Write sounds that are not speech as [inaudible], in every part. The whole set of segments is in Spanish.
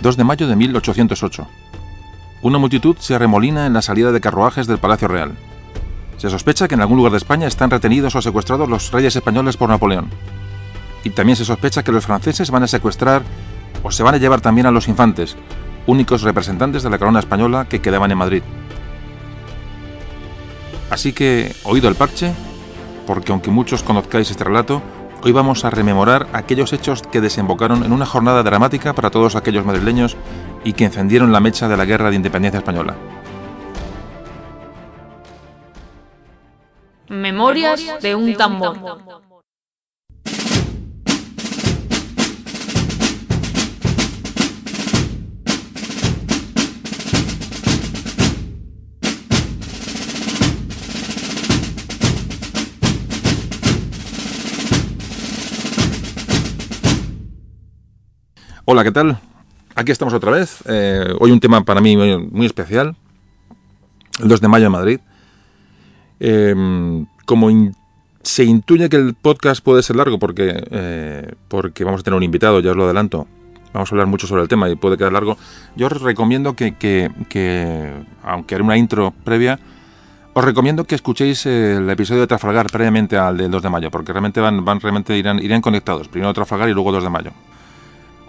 Madrid, 2 de mayo de 1808. Una multitud se arremolina en la salida de carruajes del Palacio Real. Se sospecha que en algún lugar de España están retenidos o secuestrados los reyes españoles por Napoleón. Y también se sospecha que los franceses van a secuestrar o se van a llevar también a los infantes, únicos representantes de la corona española que quedaban en Madrid. Así que, oído el parche, porque aunque muchos conozcáis este relato, hoy vamos a rememorar aquellos hechos que desembocaron en una jornada dramática para todos aquellos madrileños y que encendieron la mecha de la guerra de independencia española. Memorias de un tambor. Hola, ¿qué tal? Aquí estamos otra vez. Eh, hoy un tema para mí muy, especial. El 2 de mayo en Madrid. Eh, como se intuye que el podcast puede ser largo porque, eh, porque vamos a tener un invitado, ya os lo adelanto. Vamos a hablar mucho sobre el tema y puede quedar largo. Yo os recomiendo que, que, aunque haré una intro previa, os recomiendo que escuchéis el episodio de Trafalgar previamente al del 2 de mayo, porque realmente van, van realmente irán, irán conectados. Primero Trafalgar y luego 2 de mayo.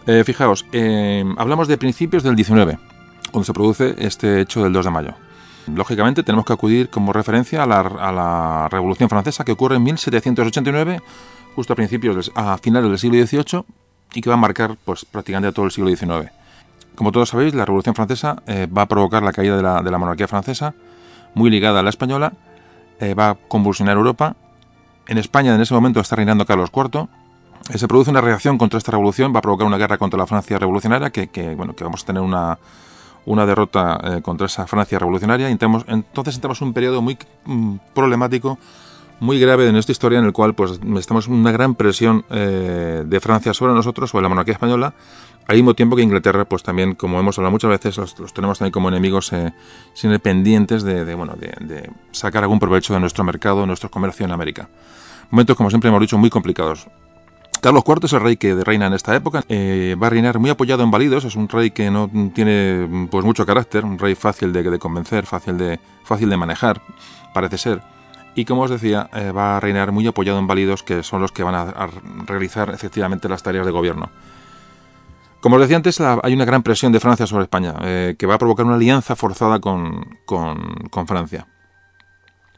Eh, fijaos, eh, hablamos de principios del 19, cuando se produce este hecho del 2 de mayo. Lógicamente tenemos que acudir como referencia a la, Revolución Francesa que ocurre en 1789, justo a principios, a finales del siglo XVIII y que va a marcar pues, prácticamente todo el siglo XIX. Como todos sabéis, la Revolución Francesa eh, va a provocar la caída de la, monarquía francesa, muy ligada a la española, va a convulsionar Europa. En España en ese momento está reinando Carlos IV, eh, se produce una reacción contra esta revolución, va a provocar una guerra contra la Francia revolucionaria, que, bueno, que vamos a tener una, una derrota eh, contra esa Francia revolucionaria. entonces entramos en un periodo muy mm, problemático, muy grave en nuestra historia, en el cual pues estamos en una gran presión eh, de Francia sobre nosotros, sobre la monarquía española, al mismo tiempo que Inglaterra, pues también, como hemos hablado muchas veces, los, tenemos también como enemigos sin pendientes de, bueno, de, de, sacar algún provecho de nuestro mercado, de nuestro comercio en América. Momentos, como siempre hemos dicho, muy complicados. Carlos IV es el rey que reina en esta época. Eh, va a reinar muy apoyado en válidos. Es un rey que no tiene pues mucho carácter, un rey fácil de, convencer, fácil de, fácil de manejar, parece ser. Y como os decía, eh, va a reinar muy apoyado en válidos, que son los que van a, realizar efectivamente las tareas de gobierno. Como os decía antes, hay una gran presión de Francia sobre España, eh, que va a provocar una alianza forzada con, con Francia.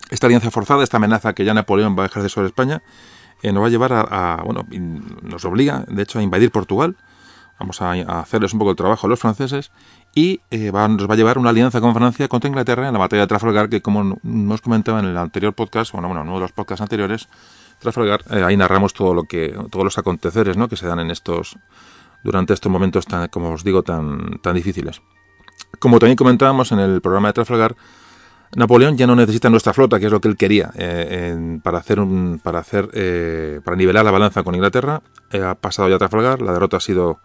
Esta alianza forzada, esta amenaza que ya Napoleón va a ejercer sobre España, eh, nos va a llevar a, bueno, nos obliga, de hecho, a invadir Portugal. Vamos a, hacerles un poco el trabajo a los franceses y eh, nos va a llevar una alianza con Francia contra Inglaterra en la batalla de Trafalgar, que como nos comentaba en el anterior podcast, bueno, bueno, uno de los podcasts anteriores, Trafalgar, eh, ahí narramos todo lo que, todos los aconteceres, ¿no? que se dan en estos, durante estos momentos tan, como os digo, tan, tan difíciles. Como también comentábamos en el programa de Trafalgar, Napoleón ya no necesita nuestra flota, que es lo que él quería, eh, para hacer para hacer, eh, para nivelar la balanza con Inglaterra. Eh, ha pasado ya a Trafalgar, la derrota ha sido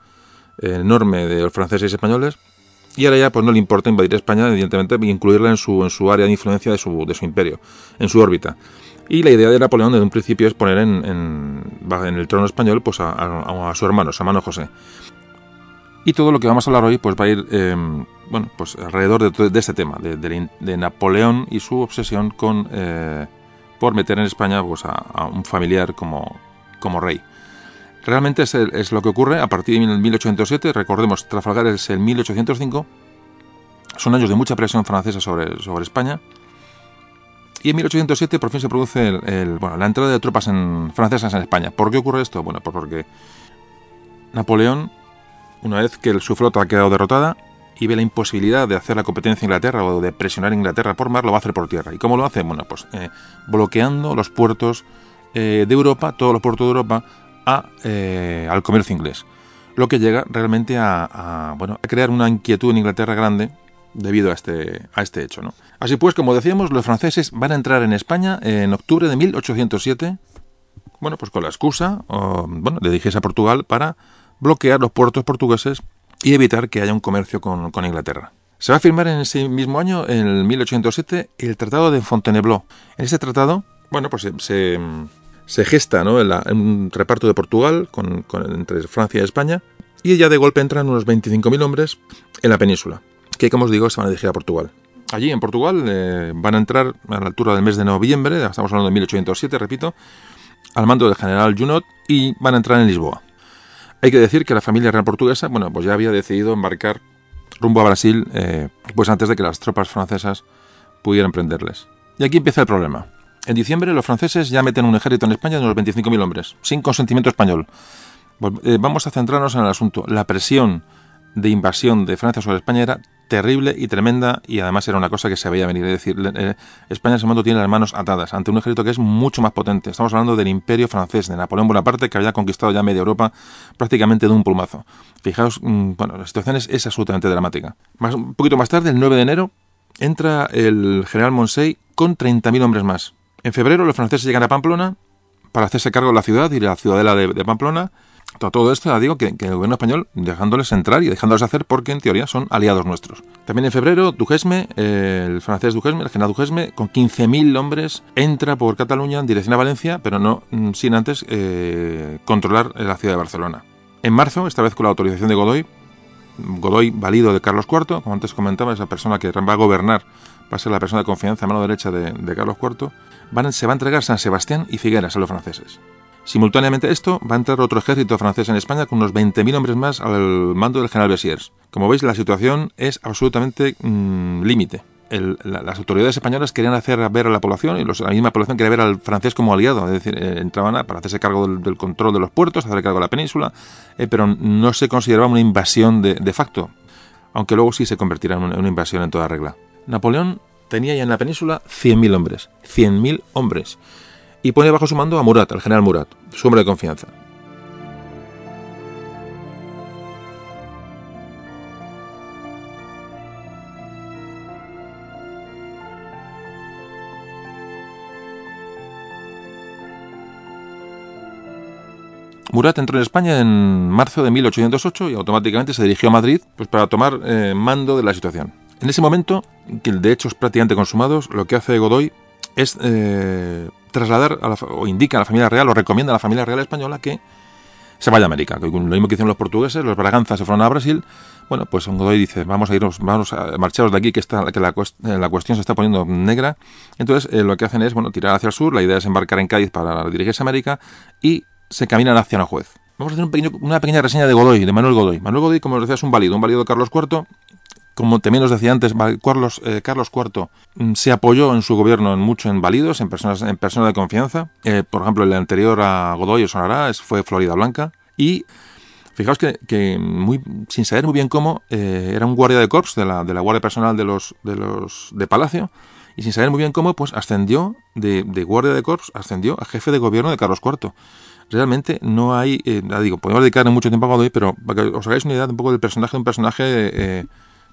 enorme de los franceses y españoles, y ahora ya pues no le importa invadir España, evidentemente, e incluirla en su, su área de influencia de su, imperio, en su órbita. Y la idea de Napoleón desde un principio es poner en, el trono español pues a su hermano, su hermano José. Y todo lo que vamos a hablar hoy pues va a ir em, bueno, pues alrededor de, de este tema, de, Napoleón y su obsesión con eh, por meter en España pues, a, un familiar como, como rey. Realmente es, lo que ocurre a partir de 1807, recordemos, Trafalgar es el 1805, son años de mucha presión francesa sobre, sobre España, y en 1807 por fin se produce el, bueno, la entrada de tropas en, francesas en España. ¿Por qué ocurre esto? Bueno, pues porque Napoleón una vez que su flota ha quedado derrotada y ve la imposibilidad de hacer la competencia en Inglaterra o de presionar a Inglaterra por mar, lo va a hacer por tierra. ¿Y cómo lo hace? Bueno, pues eh, bloqueando los puertos eh, de Europa, todos los puertos de Europa, a, eh, al comercio inglés. Lo que llega realmente a, bueno, a crear una inquietud en Inglaterra grande debido a este, a este hecho. ¿no? Así pues, como decíamos, los franceses van a entrar en España en octubre de 1807, bueno, pues con la excusa bueno, de dirigirse a Portugal para bloquear los puertos portugueses y evitar que haya un comercio con, Inglaterra. Se va a firmar en ese mismo año, en el 1807, el Tratado de Fontainebleau. En ese tratado, bueno, pues se, gesta ¿no? un reparto de Portugal entre Francia y España. y ya de golpe entran unos 25.000 hombres en la península, que como os digo se van a dirigir a Portugal. Allí en Portugal eh, van a entrar a la altura del mes de noviembre, estamos hablando de 1807, repito, al mando del general Junot y van a entrar en Lisboa. Hay que decir que la familia real portuguesa, bueno, pues ya había decidido embarcar rumbo a Brasil, eh, pues antes de que las tropas francesas pudieran prenderles. Y aquí empieza el problema. En diciembre los franceses ya meten un ejército en España de unos 25.000 hombres, sin consentimiento español. Eh, vamos a centrarnos en el asunto. La presión de invasión de Francia sobre España era terrible y tremenda y además era una cosa que se veía venir. Es decir, eh, España en ese momento tiene las manos atadas ante un ejército que es mucho más potente. Estamos hablando del imperio francés, de Napoleón Bonaparte, que había conquistado ya media Europa prácticamente de un plumazo. Fijaos, mm, bueno, la situación es, absolutamente dramática. Más, un poquito más tarde, el 9 de enero, entra el general Monsey con 30.000 hombres más. En febrero los franceses llegan a Pamplona para hacerse cargo de la ciudad y la ciudadela de Pamplona todo esto, ya digo, que, el gobierno español dejándoles entrar y dejándoles hacer porque en teoría son aliados nuestros. También en febrero, Dujesme, el francés Dujesme, el general Dujesme, con 15.000 hombres, entra por Cataluña en dirección a Valencia, pero no mm, sin antes eh, controlar la ciudad de Barcelona. En marzo, esta vez con la autorización de Godoy, Godoy valido de Carlos IV, como antes comentaba, esa persona que va a gobernar, va a ser la persona de confianza mano derecha de, Carlos IV, se va a entregar San Sebastián y Figueras a los franceses. Simultáneamente esto va a entrar otro ejército francés en España con unos 20.000 hombres más al mando del general Bessiers. Como veis, la situación es absolutamente mm, límite. las autoridades españolas querían hacer ver a la población y la misma población quería ver al francés como aliado, es decir, eh, entraban para hacerse cargo del, control de los puertos, hacer cargo de la península, eh, pero no se consideraba una invasión de, facto, aunque luego sí se convertirá en una, invasión en toda regla. Napoleón tenía ya en la península 100.000 hombres, 100.000 hombres y pone bajo su mando a Murat, al general Murat, su hombre de confianza. Murat entró en España en marzo de 1808 y automáticamente se dirigió a Madrid pues, para tomar eh, mando de la situación. En ese momento, que de hecho es prácticamente consumados, lo que hace Godoy es eh, trasladar o indica a la familia real o recomienda a la familia real española que se vaya a América. Lo mismo que hicieron los portugueses, los Braganzas se fueron a Brasil. Bueno, pues Godoy dice, vamos a irnos, vamos a marcharos de aquí, que, está, que la, la cuestión se está poniendo negra. Entonces, eh, lo que hacen es, bueno, tirar hacia el sur, la idea es embarcar en Cádiz para dirigirse a América y se caminan hacia juez Vamos a hacer una pequeña reseña de Godoy, de Manuel Godoy. Manuel Godoy, como os decía, es un válido, un válido de Carlos IV, como también os decía antes, Carlos, eh, Carlos IV mm, se apoyó en su gobierno en mucho en válidos, en personas, en personas de confianza. Eh, por ejemplo, el anterior a Godoy, o sonará, fue Florida Blanca. Y fijaos que, muy, sin saber muy bien cómo, eh, era un guardia de corps de la, de la guardia personal de los, de los de Palacio. Y sin saber muy bien cómo, pues ascendió de, guardia de corps, ascendió a jefe de gobierno de Carlos IV realmente no hay, digo, podemos dedicarle mucho tiempo a Godoy, pero para que os hagáis una idea un poco del personaje, un personaje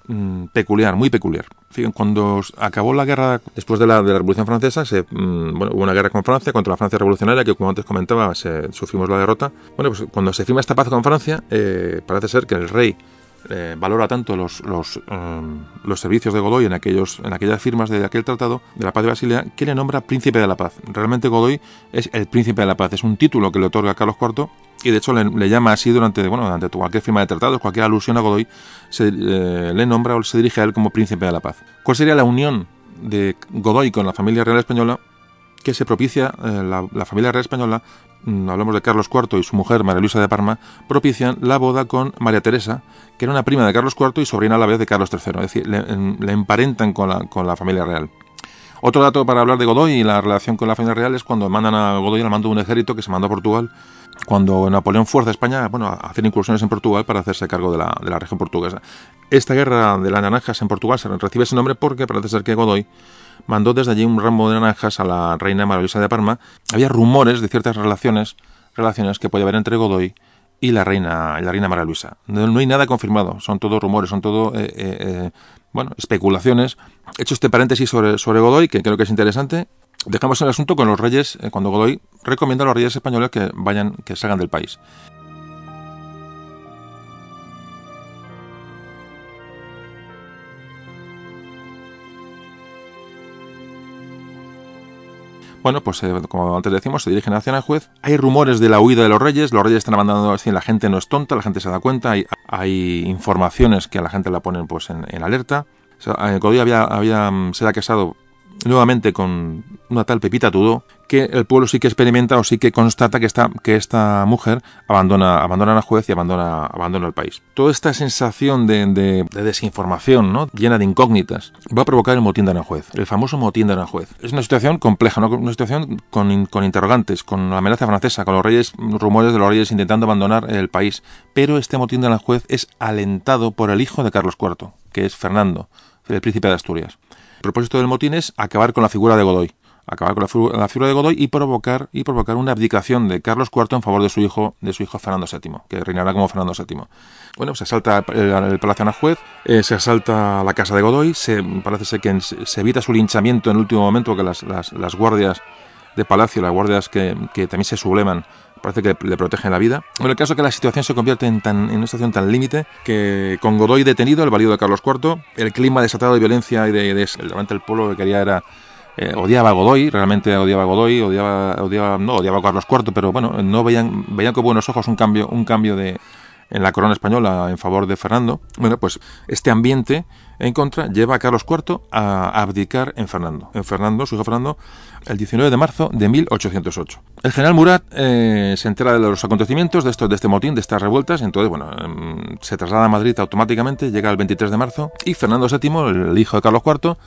Mm, peculiar, muy peculiar. cuando acabó la guerra, después de la, de la Revolución Francesa, se, mm, bueno, hubo una guerra con Francia contra la Francia revolucionaria, que como antes comentaba, sufrimos la derrota. Bueno, pues cuando se firma esta paz con Francia, eh, parece ser que el rey eh, valora tanto los, um, los, servicios de Godoy en, aquellos, en aquellas firmas de aquel tratado de la paz de Basilea que le nombra príncipe de la paz. Realmente Godoy es el príncipe de la paz, es un título que le otorga Carlos IV y de hecho le, llama así durante, bueno, durante cualquier firma de tratados, cualquier alusión a Godoy, se eh, le nombra o se dirige a él como príncipe de la paz. ¿Cuál sería la unión de Godoy con la familia real española que se propicia eh, la, familia real española, hablamos de Carlos IV y su mujer María Luisa de Parma, propician la boda con María Teresa, que era una prima de Carlos IV y sobrina a la vez de Carlos III, es decir, le, emparentan con la, con la familia real. Otro dato para hablar de Godoy y la relación con la familia real es cuando mandan a Godoy al mando de un ejército que se mandó a Portugal cuando Napoleón fuerza a España bueno, a hacer incursiones en Portugal para hacerse cargo de la, de la región portuguesa. Esta guerra de las naranjas en Portugal se recibe ese nombre porque parece ser que Godoy mandó desde allí un ramo de naranjas a la reina maravillosa de Parma. Había rumores de ciertas relaciones, relaciones que podía haber entre Godoy y la reina, la reina María Luisa. No, hay nada confirmado, son todos rumores, son todo eh, eh, eh, bueno, especulaciones. He hecho este paréntesis sobre, sobre Godoy, que creo que es interesante. Dejamos el asunto con los reyes, cuando Godoy recomienda a los reyes españoles que vayan, que salgan del país. Bueno, pues eh, como antes decimos, se dirigen hacia el juez. Hay rumores de la huida de los reyes. Los reyes están abandonando así, la gente no es tonta, la gente se da cuenta. Hay, hay informaciones que a la gente la ponen pues en, en alerta. O eh, había, había, mm, se ha casado nuevamente con una tal Pepita Tudó, que el pueblo sí que experimenta o sí que constata que esta, que esta mujer abandona, abandona al juez y abandona, abandona el país. Toda esta sensación de, de, de desinformación, ¿no? llena de incógnitas, va a provocar el motín de Aranjuez, el famoso motín de Aranjuez. Es una situación compleja, ¿no? una situación con, con interrogantes, con la amenaza francesa, con los reyes, rumores de los reyes intentando abandonar el país. Pero este motín de Aranjuez es alentado por el hijo de Carlos IV, que es Fernando, el príncipe de Asturias. Propósito del motín es acabar con la figura de Godoy, acabar con la, la, figura de Godoy y provocar y provocar una abdicación de Carlos IV en favor de su hijo de su hijo Fernando VII, que reinará como Fernando VII. Bueno, se asalta el, el Palacio Anajuez, eh, se asalta la casa de Godoy, se parece ser que se evita su linchamiento en el último momento que las, las, las guardias de palacio, las guardias que, que también se subleman parece que le protegen la vida. Bueno, el caso es que la situación se convierte en, tan, en una situación tan límite que con Godoy detenido, el valido de Carlos IV, el clima desatado de violencia y de, de, de el pueblo que quería era eh, odiaba a Godoy, realmente odiaba a Godoy, odiaba, odiaba, no odiaba a Carlos IV, pero bueno, no veían, veían con buenos ojos un cambio, un cambio de, en la corona española en favor de Fernando. Bueno, pues este ambiente en contra lleva a Carlos IV a abdicar en Fernando. En Fernando, su hijo Fernando, el 19 de marzo de 1808. El general Murat eh, se entera de los acontecimientos, de, esto, de este motín, de estas revueltas, entonces, bueno, eh, se traslada a Madrid automáticamente, llega el 23 de marzo, y Fernando VII, el hijo de Carlos IV,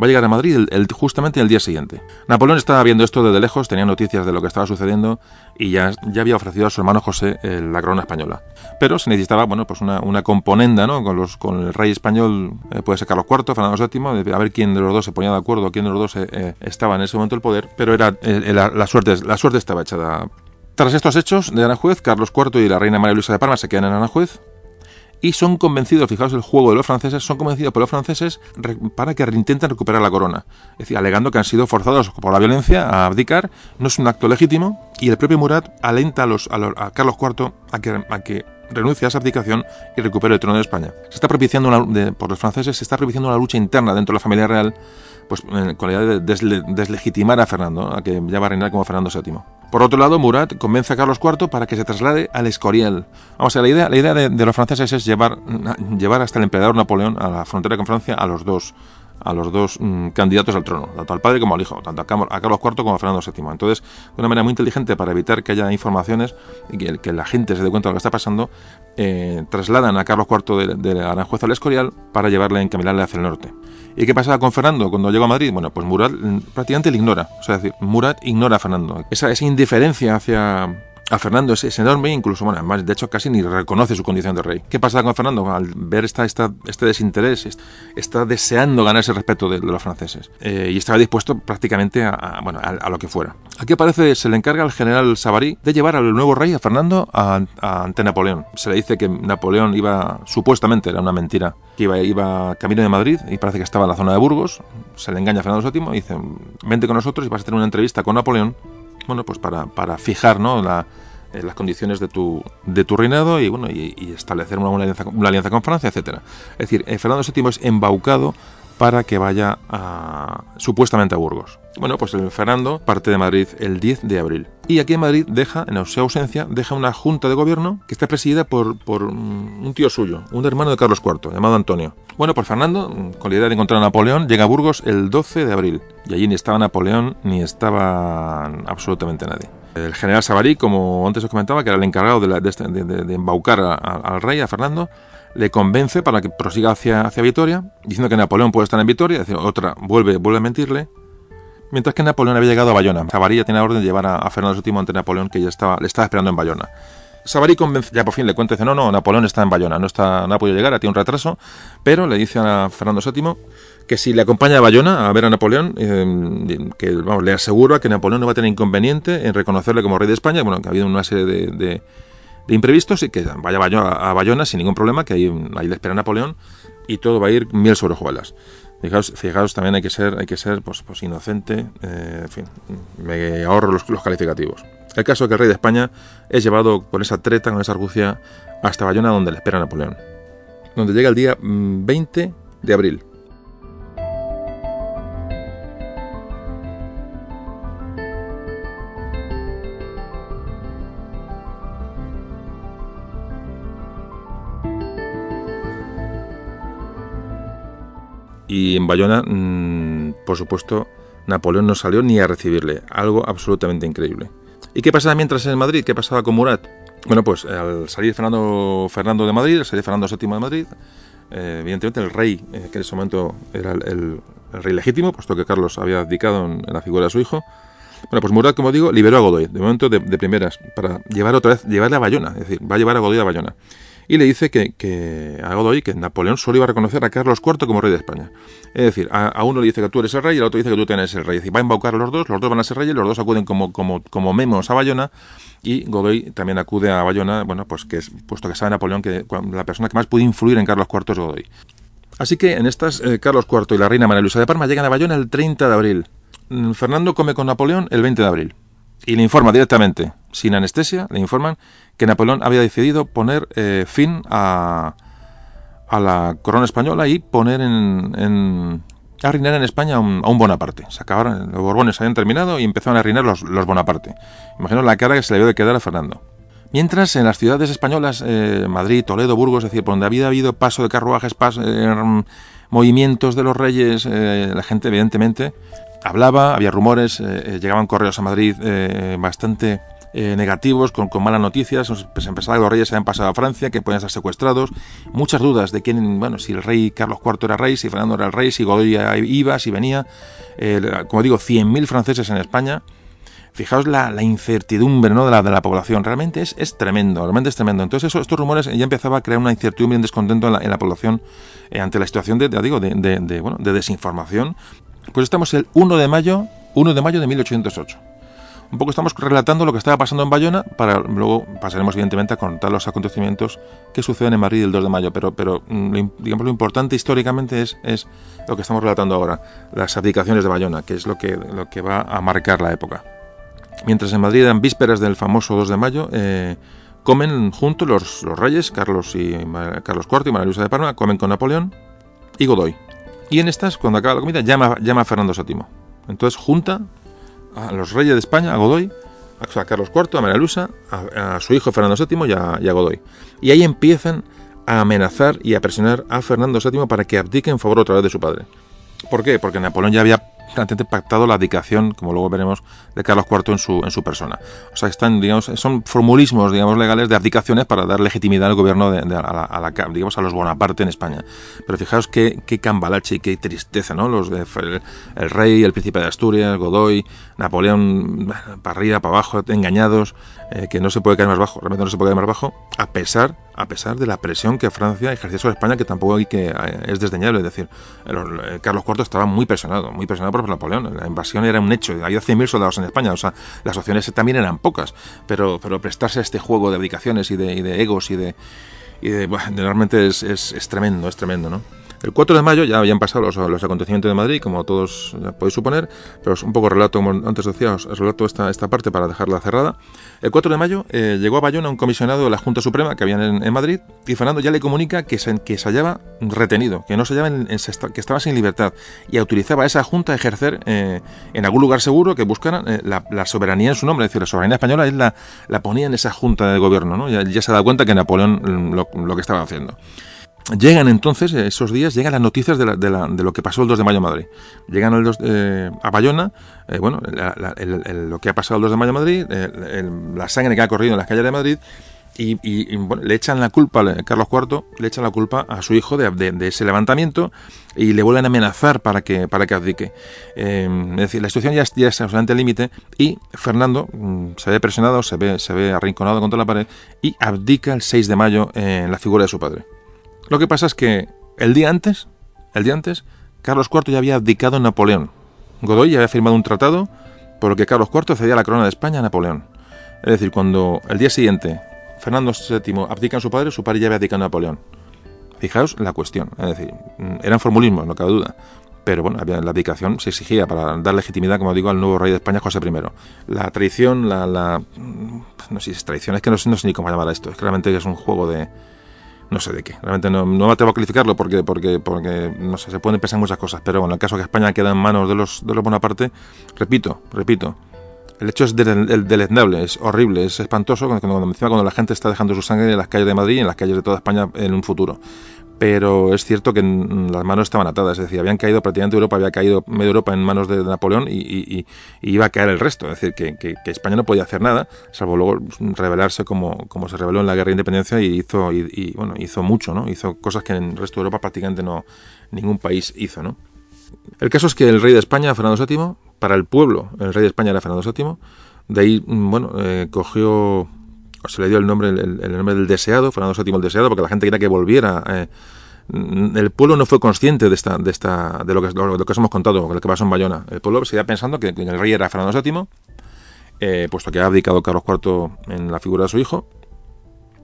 va a llegar a Madrid justamente el día siguiente. Napoleón estaba viendo esto desde lejos, tenía noticias de lo que estaba sucediendo y ya, ya había ofrecido a su hermano José eh, la corona española. Pero se necesitaba, bueno, pues una, una componenda, ¿no? Con, los, con el rey español, eh, puede ser Carlos IV, Fernando VII, a ver quién de los dos se ponía de acuerdo, quién de los dos eh, estaba en ese momento el poder, pero era la, la, suerte, la suerte estaba echada. Tras estos hechos de Aranjuez, Carlos IV y la reina María Luisa de Parma se quedan en Aranjuez, y son convencidos, fijaos el juego de los franceses, son convencidos por los franceses para que intenten recuperar la corona. Es decir, alegando que han sido forzados por la violencia a abdicar, no es un acto legítimo, y el propio Murat alenta a, los, a, los, Carlos IV a que, a que renuncie a esa abdicación y recupere el trono de España. Se está propiciando una, de, por los franceses, se está propiciando una lucha interna dentro de la familia real, pues la idea de desle, deslegitimar a Fernando, a que ya va a reinar como Fernando VII. Por otro lado, Murat convence a Carlos IV para que se traslade al Escorial. Vamos a la idea, la idea de, de, los franceses es llevar, llevar hasta el emperador Napoleón a la frontera con Francia a los dos a los dos mmm, candidatos al trono, tanto al padre como al hijo, tanto a Carlos IV como a Fernando VII. Entonces, de una manera muy inteligente para evitar que haya informaciones y que, la gente se dé cuenta de lo que está pasando, eh, trasladan a Carlos IV de, de Aranjuez al Escorial para llevarle, encaminarle hacia el norte. ¿Y qué pasaba con Fernando cuando llegó a Madrid? Bueno, pues Murat prácticamente le ignora. O sea, es decir, Murat ignora a Fernando. Esa, esa indiferencia hacia, a Fernando es, es, enorme, incluso, bueno, además, de hecho, casi ni reconoce su condición de rey. ¿Qué pasa con Fernando? Al ver esta, este desinterés, está deseando ganarse el respeto de, de los franceses eh, y estaba dispuesto prácticamente a, a bueno, a, a, lo que fuera. Aquí aparece, se le encarga al general Savary de llevar al nuevo rey, a Fernando, ante Napoleón. Se le dice que Napoleón iba, supuestamente, era una mentira, que iba, iba camino de Madrid y parece que estaba en la zona de Burgos. Se le engaña a Fernando VII y dice, vente con nosotros y vas a tener una entrevista con Napoleón bueno, pues para, para fijar ¿no? la, eh, las condiciones de tu, de tu reinado y, bueno, y, establecer una, una, alianza, una, alianza, con Francia, etcétera. Es decir, eh, Fernando VII es embaucado para que vaya supuestamente a Burgos. Bueno, pues el Fernando parte de Madrid el 10 de abril. Y aquí en Madrid deja, en ausencia, deja una junta de gobierno que está presidida por, por un tío suyo, un hermano de Carlos IV, llamado Antonio. Bueno, pues Fernando, con la idea de encontrar a Napoleón, llega a Burgos el 12 de abril. Y allí ni estaba Napoleón ni estaba absolutamente nadie. El general Savary, como antes os comentaba, que era el encargado de, la, este, embaucar al rey, a Fernando, le convence para que prosiga hacia, hacia Vitoria, diciendo que Napoleón puede estar en Vitoria, decir, otra vuelve, vuelve a mentirle, mientras que Napoleón había llegado a Bayona. Savary ya tenía orden de llevar a, Fernando VII ante Napoleón, que ya estaba, le estaba esperando en Bayona. Savary convence, ya por fin le cuenta, dice, no, no, Napoleón está en Bayona, no, está, no ha podido llegar, ha tenido un retraso, pero le dice a Fernando VII que si le acompaña a Bayona a ver a Napoleón, eh, que vamos, le aseguro a que Napoleón no va a tener inconveniente en reconocerle como rey de España, bueno, que ha habido una serie de, de imprevistos y que vaya a Bayona, sin ningún problema, que ahí, ahí le espera Napoleón y todo va a ir miel sobre hojuelas. Fijaos, fijaos, también hay que ser, hay que ser pues, pues inocente, eh, en fin, me ahorro los, los, calificativos. El caso es que el rey de España es llevado con esa treta, con esa argucia, hasta Bayona, donde le espera Napoleón. Donde llega el día 20 mm, de abril. Y en Bayona, mm, por supuesto, Napoleón no salió ni a recibirle. Algo absolutamente increíble. ¿Y qué pasaba mientras en Madrid? ¿Qué pasaba con Murat? Bueno, pues al salir Fernando, Fernando de Madrid, al salir Fernando VII de Madrid, eh, evidentemente el rey, eh, que en ese momento era el, rey legítimo, puesto que Carlos había abdicado en, la figura de su hijo, bueno, pues Murat, como digo, liberó a Godoy, de momento de, primeras, para llevar otra vez, llevarle a Bayona, es decir, va a llevar a Godoy a Bayona. Y le dice que, a Godoy que Napoleón solo iba a reconocer a Carlos IV como rey de España. Es decir, a, uno le dice que tú eres el rey y al otro dice que tú tienes el rey. Es decir, va a embaucar a los dos, los dos van a ser reyes, los dos acuden como, como, como memos a Bayona y Godoy también acude a Bayona, bueno, pues que es, puesto que sabe Napoleón que la persona que más puede influir en Carlos IV es Godoy. Así que en estas, eh, Carlos IV y la reina María Luisa de Parma llegan a Bayona el 30 de abril. Mm, Fernando come con Napoleón el 20 de abril y le informa directamente, sin anestesia, le informan que Napoleón había decidido poner eh, fin a, a, la corona española y poner en, a reinar en España a un, Bonaparte. Se acabaron, los Borbones habían terminado y empezaron a reinar los, los Bonaparte. Imagino la cara que se le dio de quedar a Fernando. Mientras en las ciudades españolas, eh, Madrid, Toledo, Burgos, es decir, por donde había habido paso de carruajes, eh, movimientos de los reyes, la gente evidentemente hablaba, había rumores, llegaban correos a Madrid bastante negativos, con, malas noticias. Se empezaba que los reyes habían pasado a Francia, que podían ser secuestrados. Muchas dudas de quién, bueno, si el rey Carlos IV era rey, si Fernando era el rey, si Godoy iba, si venía. como digo, 100.000 franceses en España. Fijaos la, incertidumbre ¿no? de, la, de la población. Realmente es, es tremendo, realmente es tremendo. Entonces eso, estos rumores ya empezaba a crear una incertidumbre y un descontento en la, población eh, ante la situación de, digo, de, bueno, de desinformación. Pues estamos el 1 de mayo, 1 de mayo de 1808 un poco estamos relatando lo que estaba pasando en Bayona, para luego pasaremos evidentemente a contar los acontecimientos que suceden en Madrid el 2 de mayo, pero, mm, digamos lo importante históricamente es, es lo que estamos relatando ahora, las abdicaciones de Bayona, que es lo que, lo que va a marcar la época. Mientras en Madrid eran vísperas del famoso 2 de mayo, eh, comen juntos los, los, reyes, Carlos, y, Carlos IV y María Luisa de Parma, comen con Napoleón y Godoy. Y en estas, cuando acaba la comida, llama, llama a Fernando VII. Entonces junta a los reyes de España, a Godoy, a Carlos IV, a María a, su hijo Fernando VII y a, y a, Godoy. Y ahí empiezan a amenazar y a presionar a Fernando VII para que abdique en favor otra vez de su padre. ¿Por qué? Porque Napoleón ya había pactado la abdicación, como luego veremos, de Carlos IV en su, en su persona. O sea, están, digamos, son formulismos, digamos, legales de abdicaciones para dar legitimidad al gobierno de, a, la, digamos, a los Bonaparte en España. Pero fijaos qué, qué cambalache y qué tristeza, ¿no? Los, el, el, rey, el príncipe de Asturias, Godoy, Napoleón, para arriba, para abajo, engañados, eh, que no se puede caer más bajo, realmente no se puede caer más bajo, a pesar, a pesar de la presión que Francia ejercía sobre España, que tampoco hay que, eh, es desdeñable. Es decir, Carlos IV estaba muy presionado, muy presionado por Napoleón. La invasión era un hecho, había 100.000 soldados en España, o sea, las opciones también eran pocas, pero, pero prestarse a este juego de abdicaciones y de, egos y de... Y de, realmente es, es, es tremendo, es tremendo, ¿no? El 4 de mayo ya habían pasado los, acontecimientos de Madrid, como todos podéis suponer, pero es un poco relato, como antes decía, os relato esta, esta parte para dejarla cerrada. El 4 de mayo eh, llegó a Bayona un comisionado de la Junta Suprema que había en, Madrid y Fernando ya le comunica que se, que se hallaba retenido, que no se hallaba en, que estaba sin libertad y autorizaba a esa Junta a ejercer eh, en algún lugar seguro que buscaran eh, la, soberanía en su nombre, es decir, la soberanía española él la, la ponía en esa Junta de gobierno, ¿no? ya, ya se da cuenta que Napoleón mm, lo que estaba haciendo. Llegan entonces, esos días, llegan las noticias de, lo que pasó el 2 de mayo en Madrid. Llegan el eh, a Bayona, eh, bueno, lo que ha pasado el 2 de mayo en Madrid, la sangre que ha corrido en las calles de Madrid, y, le echan la culpa, Carlos IV le echan la culpa a su hijo de, ese levantamiento y le vuelven a amenazar para que, para que abdique. Eh, es decir, la situación ya, es absolutamente límite y Fernando mm, se ve presionado, se ve, se ve arrinconado contra la pared y abdica el 6 de mayo en la figura de su padre. Lo que pasa es que el día antes, el día antes, Carlos IV ya había abdicado en Napoleón. Godoy ya había firmado un tratado por el que Carlos IV cedía la corona de España a Napoleón. Es decir, cuando el día siguiente Fernando VII abdica en su padre, su padre ya había abdicado a Napoleón. Fijaos la cuestión. Es decir, eran formulismos, no cabe duda. Pero bueno, la abdicación se exigía para dar legitimidad, como digo, al nuevo rey de España, José I. La traición, la. no sé si es traición, es que no, sé ni cómo llamar a esto. Es que es un juego de, no sé de qué. Realmente no, no me atrevo a calificarlo porque, porque, porque no sé, se pueden pensar muchas cosas, pero bueno, en el caso que España queda en manos de los, de los Bonaparte, repito, repito, el hecho es deleznable, es horrible, es espantoso cuando, cuando, cuando la gente está dejando su sangre en las calles de Madrid y en las calles de toda España en un futuro. Pero es cierto que las manos estaban atadas, es decir, habían caído prácticamente Europa, había caído medio Europa en manos de Napoleón y, iba a caer el resto, es decir, que, España no podía hacer nada, salvo luego rebelarse como, como se reveló en la guerra de independencia y hizo, y, bueno, hizo mucho, ¿no? hizo cosas que en el resto de Europa prácticamente no ningún país hizo. ¿no? El caso es que el rey de España, Fernando VII, para el pueblo, el rey de España era Fernando VII, de ahí, mm, bueno, eh, cogió se le dio el nombre, el, nombre del deseado, Fernando VII el deseado, porque la gente quería que volviera. Eh, el pueblo no fue consciente de esta, de esta, de lo que, lo, que os hemos contado, lo que pasó en Bayona. El pueblo seguía pensando que, el rey era Fernando VII, eh, puesto que ha abdicado Carlos IV en la figura de su hijo.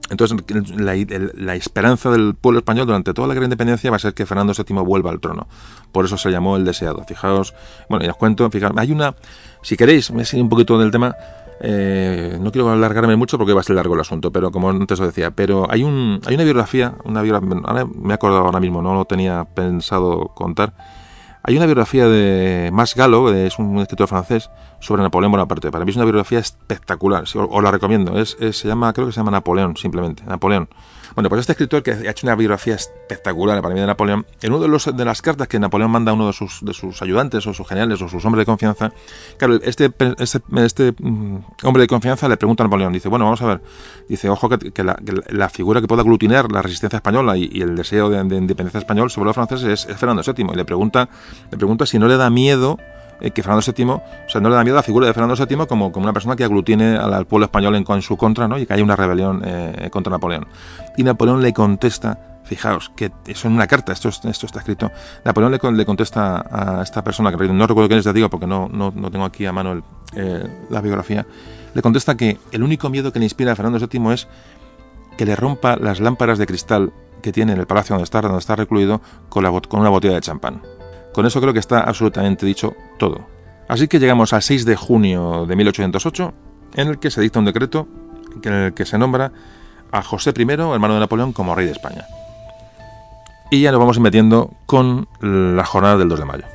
Entonces, la, la, esperanza del pueblo español durante toda la gran independencia va a ser que Fernando VII vuelva al trono. Por eso se llamó el deseado. Fijaos, bueno, ya os cuento, fijaos, hay una, si queréis, me sigue un poquito del tema, eh, no quiero alargarme mucho porque va a ser largo el asunto, pero como antes os decía, pero hay, un, hay una biografía, una biografía, me he acordado ahora mismo, no lo tenía pensado contar. Hay una biografía de Mas Gallo, es un escritor francés, sobre Napoleón Bonaparte. Para mí es una biografía espectacular, os, la recomiendo. Es, se llama, creo que se llama Napoleón, simplemente. Napoleón. Bueno, pues este escritor que ha hecho una biografía espectacular para mí de Napoleón, en una de, de las cartas que Napoleón manda a uno de sus, de sus ayudantes o sus generales o sus hombres de confianza, claro, este, este, este mm, hombre de confianza le pregunta a Napoleón, dice, bueno, vamos a ver, dice, ojo que, la, figura que pueda aglutinar la resistencia española y, el deseo de, independencia español sobre los franceses es, Fernando VII, y le pregunta, le pregunta si no le da miedo eh, que Fernando VII, o sea, no le da miedo la figura de Fernando VII como, como una persona que aglutine al, pueblo español en, su contra, ¿no? Y que haya una rebelión eh, contra Napoleón. Y Napoleón le contesta, fijaos, que eso en una carta, esto, esto está escrito, Napoleón le, le, contesta a esta persona, que no recuerdo quién es, te digo, porque no, no, no tengo aquí a mano eh, la biografía, le contesta que el único miedo que le inspira a Fernando VII es que le rompa las lámparas de cristal que tiene en el palacio donde está, donde está recluido con una botella de champán. Con eso creo que está absolutamente dicho todo. Así que llegamos al 6 de junio de 1808, en el que se dicta un decreto en el que se nombra a José I, hermano de Napoleón, como rey de España. Y ya nos vamos metiendo con la jornada del 2 de mayo.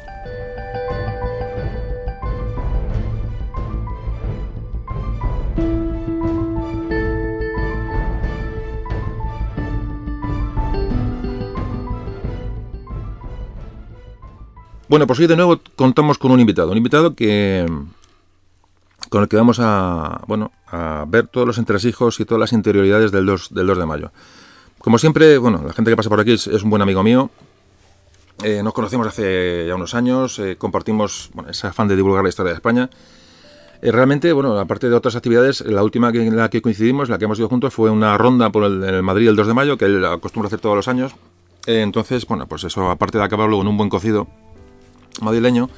Bueno, pues hoy de nuevo contamos con un invitado, un invitado que con el que vamos a, bueno, a ver todos los entresijos y todas las interioridades del 2, del 2 de mayo. Como siempre, bueno, la gente que pasa por aquí es, un buen amigo mío. Eh, nos conocimos hace ya unos años, eh, compartimos bueno, ese afán de divulgar la historia de España. Eh, realmente, bueno, aparte de otras actividades, la última que, en la que coincidimos, la que hemos ido juntos, fue una ronda por el, en el Madrid el 2 de mayo, que él acostumbra hacer todos los años. entonces, bueno, pues eso, aparte de acabarlo con un buen cocido, madrileño,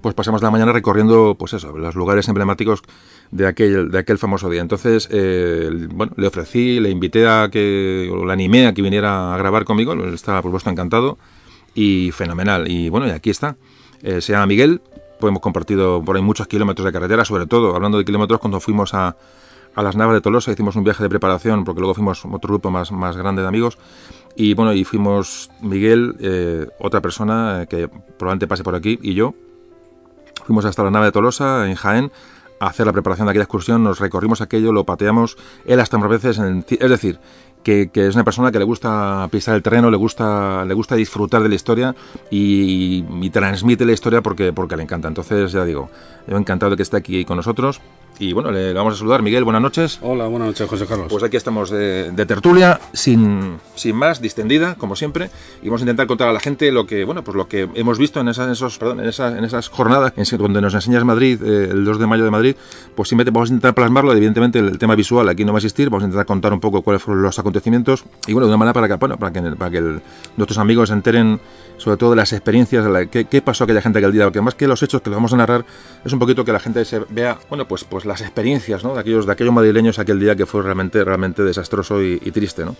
pues pasamos la mañana recorriendo, pues eso, los lugares emblemáticos de aquel, de aquel famoso día. Entonces, eh, bueno, le ofrecí, le invité a que, o le animé a que viniera a grabar conmigo, estaba por supuesto encantado y fenomenal. Y bueno, y aquí está. Eh, se llama Miguel, pues hemos compartido por ahí muchos kilómetros de carretera, sobre todo, hablando de kilómetros, cuando fuimos a, a las Navas de Tolosa, hicimos un viaje de preparación, porque luego fuimos otro grupo más, más grande de amigos, y bueno, y fuimos Miguel, eh, otra persona eh, que probablemente pase por aquí, y yo. Fuimos hasta la nave de Tolosa, en Jaén, a hacer la preparación de aquella excursión. Nos recorrimos aquello, lo pateamos, él hasta más veces. es decir, que, es una persona que le gusta pisar el terreno, le gusta, le gusta disfrutar de la historia y, y, transmite la historia porque, porque le encanta. Entonces, ya digo, yo encantado de que esté aquí con nosotros. Y bueno, le vamos a saludar. Miguel, buenas noches. Hola, buenas noches, José Carlos. Pues aquí estamos de, tertulia, sin, sin más, distendida, como siempre. Y vamos a intentar contar a la gente lo que, bueno, pues lo que hemos visto en esas, esos, perdón, en esas, en esas jornadas donde nos enseñas Madrid, eh, el 2 de mayo de Madrid. Pues simplemente vamos a intentar plasmarlo. Evidentemente, el, tema visual aquí no va a existir. Vamos a intentar contar un poco cuáles fueron los acontecimientos. Y bueno, de una manera para que, bueno, para que, para que nuestros amigos se enteren sobre todo de las experiencias, de la, qué, qué, pasó aquella gente aquel día, porque más que los hechos que les vamos a narrar, es un poquito que la gente se vea, bueno, pues, pues las experiencias, ¿no? De aquellos, de aquellos madrileños aquel día que fue realmente, realmente desastroso y, triste, ¿no?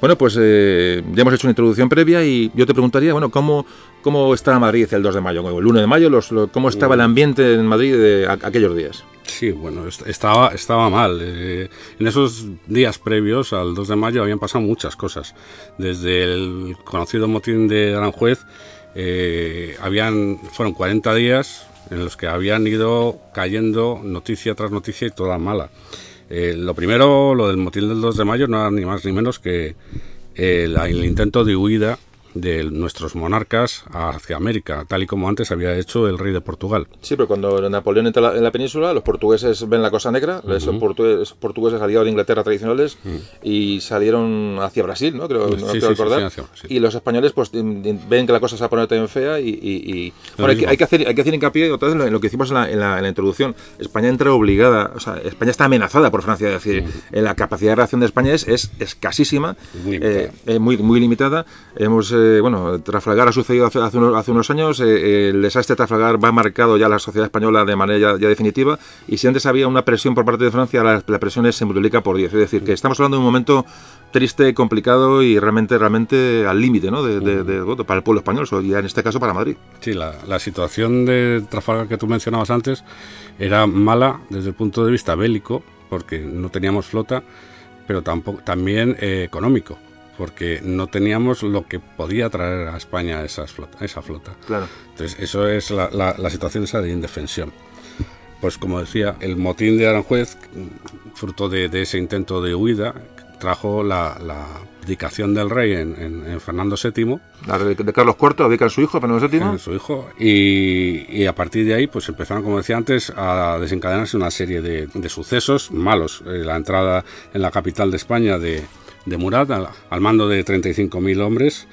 Bueno, pues eh, ya hemos hecho una introducción previa y yo te preguntaría, bueno, ¿cómo, cómo está Madrid el 2 de mayo, el 1 de mayo, los, cómo estaba el ambiente en Madrid de aquellos días? Sí, bueno, estaba, estaba mal. Eh, en esos días previos al 2 de mayo habían pasado muchas cosas. Desde el conocido motín de Aranjuez, eh, habían, fueron 40 días en los que habían ido cayendo noticia tras noticia y toda mala. Eh, lo primero, lo del motín del 2 de mayo, no era ni más ni menos que el, el intento de huida de nuestros monarcas hacia América, tal y como antes había hecho el rey de Portugal. Sí, pero cuando Napoleón entra en la península, los portugueses ven la Cosa Negra, los portugueses, portugueses aliados de Inglaterra tradicionales, y salieron hacia Brasil, ¿no? Creo, no creo recordar. y los españoles pues ven que la cosa se va a poner también fea y... Bueno, hay que, hacer, hay que hacer hincapié otra vez en lo que hicimos en la, introducción. España entra obligada, o sea, España está amenazada por Francia, es decir, la capacidad de reacción de España es, es escasísima, muy limitada. Eh, muy, muy limitada. Hemos... Eh, bueno, Trafalgar ha sucedido hace, hace, unos, años, eh, el desastre de Trafalgar va marcado ya la sociedad española de manera ya, definitiva, y si antes había una presión por parte de Francia, la, presión se multiplica por 10. Es decir, que estamos hablando de un momento triste, complicado y realmente realmente al límite ¿no? de, voto para el pueblo español, y en este caso para Madrid. Sí, la, la situación de Trafalgar que tú mencionabas antes era mala desde el punto de vista bélico, porque no teníamos flota, pero tampoco, también eh, económico porque no teníamos lo que podía traer a España esa flota. Esa flota. Claro. Entonces, eso es la, la, situación esa de indefensión. Pues como decía, el motín de Aranjuez, fruto de, ese intento de huida, trajo la, la abdicación del rey en, Fernando VII. La de, Carlos IV, abdica su hijo, Fernando VII. En su hijo. Y, y, a partir de ahí, pues empezaron, como decía antes, a desencadenarse una serie de, de sucesos malos. Eh, la entrada en la capital de España de, de Murat al, mando de 35.000 hombres.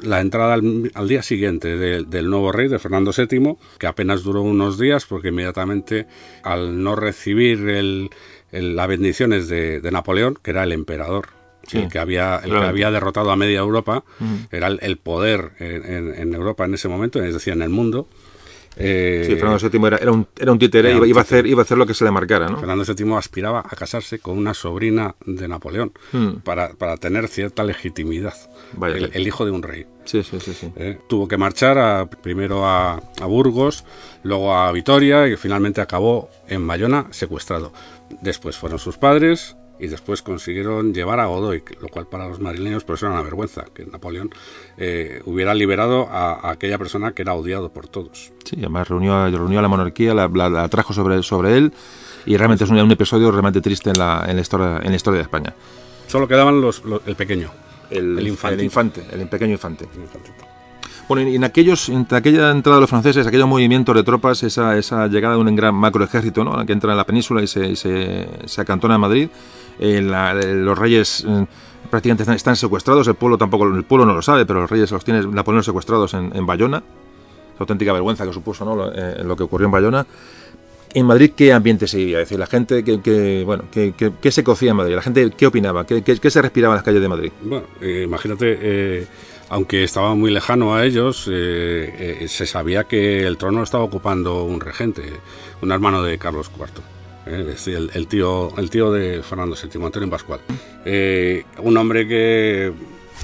La entrada al, día siguiente del nuevo rey, de Fernando VII, que apenas duró unos días porque inmediatamente al no recibir el, las bendiciones de, Napoleón, que era el emperador, el, que había, el que había derrotado a media Europa, era el, poder en, en, Europa en ese momento, es decir, en el mundo, eh, sí, Fernando VII era, era, un, era un títere, iba, a hacer, iba a hacer lo que se le marcara. ¿no? Fernando VII aspiraba a casarse con una sobrina de Napoleón hmm. para, para, tener cierta legitimidad. el, hijo de un rey. Sí, sí, sí. sí. Eh, tuvo que marchar a, primero a, a, Burgos, luego a Vitoria y finalmente acabó en Bayona secuestrado. Después fueron sus padres, y después consiguieron llevar a Godoy, lo cual para los madrileños por eso era una vergüenza, que Napoleón eh, hubiera liberado a, aquella persona que era odiado por todos. Sí, además reunió, reunió a la monarquía, la, la, trajo sobre, sobre él y realmente es un, episodio realmente triste en la, en la, historia, en la historia de España. Solo quedaban los, el pequeño, el, infante. El infante, el pequeño infante. Bueno, y en, aquellos, en aquella entrada de los franceses, aquellos movimientos de tropas, esa, esa llegada de un gran macro ejército, ¿no? que entra en la península y se, se, se acantona en Madrid, eh, los reyes eh, prácticamente están, secuestrados, el pueblo tampoco, el pueblo no lo sabe, pero los reyes los tiene Napoleón secuestrados en, en Bayona, la auténtica vergüenza que supuso ¿no? lo, eh, lo que ocurrió en Bayona. En Madrid, ¿qué ambiente se vivía? Es decir, la gente, que, bueno, ¿qué, se cocía en Madrid? ¿La gente qué opinaba? ¿Qué, qué, se respiraba en las calles de Madrid? Bueno, imagínate, aunque estaba muy lejano a ellos, se sabía que el trono estaba ocupando un regente, un hermano de Carlos IV. ¿Eh? el, tío, el tío de Fernando VII, Antonio Pascual. Eh, un hombre que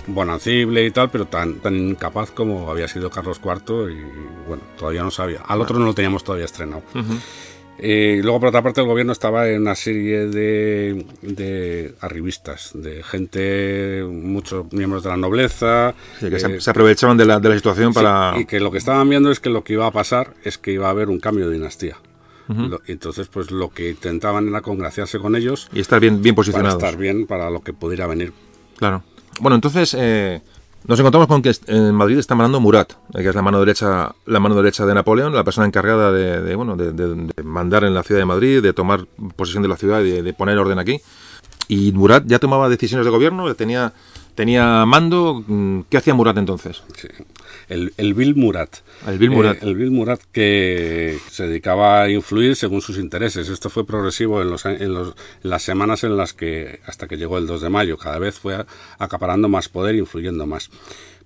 bonancible y tal, pero tan, tan incapaz como había sido Carlos IV y bueno, todavía no sabía. Al otro no lo teníamos todavía estrenado. Eh, luego, por otra parte, el gobierno estaba en una serie de, de arribistas, de gente, muchos miembros de la nobleza. que se, aprovechaban de la, de la situación para. y que lo que estaban viendo es que lo que iba a pasar es que iba a haber un cambio de dinastía entonces, pues lo que intentaban era congraciarse con ellos. Y estar bien, bien posicionados. Para estar bien para lo que pudiera venir. Claro. Bueno, entonces eh, nos encontramos con que en Madrid está mandando Murat, eh, que es la mano derecha, la mano derecha de Napoleón, la persona encargada de, bueno, de, mandar en la ciudad de Madrid, de tomar posesión de la ciudad y de, poner orden aquí. Y Murat ya tomaba decisiones de gobierno, tenía tenía mando. Mm, ¿Qué hacía Murat entonces? Sí. El, el Bill Murat. El Bill Murat. Eh, el Bill Murat que se dedicaba a influir según sus intereses. Esto fue progresivo en, los, en, los, las semanas en las que, hasta que llegó el 2 de mayo, cada vez fue acaparando más poder e influyendo más.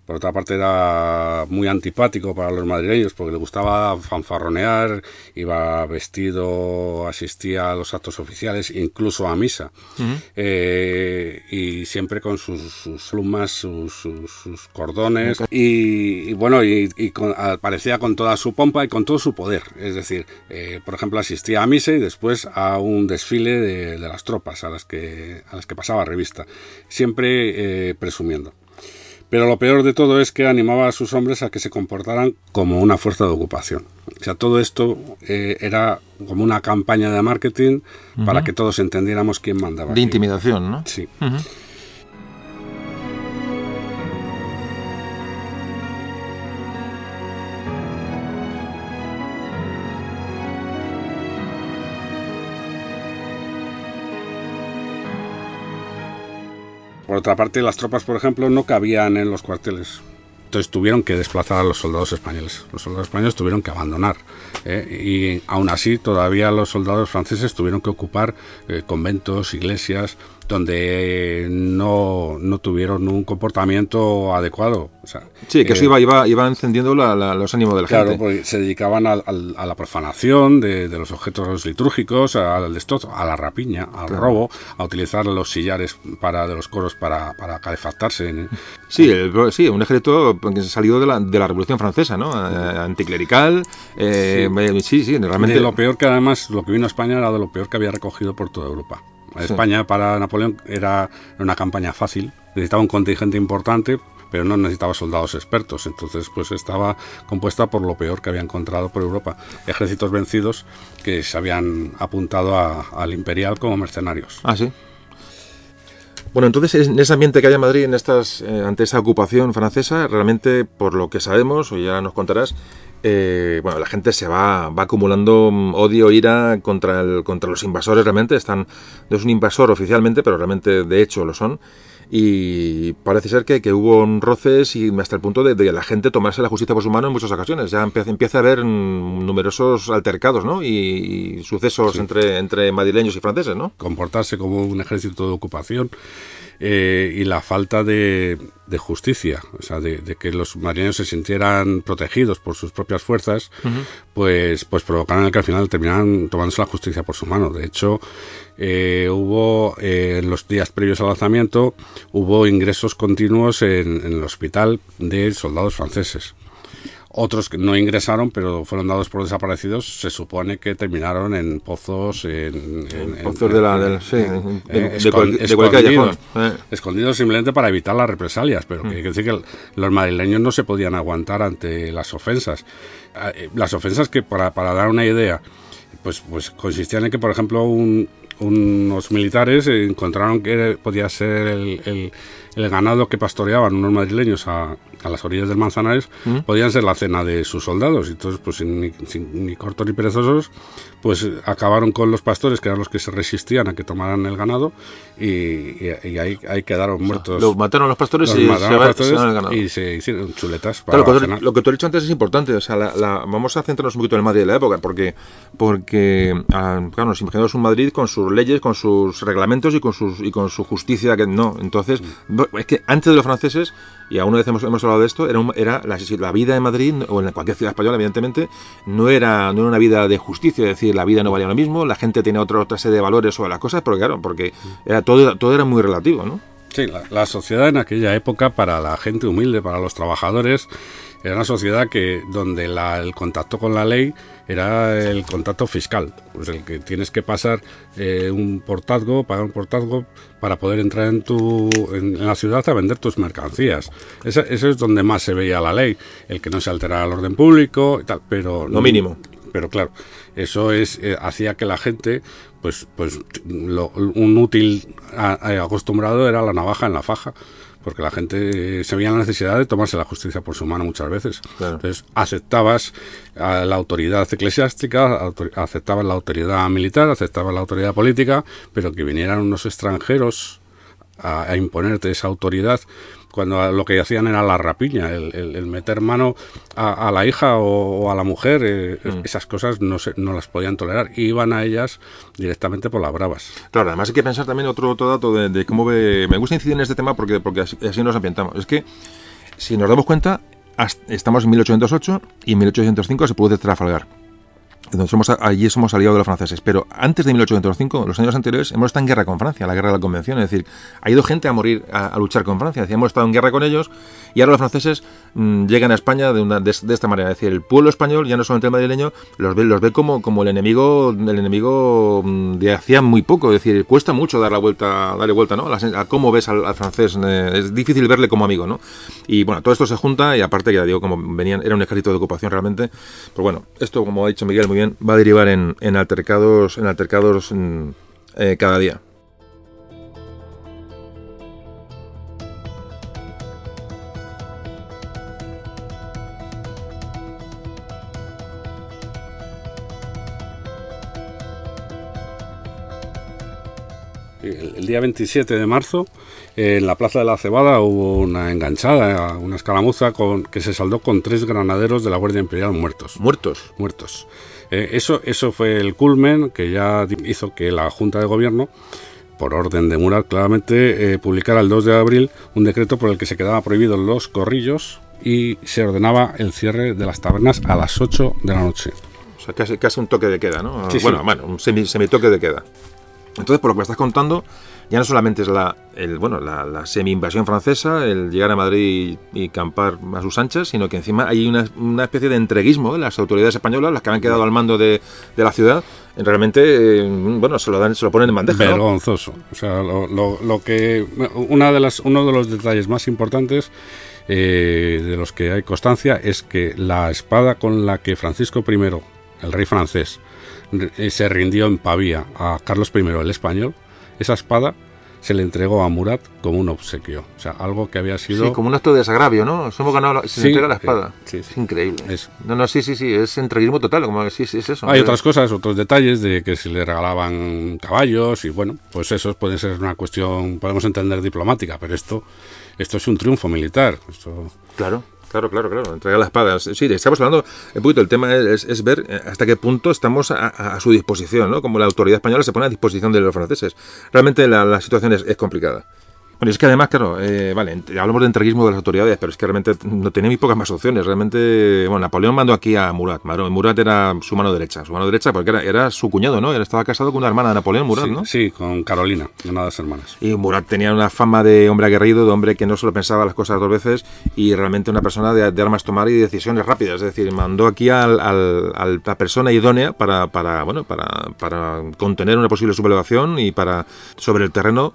Por otra parte era muy antipático para los madrileños porque le gustaba fanfarronear, iba vestido, asistía a los actos oficiales, incluso a misa, eh, y siempre con sus, plumas, sus, cordones, y, bueno, y, aparecía con toda su pompa y con todo su poder. Es decir, eh, por ejemplo, asistía a misa y después a un desfile de, las tropas a las que, a las que pasaba revista, siempre eh, presumiendo. Pero lo peor de todo es que animaba a sus hombres a que se comportaran como una fuerza de ocupación. O sea, todo esto eh, era como una campaña de marketing para que todos entendiéramos quién mandaba. De intimidación, ¿no? Sí. Por otra parte, las tropas, por ejemplo, no cabían en los cuarteles. Entonces tuvieron que desplazar a los soldados españoles. Los soldados españoles tuvieron que abandonar. ¿eh? Y aún así, todavía los soldados franceses tuvieron que ocupar eh, conventos, iglesias, donde no, no tuvieron un comportamiento adecuado. O sea, Sí, que eso eh, iba, iba, iba encendiendo la- la- los ánimos de la Claro, gente. porque se dedicaban al- a, la profanación de, de los objetos litúrgicos, al destrozo, a la rapiña, al robo, a utilizar los sillares para, de los coros para, para calefactarse. Sí, el- sí, un ejército que salió de la, de la Revolución Francesa, ¿no? Eh, Anticlerical. eh, eh, sí. sí, realmente. De lo peor que además, lo que vino a España era de lo peor que había recogido por toda Europa. España para Napoleón era una campaña fácil, necesitaba un contingente importante, pero no necesitaba soldados expertos, entonces pues estaba compuesta por lo peor que había encontrado por Europa, ejércitos vencidos que se habían apuntado a- al imperial como mercenarios. Ah, sí. Bueno, entonces en ese ambiente que hay en Madrid, en estas, eh, ante esa ocupación francesa, realmente, por lo que sabemos, o ya nos contarás, eh, bueno, la gente se va, va acumulando mm, odio, ira contra, el, contra los invasores, realmente. Están, no es un invasor oficialmente, pero realmente de hecho lo son. Y parece ser que, que hubo roces y hasta el punto de, de la gente tomarse la justicia por su mano en muchas ocasiones. Ya empieza, empieza a haber mm, numerosos altercados, ¿no? Y, y sucesos entre, entre madrileños y franceses, ¿no? comportarse como un ejército de ocupación eh, y la falta de, de justicia, o sea, de, de que los marineros se sintieran protegidos por sus propias fuerzas, pues, pues provocaron que al final terminaran tomándose la justicia por su mano. De hecho, eh, hubo eh, en los días previos al lanzamiento, hubo ingresos continuos en, en el hospital de soldados franceses. Otros que no ingresaron, pero fueron dados por desaparecidos, se supone que terminaron en pozos, en, en- en- Pozos de la- del- sí, de- eh, de cual- escon- de cualquier escondidos, eh. escondidos simplemente para evitar las represalias, pero Mm. que quiere decir que los madrileños no se podían aguantar ante las ofensas. Ah, eh, Las ofensas que, para, para dar una idea, pues, pues consistían en que, por ejemplo, un- unos militares encontraron que podía ser el, el- el ganado que pastoreaban unos madrileños a, a las orillas del Manzanares, Mm. podían ser la cena de sus soldados. Y entonces, pues ni, sin ni cortos ni perezosos, pues acabaron con los pastores, que eran los que se resistían a que tomaran el ganado, y, y- y ahí, ahí quedaron muertos. Los mataron los pastores Los y mataron se, los pastores se el ganado. y se hicieron chuletas para Claro, lo lo que tú has dicho antes es importante. O sea, la- la- vamos a centrarnos un poquito en el Madrid de la época, porque, porque ah, claro, nos imaginamos un Madrid con sus leyes, con sus reglamentos y con, sus, y con su justicia. que No, entonces, no, es que antes de los franceses, y alguna vez hemos, hemos hablado de esto, era, era la, vida en Madrid, o en cualquier ciudad española, evidentemente, no era, no era una vida de justicia, es decir, la vida no valía lo mismo, la gente tenía otra, otra serie de valores sobre las cosas, porque claro, porque era todo, todo era muy relativo, ¿no? Sí, la sociedad en aquella época para la gente humilde, para los trabajadores, era una sociedad que donde la- el contacto con la ley era el contacto fiscal, pues el que tienes que pasar eh, un portazgo, pagar un portazgo para poder entrar en tu en, la ciudad a vender tus mercancías. Esa- eso es donde más se veía la ley, el que no se alterara el orden público y tal, pero Lo mínimo. pero claro, eso es eh, hacía que la gente, pues, pues lo- un útil a- a- acostumbrado era la navaja en la faja, porque la gente eh, se veía la necesidad de tomarse la justicia por su mano muchas veces. Claro. Entonces aceptabas a la autoridad eclesiástica, aceptabas la autoridad militar, aceptabas la autoridad política, pero que vinieran unos extranjeros a, a imponerte esa autoridad cuando lo que hacían era la rapiña, el, el- el meter mano a, a la hija o, o a la mujer, eh, esas cosas no, se, no las podían tolerar, y iban a ellas directamente por las bravas. Claro, además hay que pensar también otro, otro dato de, de cómo ve... Me gusta incidir en este tema porque, porque así, así nos ambientamos. Es que, si nos damos cuenta, estamos en 1808 y en 1805 se produce Trafalgar. Entonces somos, allí somos aliados de los franceses. Pero antes de 1805, los años anteriores, hemos estado en guerra con Francia, la guerra de la Convención. Es decir, ha ido gente a morir, a, a luchar con Francia. Decir, hemos estado en guerra con ellos y ahora los franceses mm, llegan a España de, una, de, de esta manera. Es decir, el pueblo español, ya no solamente el madrileño, los ve, los ve como, como el enemigo el enemigo mm, de hacía muy poco. Es decir, cuesta mucho dar la vuelta, darle vuelta ¿no? a, a cómo ves al, al francés. eh, es difícil verle como amigo. ¿no? Y bueno, todo esto se junta y aparte, ya digo, como venían, era un ejército de ocupación realmente. Pues bueno, esto, como ha dicho Miguel muy bien, va a derivar en, en altercados, en altercados mm, eh, cada día. El día 27 de marzo, en la Plaza de la Cebada hubo una enganchada, una escaramuza con, que se saldó con tres granaderos de la Guardia Imperial muertos. Muertos. Muertos. Eh, eso, eso fue el culmen que ya hizo que la Junta de Gobierno, por orden de Murat, claramente eh, publicara el 2 de abril un decreto por el que se quedaban prohibidos los corrillos y se ordenaba el cierre de las tabernas a las 8 de la noche. O sea, casi, casi un toque de queda, ¿no? Sí, bueno, sí. bueno, un semi, semitoque de queda. Entonces, por lo que me estás contando, ya no solamente es la, el, bueno, la, semi-invasión francesa, el llegar a Madrid y, campar a sus anchas, sino que encima hay una, una especie de entreguismo de las autoridades españolas, las que han quedado al mando de, la ciudad, realmente, eh, bueno, se lo, dan, se lo ponen en bandeja. Vergonzoso. O sea, lo- lo que una de las, uno de los detalles más importantes eh, de los que hay constancia es que la espada con la que Francisco I, el rey francés, eh, se rindió en Pavía a Carlos I el español, esa espada se le entregó a Murat como un obsequio. O sea, algo que había sido... Sí, como un acto de desagravio, ¿no? Nos hemos ganado, se Sí, le entrega la eh, espada. sí, sí. Es increíble. No, no, sí, sí, sí, es entreguismo total, como sí, sí, es eso. Hay otras cosas, otros detalles de que se le regalaban caballos y bueno, pues esos pueden ser una cuestión, podemos entender diplomática, pero esto, esto es un triunfo militar. Esto, Claro, claro, claro, claro. Entregar la espada. Sí, estamos hablando un poquito. El tema es, es ver eh, hasta qué punto estamos a, a- a su disposición, ¿no? Como la autoridad española se pone a disposición de los franceses. Realmente la, la situación es, es complicada. Bueno, es que además, claro, eh, vale, hablamos de entreguismo de las autoridades, pero es que realmente no tenía muy pocas más opciones. Realmente, bueno, Napoleón mandó aquí a Murat. Murat era su mano derecha, su mano derecha porque era, era su cuñado, ¿no? Él estaba casado con una hermana de Napoleón, Murat, sí, ¿no? sí, con Carolina, una de las hermanas. Y Murat tenía una fama de hombre aguerrido, de hombre que no solo pensaba las cosas dos veces y realmente una persona de, de armas tomar y decisiones rápidas. Es decir, mandó aquí al, al- al- la persona idónea para, para, bueno, para, para contener una posible sublevación y para, sobre el terreno,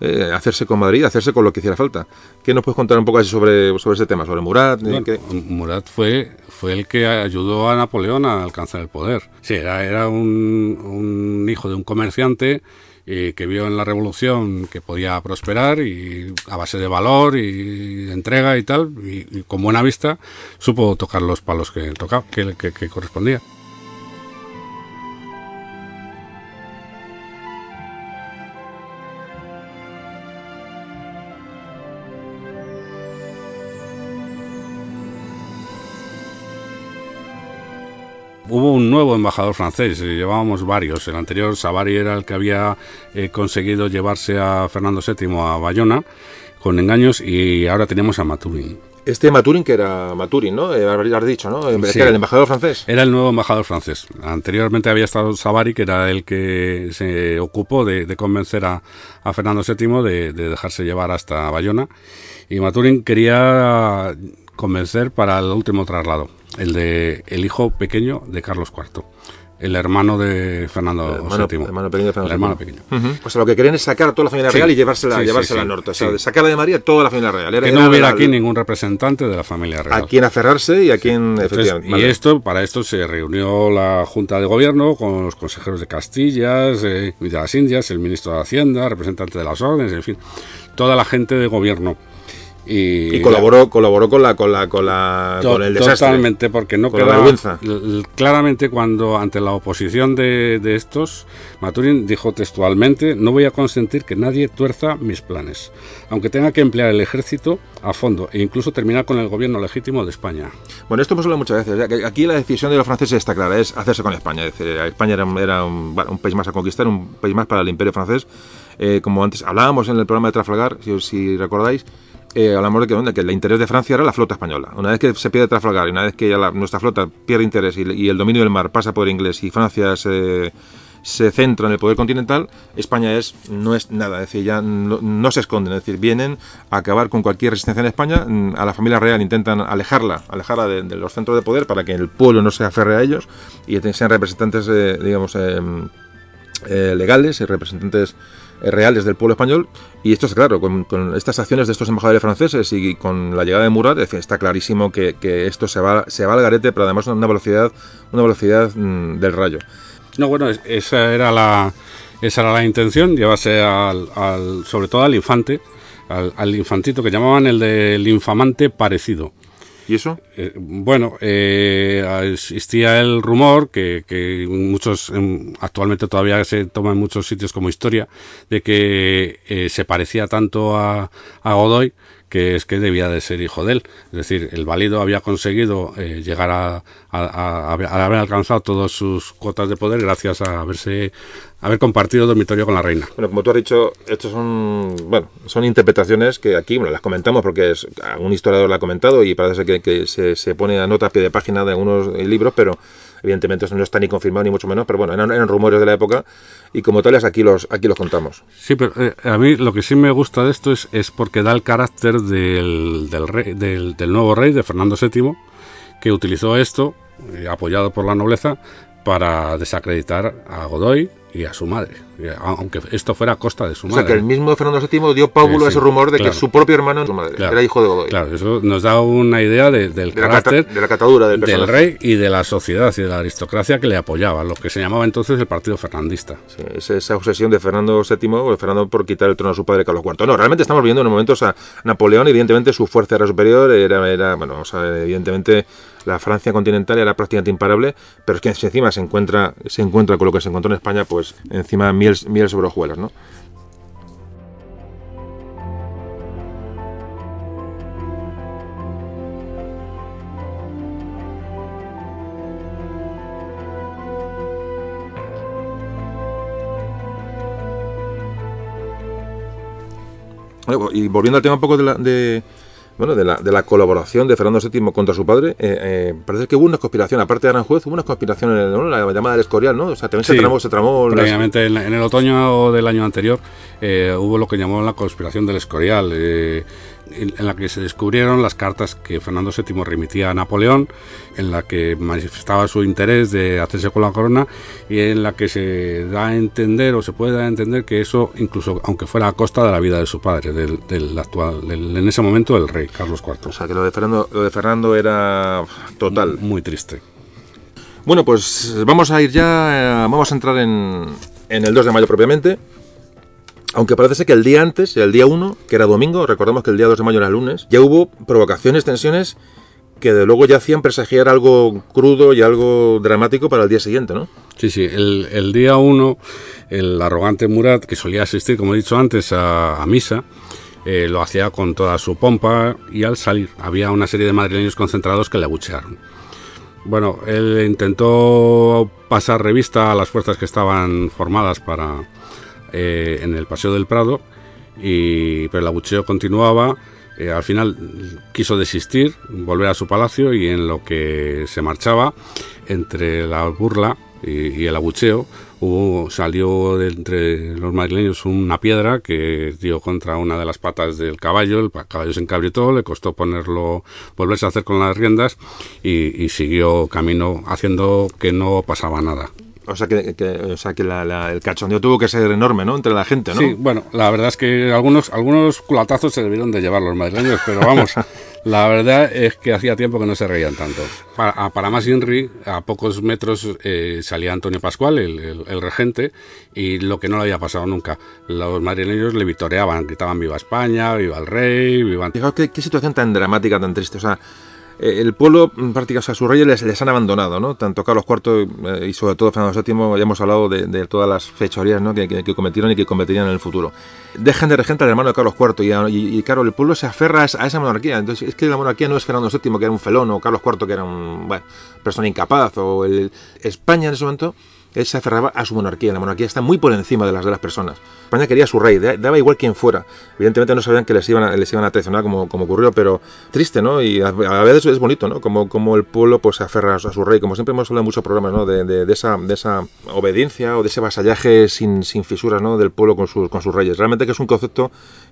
eh, hacerse con Madrid, hacerse con lo que hiciera falta. ¿Qué nos puedes contar un poco así sobre, sobre ese tema? Sobre Murat. Bueno, ¿qué- Murat fue, fue el que ayudó a Napoleón a alcanzar el poder. Sí, era, era un, un hijo de un comerciante eh, que vio en la revolución que podía prosperar y a base de valor y entrega y tal, y, y con buena vista supo tocar los palos que tocaba, que, que- que correspondía. Hubo un nuevo embajador francés, eh, llevábamos varios. El anterior, Savary, era el que había eh, conseguido llevarse a Fernando VII a Bayona con engaños y ahora tenemos a Maturin. Este Maturin, que era Maturin, ¿no? Eh, has dicho, ¿no? Sí. Que era el embajador francés. Era el nuevo embajador francés. Anteriormente había estado Savary, que era el que se ocupó de, de convencer a, a Fernando VII de, de dejarse llevar hasta Bayona. Y Maturin quería convencer para el último traslado, el de el hijo pequeño de Carlos IV, el hermano de Fernando El hermano, VII. hermano pequeño de Fernando El hermano VII. pequeño. Ujú. O sea, lo que querían es sacar a toda la familia Sí. real y llevársela, Sí, llevársela sí. al norte. O sea, de sacarla de María toda la familia real. Era- Que no hubiera aquí ningún representante de la familia real. a quien aferrarse y a quien Entonces, efectivamente. y esto, para esto se reunió la Junta de Gobierno con los consejeros de Castillas eh, de las Indias, el ministro de Hacienda, representante de las órdenes, en fin, toda la gente de gobierno. Y, y colaboró, colaboró con la, con la, con la, To- con el desastre. Totalmente, porque no quedaba- vergüenza. claramente cuando ante la oposición de, de estos, Maturin dijo textualmente, no voy a consentir que nadie tuerza mis planes, aunque tenga que emplear el ejército a fondo e incluso terminar con el gobierno legítimo de España. Bueno, esto hemos hablado muchas veces. que Aquí la decisión de los franceses está clara, es hacerse con España. Es decir, España era, un- era un, bueno, un país más a conquistar, un país más para el imperio francés. Eh, como antes hablábamos en el programa de Trafalgar, si, si recordáis, eh, hablamos de que, el interés de Francia era la flota española. Una vez que se pierde Trafalgar y una vez que ya nuestra flota pierde interés y, el dominio del mar pasa por inglés y Francia se, se centra en el poder continental, España es no es nada, es decir, ya no, se esconden, es decir, vienen a acabar con cualquier resistencia en España, mm, a la familia real intentan alejarla, alejarla de, los centros de poder para que el pueblo no se aferre a ellos y sean representantes, eh, digamos, eh, eh, legales y representantes eh, reales del pueblo español y esto es claro, con, estas acciones de estos embajadores franceses y con la llegada de Murat, está clarísimo que, que esto se va, se va al garete, pero además una velocidad, una velocidad mm, del rayo. No, bueno, es- esa era la, esa era la intención, llevarse al, sobre todo al infante, al infantito que llamaban el del infamante parecido. ¿Y eso? Eh, bueno, eh, existía el rumor que, que muchos em, actualmente todavía se toma en muchos sitios como historia de que eh, se parecía tanto a, a Godoy que es que debía de ser hijo de él. Es decir, el válido había conseguido eh, llegar a, a, haber alcanzado todas sus cuotas de poder gracias a haberse haber compartido dormitorio con la reina. Bueno, como tú has dicho, estos son bueno, son interpretaciones que aquí bueno, las comentamos porque es, un historiador la ha comentado y parece que, que se, se, pone a nota a pie de página de algunos libros, pero evidentemente eso no está ni confirmado ni mucho menos, pero bueno, eran, rumores de la época y como tales aquí los aquí los contamos. Sí, pero eh, a mí lo que sí me gusta de esto es, es porque da el carácter del, del, rey, del, del nuevo rey, de Fernando VII, que utilizó esto, eh, apoyado por la nobleza, para desacreditar a Godoy y a su madre, aunque esto fuera a costa de su madre. O sea, que el mismo Fernando VII dio pábulo sí, a ese rumor de claro, que su propio hermano su madre, claro, era hijo de Godoy. Claro, eso nos da una idea de, del de carácter la cata, de la catadura del, del, rey y de la sociedad y de la aristocracia que le apoyaba, lo que se llamaba entonces el Partido Fernandista. Sí, es esa obsesión de Fernando VII, o de Fernando por quitar el trono a su padre Carlos IV. No, realmente estamos viendo en momentos a Napoleón, evidentemente su fuerza era superior, era, era bueno, o sea, evidentemente la Francia continental era prácticamente imparable, pero es que encima se encuentra, se encuentra con lo que se encontró en España, pues encima miel, miel sobre hojuelas, ¿no? Y volviendo al tema un poco de, la, de, bueno, de la, de la colaboración de Fernando VII contra su padre, eh, eh, parece que hubo una conspiración, aparte de Aranjuez, hubo una conspiración en ¿no? la llamada del Escorial, ¿no? O sea, también sí, se tramó, se tramó previamente las... en, en, el otoño del año anterior eh, hubo lo que llamó la conspiración del Escorial, en, la que se descubrieron las cartas que Fernando VII remitía a Napoleón, en la que manifestaba su interés de hacerse con la corona y en la que se da a entender o se puede dar a entender que eso, incluso aunque fuera a costa de la vida de su padre, del, del actual, del, en ese momento el rey Carlos IV. O sea, que lo de Fernando, lo de Fernando era total. Muy triste. Bueno, pues vamos a ir ya, vamos a entrar en, en el 2 de mayo propiamente. Aunque parece que el día antes, el día 1, que era domingo, recordemos que el día 2 de mayo era lunes, ya hubo provocaciones, tensiones que de luego ya hacían presagiar algo crudo y algo dramático para el día siguiente, ¿no? Sí, sí, el, día 1, el arrogante Murat, que solía asistir, como he dicho antes, a, a misa, eh, lo hacía con toda su pompa y al salir había una serie de madrileños concentrados que le abuchearon. Bueno, él intentó pasar revista a las fuerzas que estaban formadas para, eh, en el Paseo del Prado, y, pero el abucheo continuaba. Eh, al final quiso desistir, volver a su palacio y en lo que se marchaba, entre la burla y, el abucheo, salió de entre los madrileños una piedra que dio contra una de las patas del caballo, el caballo se encabritó, le costó ponerlo, volverse a hacer con las riendas y siguió camino haciendo que no pasaba nada. O sea que, que o sea que la, la, el cachondeo tuvo que ser enorme, ¿no? Entre la gente, ¿no? Sí, bueno, la verdad es que algunos, algunos culatazos se debieron de llevar los madrileños, pero vamos, [laughs] la verdad es que hacía tiempo que no se reían tanto. Para, para más Inri, a pocos metros eh, salía Antonio Pascual, el, el, el, regente, y lo que no le había pasado nunca. Los madrileños le vitoreaban, gritaban viva España, viva el rey, viva... Fijaos qué, qué situación tan dramática, tan triste, o sea el pueblo, prácticamente, o sea, sus reyes les, les, han abandonado, ¿no? Tanto Carlos IV eh, y sobre todo Fernando VII, ya hemos hablado de, de todas las fechorías ¿no? que, que, cometieron y que cometerían en el futuro. Dejan de regente al hermano de Carlos IV y, y, y, claro, el pueblo se aferra a esa, monarquía. Entonces, es que la monarquía no es Fernando VII, que era un felón, o Carlos IV, que era un, bueno, persona incapaz, o el, España en ese momento él se aferraba a su monarquía. La monarquía está muy por encima de las de las personas. España quería a su rey, daba igual quien fuera. Evidentemente no sabían que les iban a, les iban a traicionar como, como ocurrió, pero triste, ¿no? Y a, veces es bonito, ¿no? Como, como el pueblo pues se aferra a su rey. Como siempre hemos hablado en muchos programas, ¿no? De, de, de, esa, de esa obediencia o de ese vasallaje sin, sin fisuras, ¿no? Del pueblo con, sus con sus reyes. Realmente que es un concepto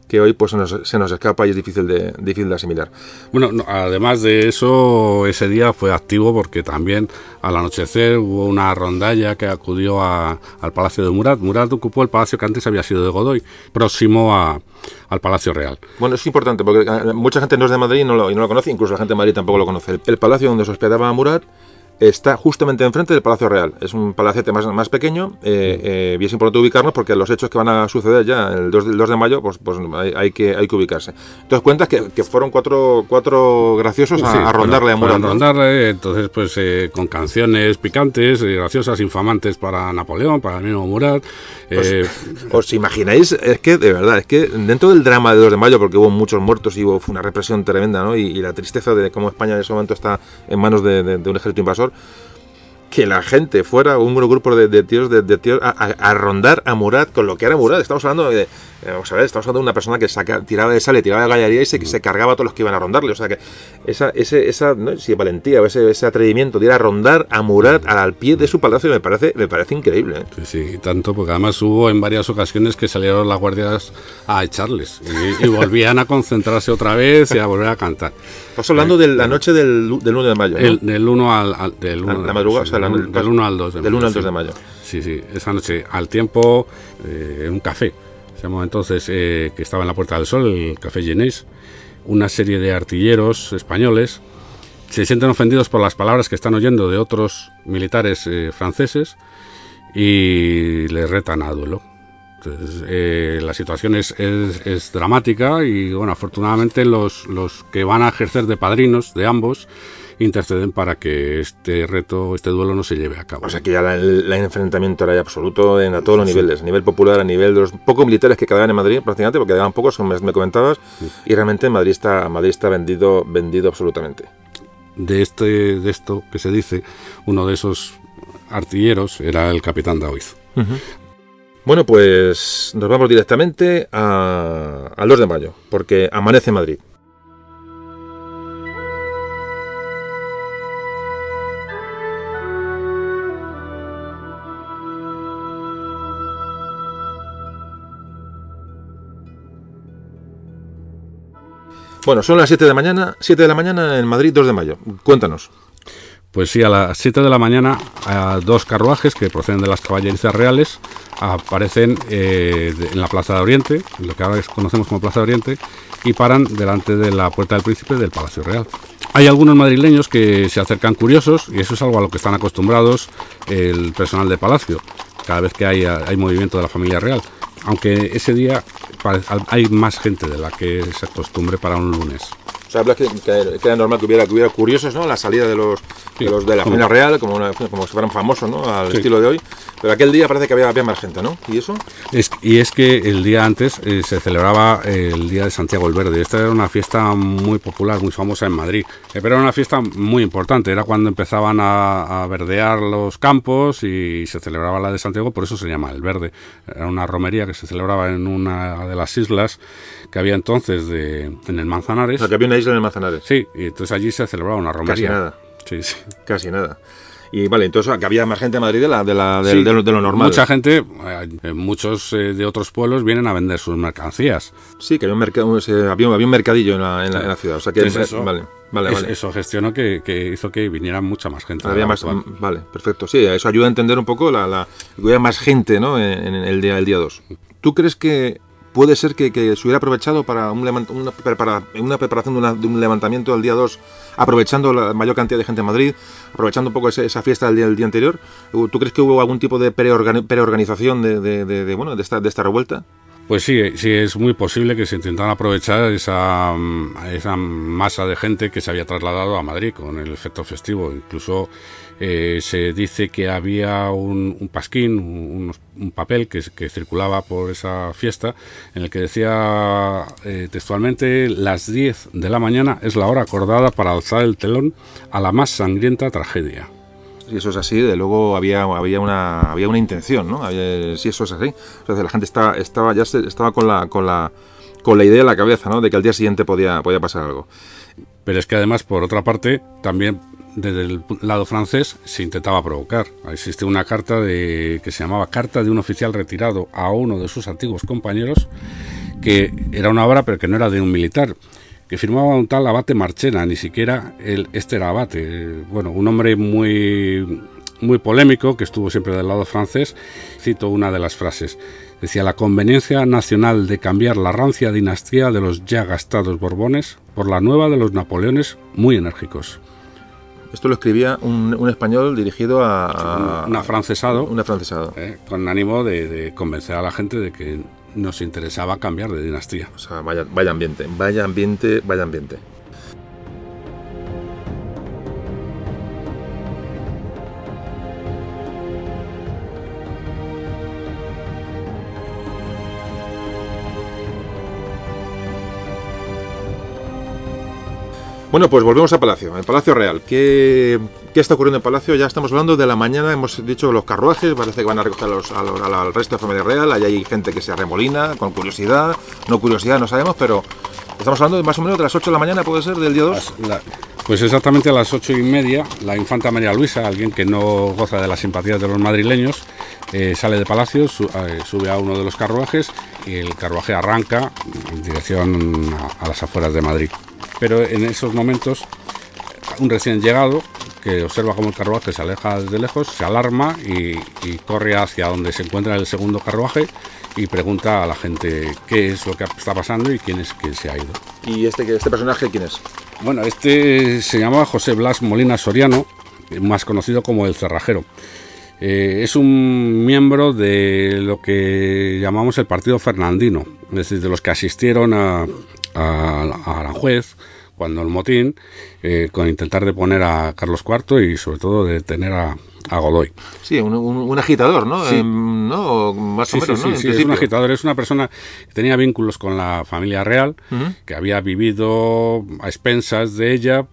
que hoy pues se nos, se nos escapa y es difícil de, difícil de asimilar. Bueno, no, además de eso, ese día fue activo porque también al anochecer hubo una rondalla que acudió a, al Palacio de Murat. Murat ocupó el palacio que antes había sido de Godoy, próximo a, al Palacio Real. Bueno, es importante porque mucha gente no es de Madrid y no lo, y no lo conoce, incluso la gente de Madrid tampoco lo conoce. El, el palacio donde se hospedaba Murat está justamente enfrente del Palacio Real. Es un palacete más, más pequeño eh, eh, y es importante ubicarnos porque los hechos que van a suceder ya el 2, el 2 de mayo, pues, pues hay, hay que, hay que ubicarse. Entonces cuentas que, que fueron cuatro, cuatro graciosos a, Sí, a rondarle a para- Murat. para ¿no? rondarle, entonces, pues eh, con canciones picantes, graciosas, infamantes para Napoleón, para el mismo Murat. Pues, eh, ¿Os imagináis? Es que, de verdad, es que dentro del drama de 2 de mayo, porque hubo muchos muertos y hubo fue una represión tremenda, ¿no? Y, y la tristeza de cómo España en ese momento está en manos de, de- de un ejército invasor, que la gente fuera un grupo de, de tíos, de, de a- a rondar a Murat con lo que era Murat. Estamos hablando de, eh, vamos a ver, estamos hablando de una persona que saca, tiraba de sal, tiraba de gallería y se, se cargaba a todos los que iban a rondarle. O sea que esa, ese, esa, no si valentía o ese, ese atrevimiento de ir a rondar a Murat al, pie de su palacio me parece, me parece increíble. ¿eh? Sí, sí, tanto, porque además hubo en varias ocasiones que salieron las guardias a echarles y, y volvían a concentrarse otra vez y a volver a cantar. Estamos hablando de la noche del, del 1 de mayo. ¿no? El, del 1 al, al- del La- uno- la madrugada, sí, o sea, la- del, del 1 al 2 de Del 1 al 2 sí. de mayo. Sí, sí, esa noche al tiempo eh, en un café, entonces, eh, que estaba en la Puerta del Sol, el Café Genés, una serie de artilleros españoles se sienten ofendidos por las palabras que están oyendo de otros militares eh, franceses y les retan a duelo. Entonces, eh, la situación es, es- es dramática y, bueno, afortunadamente los, los que van a ejercer de padrinos de ambos interceden para que este reto, este duelo no se lleve a cabo. O sea que ya la- el, el enfrentamiento era ya absoluto en, a todos los niveles, a nivel popular, a nivel de los pocos militares que quedaban en Madrid, prácticamente, porque quedaban pocos, como me, me comentabas, y realmente Madrid está, Madrid está vendido, vendido absolutamente. de este de esto que se dice uno de esos artilleros era el capitán Daoiz Bueno, pues nos vamos directamente a- al 2 de mayo, porque amanece Madrid. Bueno, son las 7 de la mañana, 7 de la mañana en Madrid, 2 de mayo. Cuéntanos. pues sí a las 7 de la mañana dos carruajes que proceden de las caballerizas reales aparecen eh, en la Plaza de Oriente lo que ahora conocemos como Plaza de Oriente y paran delante de la Puerta del Príncipe del Palacio Real hay algunos madrileños que se acercan curiosos y eso es algo a lo que están acostumbrados el personal de Palacio cada vez que hay, hay movimiento de la familia real aunque ese día hay más gente de la que se acostumbre para un lunes. O sea, hablas que, que- que era normal que hubiera, que hubiera curiosos, ¿no? La salida de los de, los de la familia real, como, una- como si fueran famosos, ¿no? Al Sí. estilo de hoy. Pero aquel día parece que había, había más gente, ¿no? ¿Y eso? Es- y es que el día antes eh, se celebraba el Día de Santiago el Verde. Esta era una fiesta muy popular, muy famosa en Madrid. Eh, pero era una fiesta muy importante. Era cuando empezaban a, a verdear los campos y se celebraba la de Santiago, por eso se llama el Verde. Era una romería que se celebraba en una de las islas que había entonces de, en el O Manzanares. sea, que había una isla en el Manzanares. Sí, y entonces allí se celebraba una romería. nada. Sí, sí. Casi nada. Y vale, entonces que había más gente en Madrid de, la, de, la, Sí, de, lo, de lo normal. Mucha gente, eh, muchos eh, de otros pueblos vienen a vender sus mercancías. Sí, que había un, mercado, había, un- había un mercadillo en la, en la- en la ciudad. O sea que. Entonces eso- vale, vale, vale. Eso gestionó que, que hizo que viniera mucha más gente. Había más, habitual. vale, perfecto. Sí, eso ayuda a entender un poco la, la más gente, ¿no? En, en el día el día 2. ¿Tú crees que puede ser que, se hubiera aprovechado para, un una, prepara- una preparación de, una- de un levantamiento del día 2, aprovechando la mayor cantidad de gente en Madrid, aprovechando un poco ese- esa fiesta del día, anterior? ¿Tú crees que hubo algún tipo de preorgani- preorganización de, de, bueno, de, esta, revuelta? Pues sí, sí, es muy posible que se intentara aprovechar esa, esa masa de gente que se había trasladado a Madrid con el efecto festivo. Incluso eh, se dice que había un, un pasquín, un, un papel que, que circulaba por esa fiesta en el que decía eh, textualmente las 10 de la mañana es la hora acordada para alzar el telón a la más sangrienta tragedia. Si eso es así, de luego había, había, una, había una intención, ¿no? Había- si eso es así. O sea, la gente estaba, estaba ya se- estaba con la, con, la, con la idea en la cabeza, ¿no? De que al día siguiente podía, podía pasar algo. Pero es que además, por otra parte, también desde el lado francés se intentaba provocar. Existe una carta que se llamaba Carta de un oficial retirado a uno de sus antiguos compañeros, que era una obra pero que no era de un militar, que firmaba un tal abate Marchena, ni siquiera el, este era abate. Bueno, un hombre muy, muy polémico que estuvo siempre del lado francés. Cito una de las frases. Decía, la conveniencia nacional de cambiar la rancia dinastía de los ya gastados Borbones por la nueva de los Napoleones muy enérgicos. Esto lo escribía un, un español dirigido a, a- Un afrancesado. un afrancesado. eh, con ánimo de, de convencer a la gente de que nos interesaba cambiar de dinastía. O sea, vaya, vaya ambiente, vaya ambiente, vaya ambiente. Bueno, pues volvemos a Palacio, el Palacio Real. ¿Qué, está ocurriendo en Palacio? Ya estamos hablando de la mañana, hemos dicho los carruajes, parece que van a recoger a los- al resto de familia real, ahí hay gente que se arremolina, con curiosidad, no curiosidad, no sabemos, pero estamos hablando más o menos de las 8 de la mañana, puede ser, del día 2. Las- la- pues exactamente a las ocho y media, la infanta María Luisa, alguien que no goza de las simpatías de los madrileños, eh, sale de Palacio, eh, sube a uno de los carruajes y el carruaje arranca en dirección a las afueras de Madrid. Pero en esos momentos, un recién llegado que observa cómo el carruaje se aleja desde lejos, se alarma y, y corre hacia donde se encuentra el segundo carruaje y pregunta a la gente qué es lo que está pasando y quién es quien se ha ido. ¿Y este, este personaje quién es? Bueno, este se llamaba José Blas Molina Soriano, más conocido como el Cerrajero. Eh, es un miembro de lo que llamamos el Partido Fernandino, es decir, de los que asistieron a, a, Aranjuez cuando el motín, eh, con intentar deponer a Carlos IV y sobre todo de detener a, a Godoy. Sí, un, un- un agitador, ¿no? Sí. Em, ¿no? Más Sí, o menos, sí, ¿no? sí, es un agitador, es una persona que tenía vínculos con la familia real, que había vivido a expensas de ella,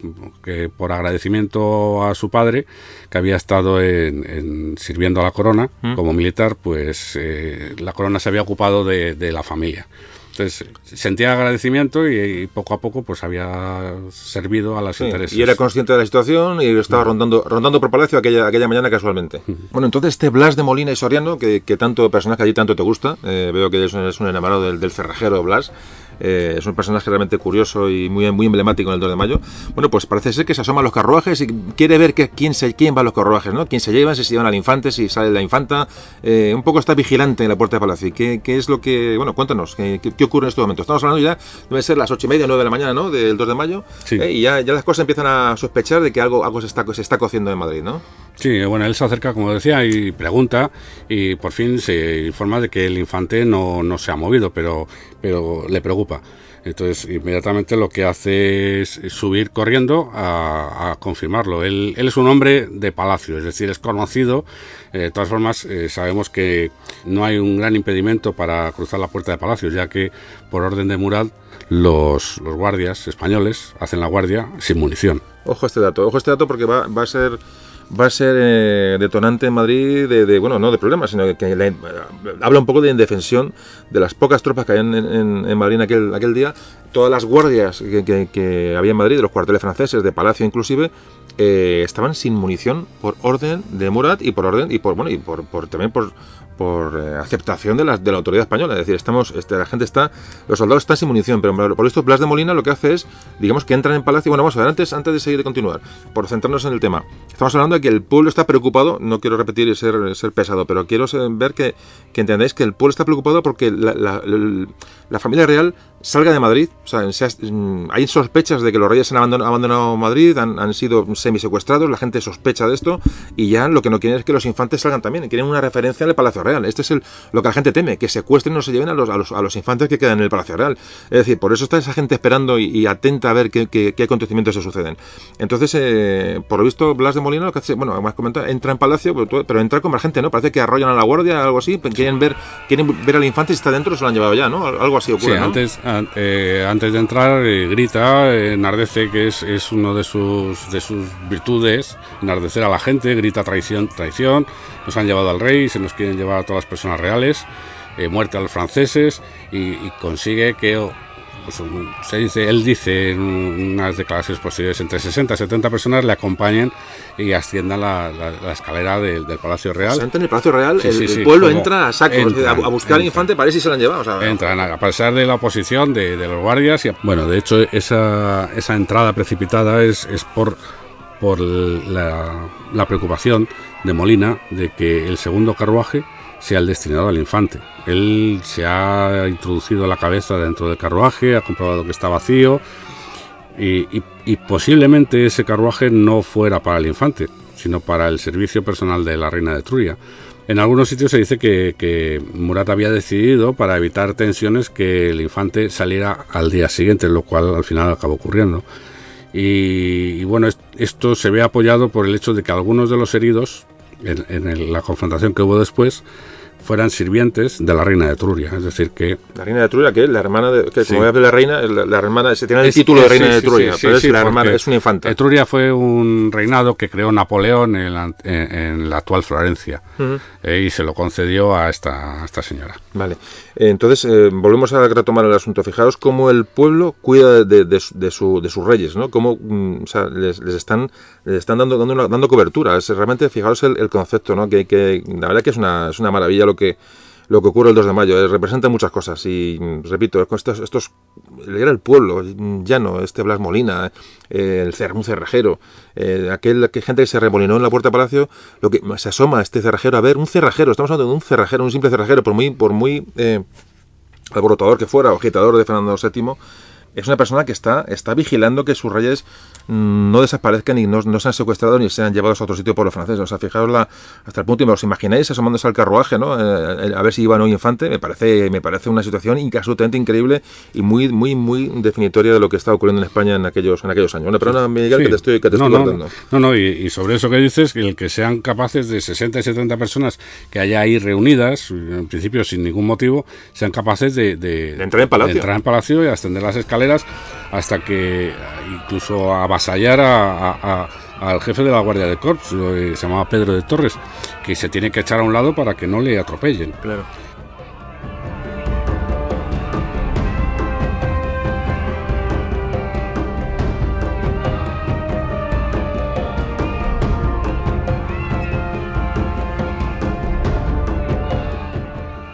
que por agradecimiento a su padre, que había estado en- en- sirviendo a la corona como militar, pues eh, la corona se había ocupado de, de la familia. Entonces sentía agradecimiento y, y poco a poco pues había servido a los Sí, intereses. y era consciente de la situación y estaba rondando, rondando por Palacio aquella, aquella mañana casualmente. Bueno, entonces este Blas de Molina y Soriano, que, que tanto personaje allí tanto te gusta, eh, veo que eres un, eres un enamorado del, del cerrajero Blas, eh, es un personaje realmente curioso y muy, muy emblemático en el 2 de mayo. Bueno, pues parece ser que se asoma a los carruajes y quiere ver que, quién, se, quién va a los carruajes, ¿no? Quién se llevan, si se llevan al infante, si sale la infanta. eh, un poco está vigilante en la puerta de Palacio. ¿Y ¿Qué, qué es lo que...? Bueno, cuéntanos, ¿qué, qué, ocurre en este momento? Estamos hablando ya, debe ser las ocho y media, nueve de la mañana, ¿no? Del 2 de mayo. Sí. Eh, y ya, ya las cosas empiezan a sospechar de que algo, algo se, está, se está cociendo en Madrid, ¿no? Sí, bueno, él se acerca, como decía, y pregunta, y por fin se informa de que el infante no, no se ha movido, pero, pero le preocupa. Entonces, inmediatamente lo que hace es subir corriendo a, a confirmarlo. Él, él es un hombre de palacio, es decir, es conocido. Eh, de todas formas, eh, sabemos que no hay un gran impedimento para cruzar la puerta de palacio, ya que por orden de Murat los, los guardias españoles hacen la guardia sin munición. Ojo a este dato, ojo a este dato porque va, va a ser va a ser eh, detonante en Madrid de, de, bueno no de problemas sino que la- habla un poco de indefensión de las pocas tropas que en, en- en Madrid en aquel, aquel día. Todas las guardias que, que- que había en Madrid de los cuarteles franceses de Palacio inclusive eh, estaban sin munición por orden de Murat y por orden y por bueno y por, por también por por eh, aceptación de la, de la autoridad española. Es decir, estamos, este, la gente está, los soldados están sin munición, pero por esto Blas de Molina lo que hace es, digamos, que entran en palacio. Bueno, vamos a ver, antes, antes de seguir de continuar, por centrarnos en el tema, estamos hablando de que el pueblo está preocupado, no quiero repetir y ser, ser pesado, pero quiero ser- ver que, que entendáis que el pueblo está preocupado porque la- la familia real salga de Madrid. O sea, mm, hay sospechas de que los reyes han abandonado, abandonado Madrid, han, han sido semisecuestrados, la gente sospecha de esto y ya lo que no quieren es que los infantes salgan también, quieren una referencia en el Palacio Real. Este es el, lo que la gente teme, que secuestren o se lleven a los, a los, a los infantes que quedan en el Palacio Real. Es decir, por eso está esa gente esperando y, y atenta a ver qué, qué- qué acontecimientos se suceden. Entonces, eh, por lo visto, Blas de Molina lo que hace, bueno, además comentado, entra en Palacio, pero, pero entra con más gente, ¿no? Parece que arrollan a la guardia, algo así, quieren ver, quieren ver al infante si está dentro, se lo han llevado ya, ¿no? Algo así ocurre, Sí, ¿no? antes, an- eh, antes de entrar eh, grita, enardece, que es, es de sus, de sus virtudes, enardecer a la gente, grita traición, traición, nos han llevado al rey, se nos quieren llevar a todas las personas reales, eh, muerte a los franceses, y, y consigue que, pues, un- se dice, él dice en unas declaraciones posteriores, entre 60 y 70 personas le acompañen y asciendan la, la- la escalera del, del Palacio Real. Entra en el Palacio Real, Sí, el, sí, el sí, pueblo entra a saco, a, buscar al infante para ver si se lo han llevado. o sea, Entran a pesar de la oposición de, de los guardias. Y, bueno, de hecho, esa, esa entrada precipitada es, es por, por la, la preocupación de Molina de que el segundo carruaje sea el destinado al infante. Él se ha introducido la cabeza dentro del carruaje, ha comprobado que está vacío Y, posiblemente ese carruaje no fuera para el infante, sino para el servicio personal de la reina de Etruria. En algunos sitios se dice que, que, Murat había decidido, para evitar tensiones, que el infante saliera al día siguiente, lo cual al final acabó ocurriendo. Y, bueno, esto se ve apoyado por el hecho de que algunos de los heridos, en, la confrontación que hubo después, fueran sirvientes de la reina de Etruria. Es decir, que. La reina de Etruria, que es la hermana de. Que como la reina, la, hermana. Se tiene el título de reina de Etruria, pero es la hermana, es una infanta. Etruria fue un reinado que creó Napoleón en la, en, la actual Florencia eh, y se lo concedió a esta, a esta señora. Vale. Entonces, eh, volvemos a retomar el asunto. Fijaos cómo el pueblo cuida de, de, su, de sus reyes, ¿no? Cómo mm, o sea, les, les, están, les están dando, dando, dando cobertura. Es, realmente, fijaos el, el concepto, ¿no? Que, que, la verdad que es una, es una maravilla lo que lo que ocurre el 2 de mayo. Eh, representa muchas cosas y, repito, estos, estos era el pueblo llano, este Blas Molina, eh, el un cerrajero, eh, aquel que gente que se remolinó en la puerta de palacio, lo que se asoma este cerrajero a ver, un cerrajero, estamos hablando de un cerrajero, un simple cerrajero, por muy, por muy alborotador que fuera, o agitador de Fernando VII, es una persona que está, está vigilando que sus reyes no desaparezcan y no, no sean secuestrados ni sean llevados a otro sitio por los franceses. O sea, fijaos la, hasta el punto, ¿os imagináis asomándose al carruaje, ¿no? Eh, eh, a ver si iba o no infante? Me parece, me parece una situación absolutamente increíble y muy, muy, muy definitoria de lo que está ocurriendo en España en aquellos, en aquellos años. Bueno, perdona, Miguel, que te estoy, que te no, estoy no, No, no, y, sobre eso que dices, el que sean capaces de 60 y 70 personas que haya ahí reunidas, en principio sin ningún motivo, sean capaces de, de, entrar en palacio. De entrar en palacio y ascender las escaleras hasta que incluso avasallar a, al jefe de la Guardia de Corps, se llamaba Pedro de Torres, que se tiene que echar a un lado para que no le atropellen. Claro.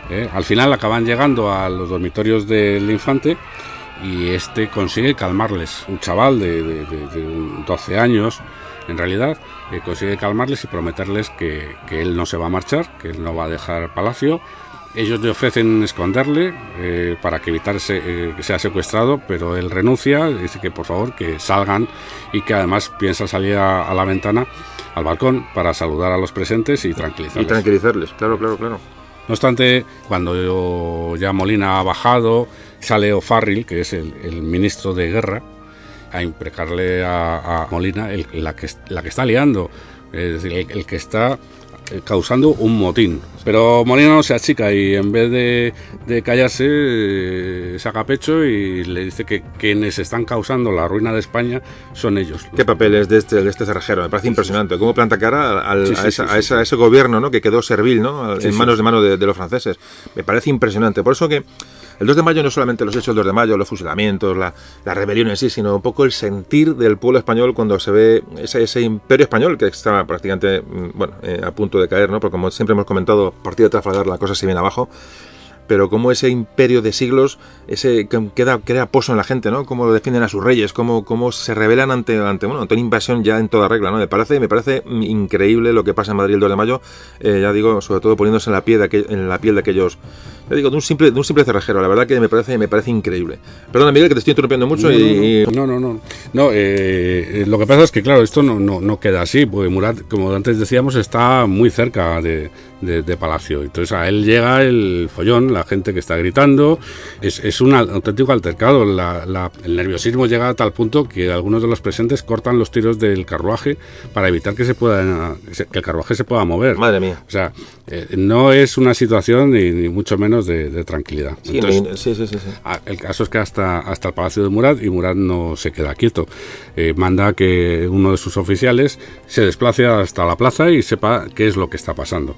Eh, al final acaban llegando a los dormitorios del infante y este consigue calmarles. Un chaval de, 12 años, en realidad, eh, consigue calmarles y prometerles que, él no se va a marchar, que él no va a dejar palacio. Ellos le ofrecen esconderle eh, para que evitar eh, que sea secuestrado, pero él renuncia, dice que por favor que salgan y que además piensa salir a, la ventana, al balcón, para saludar a los presentes y tranquilizarles. Y tranquilizarles, claro, claro, claro. No obstante, cuando ya Molina ha bajado, sale O'Farrill, que es el, ministro de guerra, a imprecarle a, Molina la, que, la que está liando, es decir, el, que está eh, causando un motín. Pero Molina no se achica y en vez de, callarse, eh, saca pecho y le dice que quienes están causando la ruina de España son ellos. ¿Qué papel es de este, de este cerrajero? Me parece impresionante. ¿Cómo planta cara a, ese gobierno ¿no? que quedó servil ¿no? en manos de manos de, de los franceses? Me parece impresionante. Por eso que el 2 de mayo no solamente los hechos del 2 de mayo, los fusilamientos, la, la rebelión en sí, sino un poco el sentir del pueblo español cuando se ve ese, imperio español que está prácticamente mm, bueno, eh, a punto de caer, ¿no? porque como siempre hemos comentado, a partir de Trafalgar la cosa se viene abajo pero como ese imperio de siglos ese queda crea pozo en la gente, ¿no? Cómo defienden a sus reyes, cómo, cómo se rebelan ante, ante una invasión ya en toda regla, ¿no? Me parece, me parece increíble lo que pasa en Madrid el 2 de mayo, eh, ya digo, sobre todo poniéndose en la piel de, en la piel de aquellos ya digo, de un simple, de un simple cerrajero, la verdad que me parece, me parece increíble. Perdona, Miguel, que te estoy interrumpiendo mucho no, y... No, no, no. no eh, lo que pasa es que, claro, esto no, no, no queda así, porque Murat, como antes decíamos, está muy cerca de, de, Palacio. Entonces a él llega el follón, la gente que está gritando, es, es un auténtico altercado. el nerviosismo llega a tal punto que algunos de los presentes cortan los tiros del carruaje para evitar que se pueda que el carruaje se pueda mover. Madre mía. O sea, eh, no es una situación ni, mucho menos de, tranquilidad. Sí, sí, sí, sí, El caso es que hasta, hasta el Palacio de Murat y Murat no se queda quieto. Eh, manda que uno de sus oficiales se desplace hasta la plaza y sepa qué es lo que está pasando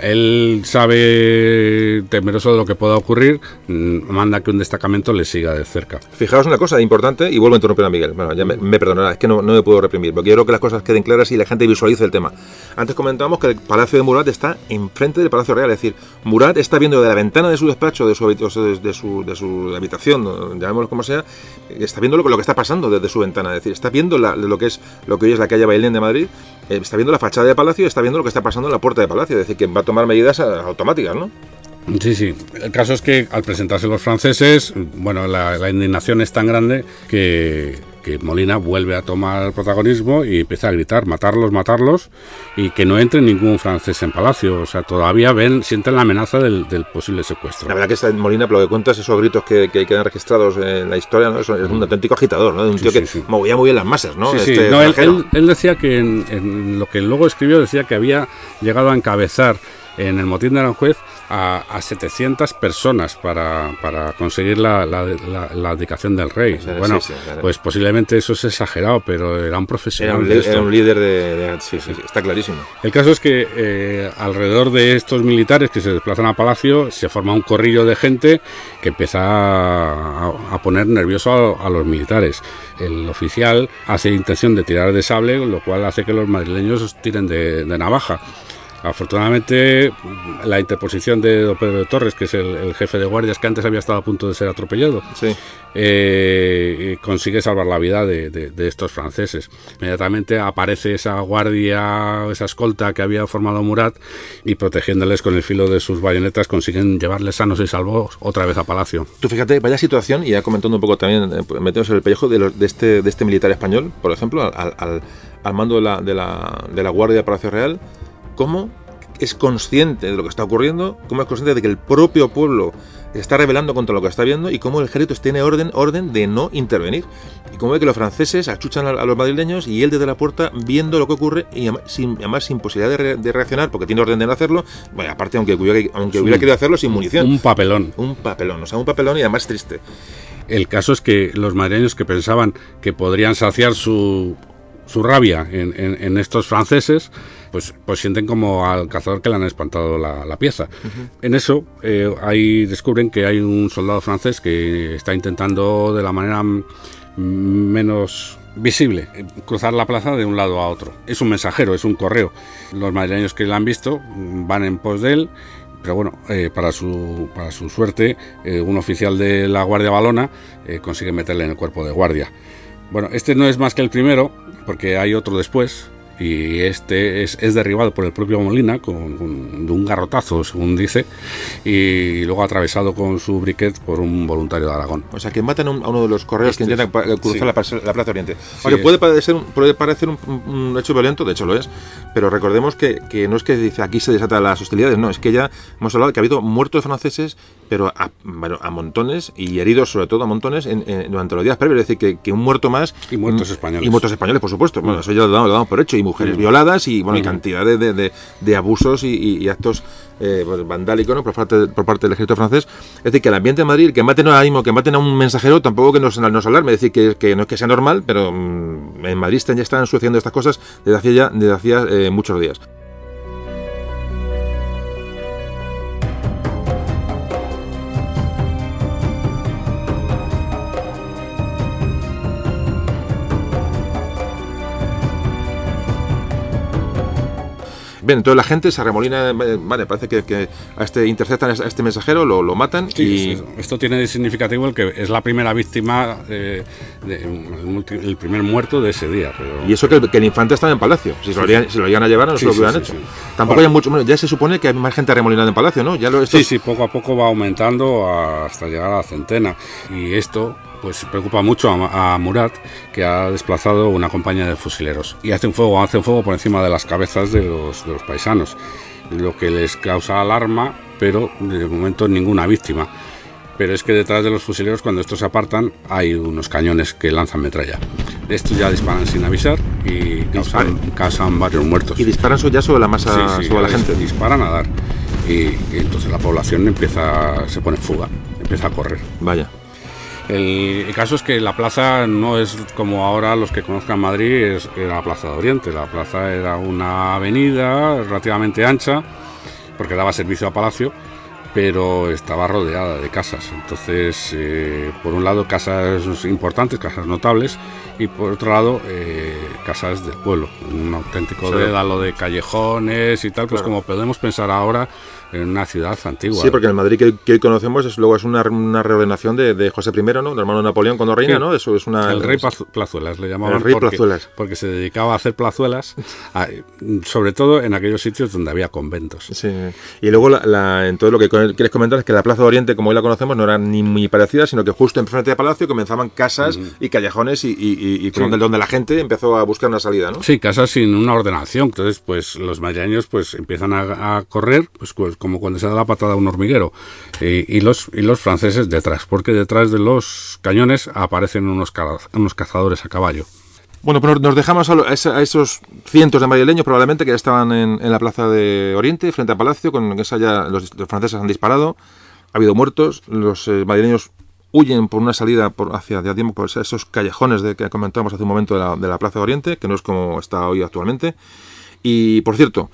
él sabe, temeroso de lo que pueda ocurrir, mm, manda que un destacamento le siga de cerca. Fijaos una cosa importante, y vuelvo a interrumpir a Miguel. Bueno, ya me, perdonará, es que no, no, me puedo reprimir, porque quiero que las cosas queden claras y la gente visualice el tema. Antes comentábamos que el Palacio de Murat está enfrente del Palacio Real, es decir, Murat está viendo de la ventana de su despacho, de su, de de su habitación, llamémoslo como sea, está viendo lo, que está pasando desde su ventana, es decir, está viendo lo que es lo que hoy es la calle Bailén de Madrid, eh, está viendo la fachada de Palacio, está viendo lo que está pasando en la puerta de Palacio, es decir, que va a tomar medidas automáticas, ¿no? Sí, sí. El caso es que al presentarse los franceses, bueno, la, indignación es tan grande que, que Molina vuelve a tomar el protagonismo y empieza a gritar, matarlos, matarlos, y que no entre ningún francés en Palacio. O sea, todavía ven, sienten la amenaza del, posible secuestro. La verdad que Molina, por lo que cuentas, esos gritos que, que quedan registrados en la historia, ¿no? es, un auténtico agitador, ¿no? De un tío que movía muy bien las masas, ¿no? Este él, decía que en, lo que luego escribió, decía que había llegado a encabezar en el motín de Aranjuez a, a 700 personas para, para conseguir la, la, la, abdicación del rey. bueno, pues posiblemente eso es exagerado, pero era un profesional. Era un, líder de, sí, sí, está clarísimo. El caso es que eh, alrededor de estos militares que se desplazan a Palacio se forma un corrillo de gente que empieza a, poner nervioso a, los militares. El oficial hace intención de tirar de sable, lo cual hace que los madrileños tiren de, de navaja. Afortunadamente, la interposición de don Pedro de Torres, que es el, jefe de guardias que antes había estado a punto de ser atropellado, eh, consigue salvar la vida de, estos franceses. Inmediatamente aparece esa guardia, esa escolta que había formado Murat y protegiéndoles con el filo de sus bayonetas consiguen llevarles sanos y salvos otra vez a Palacio. Tú fíjate, vaya situación, y ya comentando un poco también, eh, metiéndose en el pellejo de, este, de este militar español, por ejemplo, al, al, mando de la, de, la, de la Guardia de Palacio Real, cómo es consciente de lo que está ocurriendo, cómo es consciente de que el propio pueblo está rebelando contra lo que está viendo y cómo el ejército tiene orden, orden de no intervenir. Y cómo ve que los franceses achuchan a, los madrileños y él desde la puerta viendo lo que ocurre y además sin, posibilidad de, reaccionar porque tiene orden de no hacerlo, bueno, aparte aunque hubiera, aunque hubiera querido hacerlo sin munición. Un papelón. Un papelón, o sea, un papelón y además triste. El caso es que los madrileños que pensaban que podrían saciar su, su rabia en estos franceses, pues, pues sienten como al cazador que le han espantado la, pieza. En eso, eh, ahí descubren que hay un soldado francés que está intentando de la manera menos visible cruzar la plaza de un lado a otro. Es un mensajero, es un correo. Los madrileños que lo han visto van en pos de él pero bueno, eh, para, su, para su suerte, eh, un oficial de la Guardia Balona consigue meterle en el cuerpo de guardia. Bueno, este no es más que el primero, porque hay otro después, y este es, derribado por el propio Molina con, un garrotazo, según dice, y luego atravesado con su briquet por un voluntario de Aragón. O sea, que matan a uno de los correos que este intentan cruzar la, Plaza Oriente. puede parecer, puede parecer un, hecho violento, de hecho lo es, pero recordemos que, que, no es que dice aquí se desatan las hostilidades, no, es que ya hemos hablado de que ha habido muertos franceses, pero a, bueno, a montones y heridos sobre todo a montones durante los días previos, es decir, que, un muerto más. Y muertos mm, españoles. Y muertos españoles, por supuesto. Bueno, eso ya lo damos, por hecho. Y mujeres violadas y bueno, y cantidad de, de, abusos y, actos eh, pues, vandálicos por, parte, por parte del ejército francés. Es decir, que el ambiente de Madrid, que maten mismo, que maten a un mensajero, tampoco que nos, nos alarme. Es decir, que, que, no es que sea normal, pero mm, en Madrid ya están sucediendo estas cosas desde hacía ya desde hacía eh, muchos días. Bien, entonces la gente se arremolina, vale, parece que, a este interceptan a este mensajero, lo, lo matan y... Esto tiene de significativo el que es la primera víctima, de, el, primer muerto de ese día. Y eso que, el infante estaba en Palacio, si, se lo, iban a llevar no se lo hubieran hecho. Tampoco hay mucho, bueno, ya se supone que hay más gente arremolinada en Palacio, ¿no? Ya lo, Sí, sí, poco a poco va aumentando hasta llegar a la centena. Y esto pues preocupa mucho a, Murat, que ha desplazado una compañía de fusileros. Y hacen fuego, hacen fuego por encima de las cabezas de los, de los paisanos, lo que les causa alarma, pero de momento ninguna víctima. Pero es que detrás de los fusileros, cuando estos se apartan, hay unos cañones que lanzan metralla. Estos ya disparan sin avisar y causan, varios muertos. Y disparan ya sobre la masa, sobre la gente. Disparan a dar. Y, y, entonces la población empieza, se pone en fuga, empieza a correr. Vaya. El, caso es que la plaza no es como ahora los que conozcan Madrid, es, era la Plaza de Oriente. La plaza era una avenida relativamente ancha, porque daba servicio a Palacio, pero estaba rodeada de casas. Entonces, eh, por un lado, casas importantes, casas notables, y por otro lado, eh, casas del pueblo. Un auténtico dédalo de callejones y tal, pues como podemos pensar ahora en una ciudad antigua. Sí, porque el Madrid que, que hoy conocemos es luego es una, una reordenación de, de José I, ¿no? Del hermano de Napoleón cuando reina, Sí. ¿no? Eso es una... el rey Plazuelas le llamaban El rey porque, Plazuelas. porque se dedicaba a hacer plazuelas, a- sobre todo en aquellos sitios donde había conventos. Sí. Y luego, la, la- entonces lo que quieres comentar es que la Plaza de Oriente, como hoy la conocemos, no era ni muy parecida, sino que justo en frente de Palacio comenzaban casas y callejones y, y, y- y por Sí. donde, donde la gente empezó a buscar una salida, ¿no? Sí, casas sin una ordenación. Entonces, pues los madrileños pues empiezan a, a correr, pues, pues, como cuando se da la patada a un hormiguero. Y, los, y los franceses detrás, porque detrás de los cañones aparecen unos, unos cazadores a caballo. Bueno, pues nos dejamos a, esos cientos de madrileños probablemente que ya estaban en, en la Plaza de Oriente, frente a Palacio, con esa ya los, franceses han disparado, ha habido muertos, los eh, madrileños huyen por una salida por, hacia ya digo, por esos callejones de que comentábamos hace un momento de la, de la Plaza de Oriente, que no es como está hoy actualmente. Y, por cierto,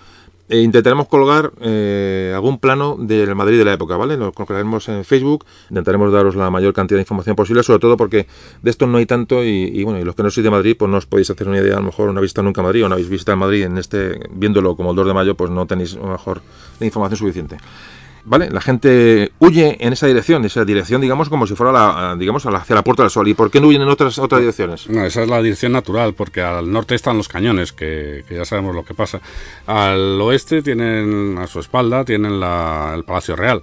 eh, intentaremos colgar eh, algún plano del Madrid de la época, ¿vale? Lo colgaremos en Facebook, intentaremos daros la mayor cantidad de información posible, sobre todo porque de esto no hay tanto y, bueno, y los que no sois de Madrid, pues no os podéis hacer una idea, a lo mejor no habéis estado nunca a Madrid o no habéis visitado Madrid en este, viéndolo como el 2 de mayo, pues no tenéis a lo mejor la información suficiente. ¿Vale? La gente huye en esa dirección, esa dirección, digamos, como si fuera la, digamos, hacia la Puerta del Sol. ¿Y por qué no huyen en otras, otras direcciones? No, esa es la dirección natural, porque al norte están los cañones, que, que ya sabemos lo que pasa. Al oeste tienen a su espalda tienen la- el Palacio Real.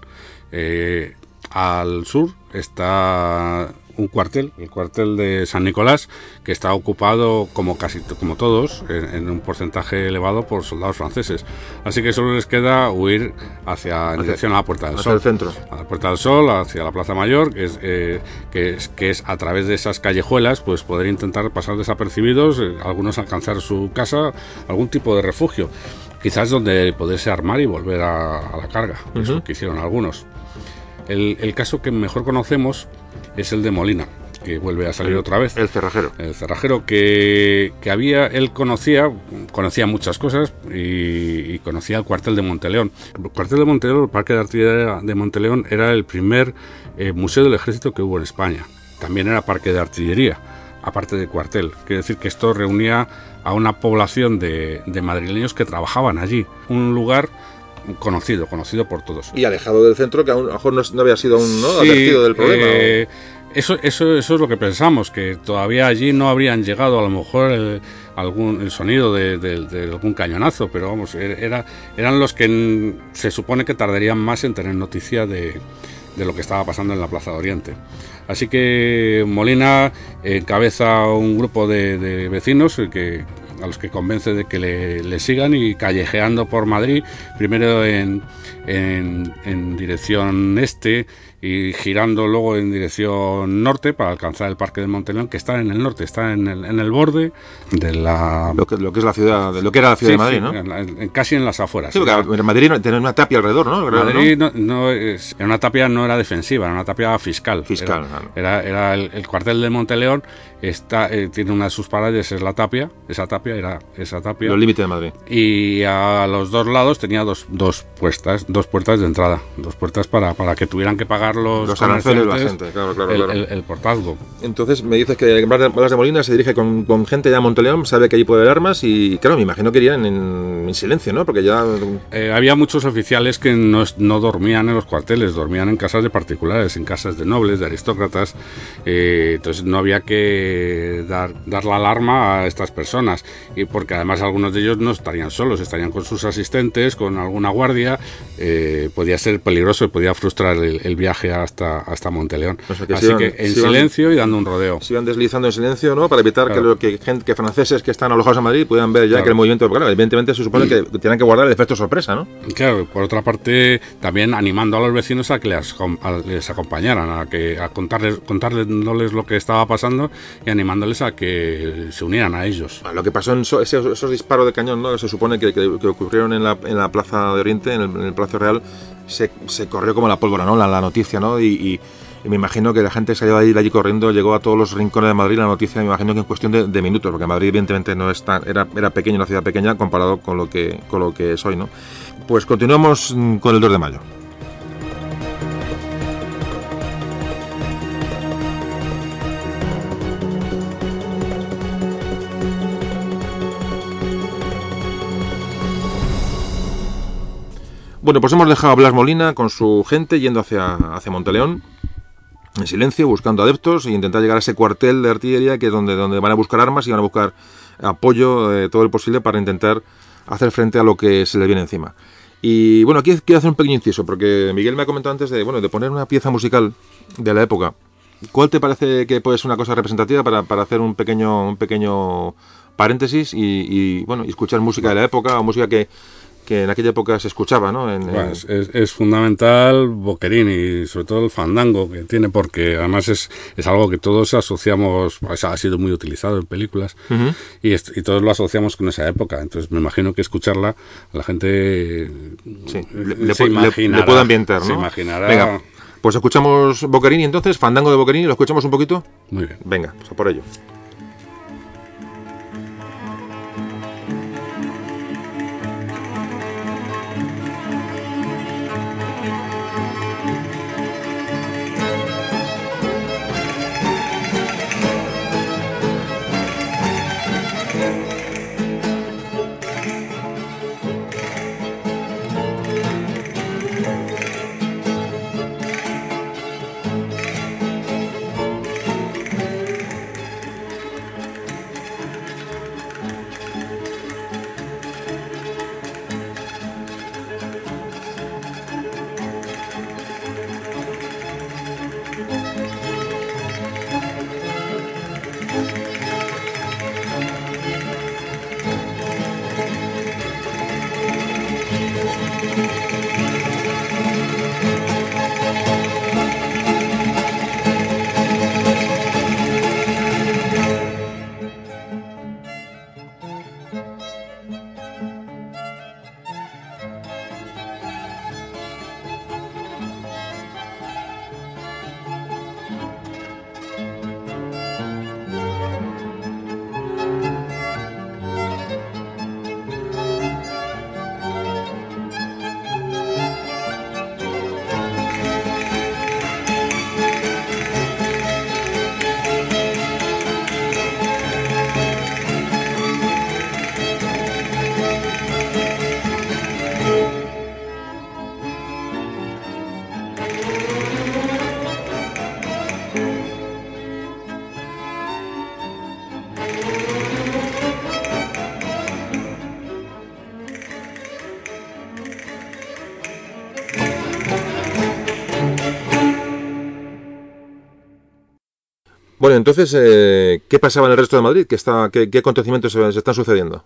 Eh, al sur está un cuartel, el cuartel de San Nicolás, que está ocupado como casi como todos, en, en un porcentaje elevado por soldados franceses. Así que solo les queda huir hacia, en dirección a la Puerta del hacia Sol el centro. a la Puerta del Sol, hacia la Plaza Mayor, que es, eh, que es, que es a través de esas callejuelas, pues poder intentar pasar desapercibidos, eh, algunos alcanzar su casa, algún tipo de refugio. Quizás donde poderse armar y volver a, a la carga, eso que hicieron algunos. El, el caso que mejor conocemos es el de Molina, que vuelve a salir otra vez. El cerrajero. El cerrajero que, que había, él conocía, conocía muchas cosas y, y conocía el cuartel de Monteleón. El cuartel de Monteleón, el Parque de Artillería de Monteleón, era el primer eh, museo del ejército que hubo en España. También era parque de artillería, aparte de cuartel. Quiere decir que esto reunía a una población de, de madrileños que trabajaban allí. Un lugar conocido, conocido por todos. Y alejado del centro, que a lo mejor no, no había sido aún ¿no? Sí, advertido del problema. eh, eso, eso, eso es lo que pensamos, que todavía allí no habrían llegado a lo mejor el, algún, el sonido de, de- de algún cañonazo, pero vamos, er- era, eran los que se supone que tardarían más en tener noticia de, de lo que estaba pasando en la Plaza de Oriente. Así que Molina encabeza un grupo de, de vecinos eh, que, a los que convence de que le, sigan y callejeando por Madrid, primero en, en dirección este y girando luego en dirección norte para alcanzar el Parque de Monteleón, que está en el norte, está en el, en el borde de la... Lo que, lo que es la ciudad, lo que era la ciudad Sí, de Madrid, sí, ¿no? en la- en- casi en las afueras. Sí, porque en Madrid no- tenía una tapia alrededor, ¿no? Madrid no, no es, era una tapia no era defensiva, era una tapia fiscal. Fiscal, Era, claro. era, era el, el cuartel de Monteleón, está, eh, tiene una de sus paredes, es la tapia, esa tapia era esa tapia. Los límites de Madrid. Y a los dos lados tenía dos, dos puertas, dos puertas de entrada, dos puertas para, para que tuvieran que pagar los, Los aranceles la gente, claro, claro, el, claro. el- el portazgo. Entonces me dices que Blas de Molina se dirige con, con gente ya a Monteleón, sabe que allí puede haber armas y claro, me imagino que irían en, en silencio, ¿no? Porque ya... Eh, había muchos oficiales que no, no dormían en los cuarteles, dormían en casas de particulares, en casas de nobles, de aristócratas. eh, entonces no había que dar, dar la alarma a estas personas. Y porque además algunos de ellos no estarían solos, estarían con sus asistentes, con alguna guardia. eh, podía ser peligroso y podía frustrar el, el viaje hasta, hasta Monteleón. O sea, que Así que en silencio y dando un rodeo. Se iban deslizando en silencio, ¿no? Para evitar Claro. que, lo, que, que franceses que están alojados en Madrid puedan ver ya Claro. que el movimiento... Claro, evidentemente se supone que tienen que guardar el efecto sorpresa, ¿no? Claro, por otra parte, también animando a los vecinos a que les, a- les acompañaran, a que a contarles, contarles lo que estaba pasando y animándoles a que se unieran a ellos. Lo que pasó en so- esos, esos disparos de cañón, ¿no? Se supone que, que- ocurrieron en la, en la Plaza de Oriente, en el, en el Palacio Real, se, se corrió como la pólvora, ¿no? La, la noticia, ¿no? Y, y- y me imagino que la gente salió de allí, corriendo, llegó a todos los rincones de Madrid la noticia, me imagino que en cuestión de, de minutos, porque Madrid evidentemente no es tan, era, era pequeño, una ciudad pequeña comparado con lo que, con lo que es hoy, ¿no? Pues continuamos mm, con el 2 de mayo. Bueno, pues hemos dejado a Blas Molina con su gente yendo hacia, hacia Monteleón, en silencio, buscando adeptos e intentar llegar a ese cuartel de artillería que es donde, donde van a buscar armas y van a buscar apoyo, eh, todo el posible, para intentar hacer frente a lo que se les viene encima. Y bueno, aquí quiero hacer un pequeño inciso, porque Miguel me ha comentado antes de, bueno, de poner una pieza musical de la época. ¿Cuál te parece que puede ser una cosa representativa para, para hacer un pequeño, un pequeño paréntesis y, y, bueno, escuchar música de la época o música que, que en aquella época se escuchaba, ¿no? En, Bueno, es, es- es fundamental Boquerini y sobre todo el fandango que tiene, porque además es, es algo que todos asociamos, o sea, ha sido muy utilizado en películas Ujú. y, est- y todos lo asociamos con esa época. Entonces me imagino que escucharla, la gente Sí, eh, le, le se le- le puedo ambientar, ¿no? Se imaginará. Venga, pues escuchamos Bocarini entonces, Fandango de Bocarini, ¿lo escuchamos un poquito? Muy bien. Venga, pues a por ello. Entonces, eh, ¿qué pasaba en el resto de Madrid? ¿Qué, acontecimientos se, están sucediendo?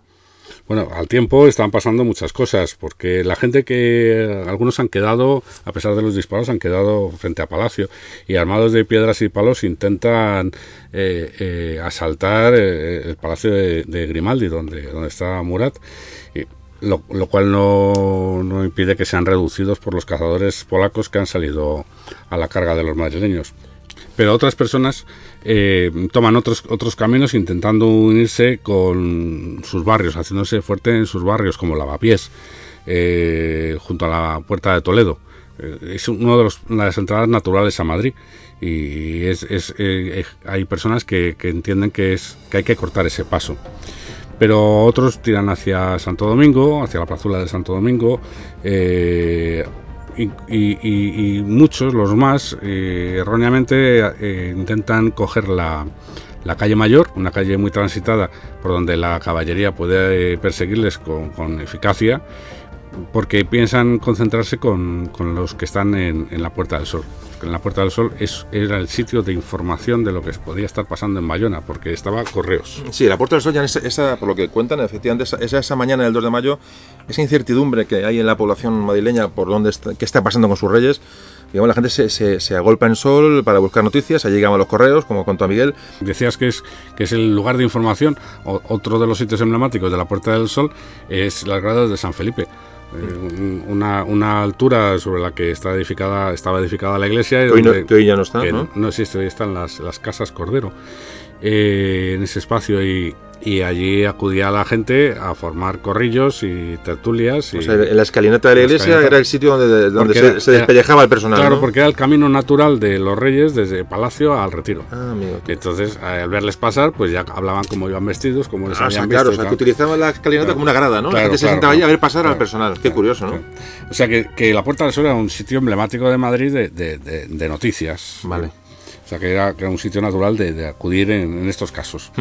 Bueno, al tiempo están pasando muchas cosas, porque la gente que algunos han quedado, a pesar de los disparos, han quedado frente a Palacio y armados de piedras y palos intentan eh, eh, asaltar el Palacio de, Grimaldi, donde, está Murat, lo, cual no impide que sean reducidos por los cazadores polacos que han salido a la carga de los madrileños pero otras personas eh, toman otros otros caminos intentando unirse con sus barrios, haciéndose fuerte en sus barrios como Lavapiés, eh, junto a la Puerta de Toledo. Eh, es una de las entradas naturales a Madrid y hay personas que, entienden que es que hay que cortar ese paso pero otros tiran hacia Santo Domingo, hacia la plazuela de Santo Domingo, y, y- y- muchos, los más, eh, erróneamente eh, intentan coger la, la calle mayor, una calle muy transitada por donde la caballería puede eh, perseguirles con, con eficacia, porque piensan concentrarse con, con los que están en, en la Puerta del Sol. En la Puerta del Sol es, era el sitio de información de lo que podía estar pasando en Bayona, porque estaba Correos. Sí, la Puerta del Sol, ya esa, esa, por lo que cuentan, efectivamente, esa, esa, mañana del 2 de mayo, esa incertidumbre que hay en la población madrileña por dónde está, qué está pasando con sus reyes, digamos, la gente se, se, se agolpa en sol para buscar noticias, allí llegaban los correos, como contó Miguel. Decías que es, que es el lugar de información. O- otro de los sitios emblemáticos de la Puerta del Sol es las gradas de San Felipe. Eh, un- una, una altura sobre la que está edificada, estaba edificada la iglesia. Que hoy, no, donde- que hoy ya no está, ¿no? no existe, hoy están las, las casas Cordero eh, en ese espacio y, y allí acudía la gente a formar corrillos y tertulias. Y, O sea, en la escalinata de la La iglesia escalinata. era el sitio donde, donde se, era- se despellejaba el personal. claro, ¿no? porque era el camino natural de los reyes desde Palacio al Retiro. Ah, amigo. Entonces, al verles pasar, pues ya hablaban cómo iban vestidos, cómo les Ah, o sea, habían claro, o visto. sea, que utilizaban la escalinata Claro. como una grada, ¿no? la Claro, gente se sentaba allí a ver pasar al personal. qué curioso, ¿no? O sea que, que la Puerta del Sol era un sitio emblemático de Madrid de, de- de- de noticias. Vale. Sea que era, que era un sitio natural de, de acudir en, en estos casos.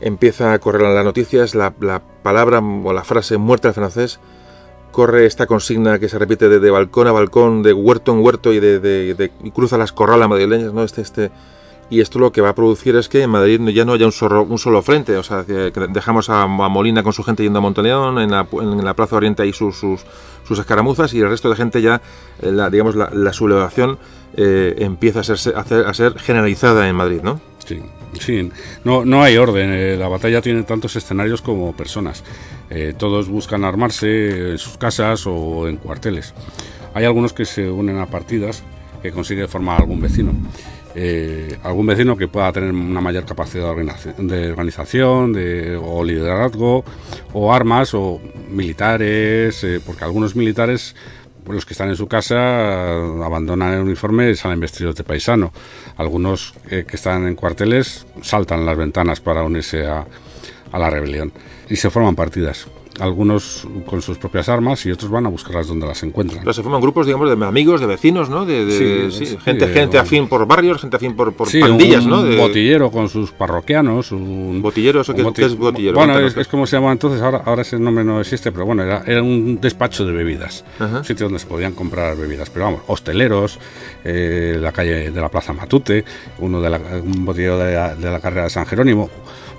Empieza a correr en las noticias la, la palabra o la frase muerta al francés. Corre esta consigna que se repite de, de balcón a balcón, de huerto en huerto y, de, de- y cruza las corralas madrileñas, ¿no? Este, este, y esto lo que va a producir es que en Madrid ya no haya un solo, un solo frente. O sea, que dejamos a, a Molina con su gente yendo a Montoleón, en la, en la Plaza Oriente hay sus, sus, sus escaramuzas y el resto de gente ya, eh, la, digamos, la, la sublevación eh, empieza a ser, a, ser, a ser generalizada en Madrid, ¿no? Sí, sí. No, no hay orden. eh, La batalla tiene tantos escenarios como personas. Eh, todos buscan armarse en sus casas o en cuarteles. Hay algunos que se unen a partidas que consigue formar algún vecino. Eh, algún vecino que pueda tener una mayor capacidad de organización, de o liderazgo, o armas, o militares, eh, porque algunos militares los que están en su casa abandonan el uniforme y salen vestidos de paisano. Algunos eh, que están en cuarteles saltan las ventanas para unirse a, a la rebelión y se forman partidas. Algunos con sus propias armas y otros van a buscarlas donde las encuentran. Pero se forman grupos, digamos, de amigos, de vecinos, ¿no? De, de- Sí, gente, gente afín por barrios, gente afín por, por Sí, pandillas, un ¿no? De, botillero con sus parroquianos. Un Botillero, ¿eso un boti- es botillero? Bueno, es, es como se llamaba entonces, ahora, ahora ese nombre no existe, pero bueno, era, era un despacho de bebidas. Ajá. Un sitio donde se podían comprar bebidas. Pero vamos, hosteleros, eh, la calle de la Plaza Matute, uno de la, un botillero de la, de la carrera de San Jerónimo,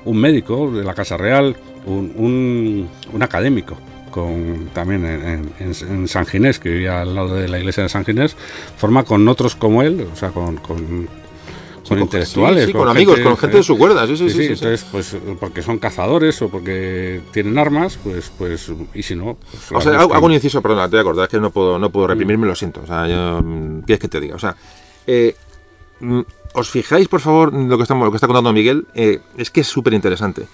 un médico de la Casa Real, un, un, un académico. Con, también en, en- en San Ginés, que vivía al lado de la iglesia de San Ginés, forma con otros como él, o sea, con, con, con con- intelectuales. sí, sí, con amigos, con gente de su cuerda, sí, sí, sí, sí. Entonces, pues porque son cazadores o porque tienen armas, pues, pues, y si no. pues, O sea, hago, hago un inciso, perdona, te voy a acordar, es que no puedo, no puedo reprimirme, lo siento. O sea, yo, mm, ¿qué es que te diga? O sea, eh, mm, os fijáis, por favor, lo que, está contando Miguel, eh, es que es súper interesante.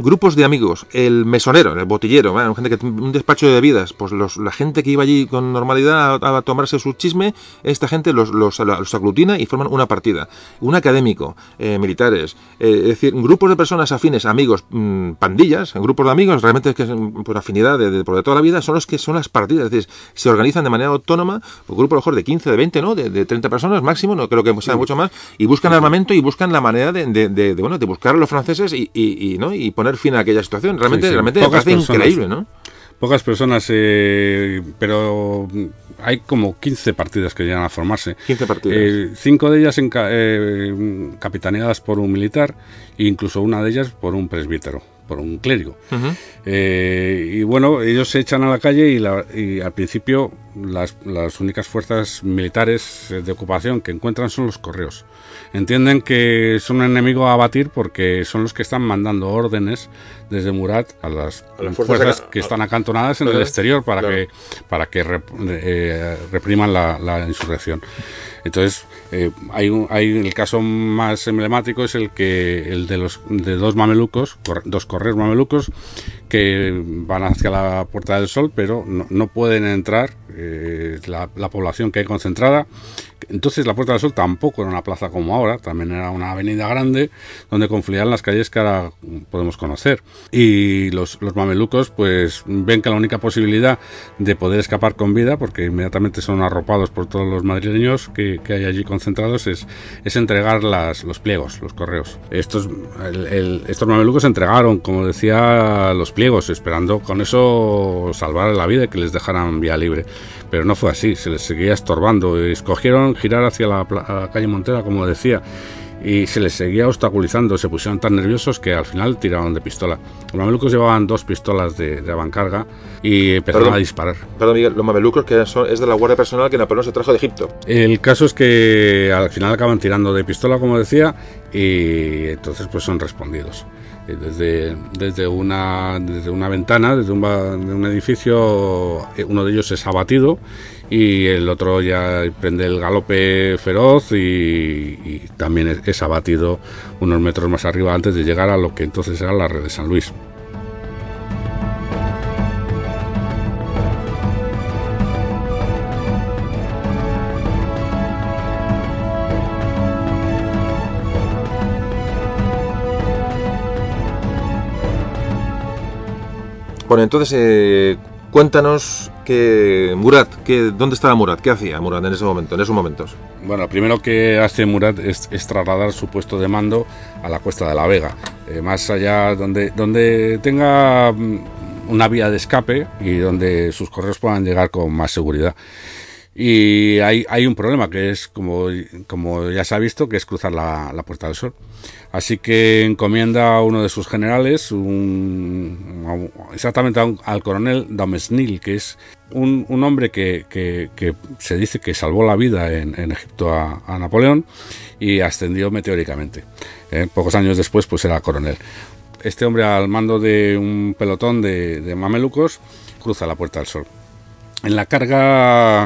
Grupos de amigos, el mesonero, el botillero, ¿vale? gente que, un despacho de bebidas, pues los, la gente que iba allí con normalidad a, a tomarse su chisme, esta gente los, los, los aglutina y forman una partida. Un académico, eh, militares, eh, es decir, grupos de personas afines, amigos, mm, pandillas, grupos de amigos, realmente es que son por afinidad de, de- por de toda la vida, son los que son las partidas, es decir, se organizan de manera autónoma, por grupo a lo mejor de 15, de 20, ¿no? De, de 30 personas máximo, no creo que sea mucho más, y buscan armamento y buscan la manera de, de, de- de, bueno, de buscar a los franceses y, y, y, ¿no? y poner fin a aquella situación. Realmente, Sí, sí. realmente me Pocas parece personas. increíble, ¿no? Pocas personas, eh, pero hay como 15 partidas que llegan a formarse. 15 partidas. Eh, cinco de ellas eh, capitaneadas por un militar e incluso una de ellas por un presbítero, por un clérigo. Eh, y bueno, ellos se echan a la calle y, la- y al principio las, las únicas fuerzas militares eh, de ocupación que encuentran son los correos. Entienden que son un enemigo a abatir porque son los que están mandando órdenes desde Murat a las, A las fuerzas, que están acantonadas en el exterior para claro. que para que rep- eh, repriman la, la insurrección. Entonces, eh, hay, un, hay el caso más emblemático es el que el de los de dos mamelucos, cor- dos correos mamelucos que van hacia la Puerta del Sol, pero no, no pueden entrar eh, la, la población que hay concentrada. Entonces la Puerta del Sol tampoco era una plaza como ahora, también era una avenida grande donde confluían las calles que ahora podemos conocer. Y los, los mamelucos pues ven que la única posibilidad de poder escapar con vida, porque inmediatamente son arropados por todos los madrileños que, hay allí concentrados, es, es entregar las, los pliegos, los correos. Estos, el- el- estos mamelucos entregaron, como decía, los pliegos, esperando con eso salvar la vida y que les dejaran vía libre. Pero no fue así, se les seguía estorbando. Escogieron girar hacia la, la calle Montera, como decía, y se les seguía obstaculizando. Se pusieron tan nerviosos que al final tiraron de pistola. Los mamelucos llevaban dos pistolas de, de avancarga y empezaron Perdón. a disparar. Perdón, Miguel, los mamelucos que son, es de la guardia personal que Napoleón se trajo de Egipto. El caso es que al final acaban tirando de pistola, como decía, y entonces pues son respondidos. Eh, Desde, desde, una, desde una ventana, desde un, de un edificio, eh, uno de ellos es abatido y el otro ya prende el galope feroz y, y también es, es abatido unos metros más arriba antes de llegar a lo que entonces era la red de San Luis. Bueno, entonces, eh, Cuéntanos que Murat, que, ¿dónde estaba Murat? ¿Qué hacía Murat en ese momento, en esos momentos? Bueno, primero que hace Murat es, es trasladar su puesto de mando a la Cuesta de la Vega, eh, más allá donde, donde tenga mm, una vía de escape y donde sus correos puedan llegar con más seguridad. Y hay, hay un problema que es, como, como ya se ha visto, que es cruzar la, la Puerta del Sol. Así que encomienda a uno de sus generales, un, exactamente un- al coronel Damesnil, que es un, un hombre que, que- que se dice que salvó la vida en, en Egipto a, a Napoleón y ascendió meteóricamente. Eh, pocos años después, pues era coronel. Este hombre, al mando de un pelotón de, de mamelucos, cruza la Puerta del Sol. En la carga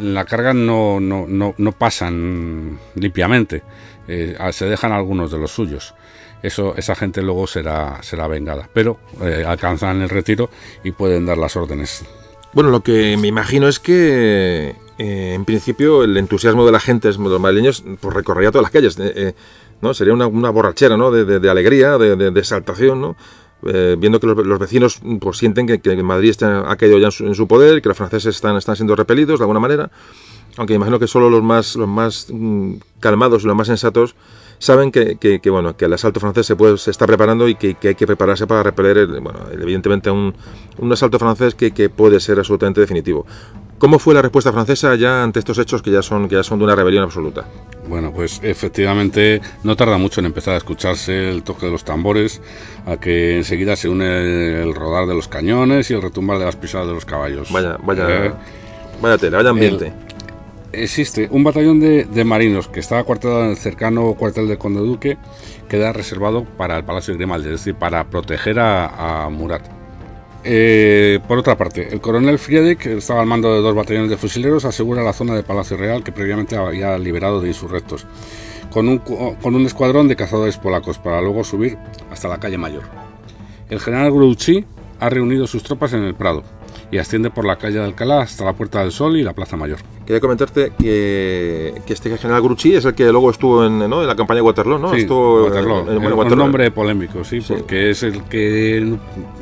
la carga no, no, no, no pasan limpiamente, eh, se dejan algunos de los suyos. Eso, esa gente luego será, será vengada, pero eh, alcanzan el retiro y pueden dar las órdenes. Bueno, lo que me imagino es que eh, en principio el entusiasmo de la gente, de los madrileños, pues recorrería todas las calles. eh, eh, ¿no? Sería una, una borrachera ¿no? de, alegría, de, de- de exaltación, ¿no? Eh, viendo que los, vecinos pues, sienten que, que Madrid ha caído ya en su, en su poder, que los franceses están, están siendo repelidos de alguna manera, aunque imagino que solo los más, los más mm, calmados y los más sensatos saben que, que- que, bueno, que el asalto francés se, puede, se está preparando y que, que hay que prepararse para repeler, el- bueno, evidentemente, un, un asalto francés que, que puede ser absolutamente definitivo. ¿Cómo fue la respuesta francesa ya ante estos hechos que ya son, que ya son de una rebelión absoluta? Bueno, pues efectivamente no tarda mucho en empezar a escucharse el toque de los tambores, a que enseguida se une el rodar de los cañones y el retumbar de las pisadas de los caballos. Vaya, vaya, Eh, vaya tela, vaya ambiente. Existe un batallón de, de marinos que estaba cuartelado en el cercano cuartel del Conde Duque, queda reservado para el Palacio de Grimaldi, es decir, para proteger a, a Murat. Eh, por otra parte, el coronel Friedrich estaba al mando de dos batallones de fusileros, asegura la zona de Palacio Real que previamente había liberado de insurrectos, con un, con un escuadrón de cazadores polacos para luego subir hasta la calle Mayor. El general Grouchy ha reunido sus tropas en el Prado y asciende por la calle de Alcalá hasta la Puerta del Sol y la Plaza Mayor. Quería comentarte que, que este general Grucci es el que luego estuvo en, ¿no? en la campaña de Waterloo, ¿no? Sí, estuvo en- Waterloo. en- Eh, bueno, un Waterloo. nombre polémico, sí, Sí. porque es el que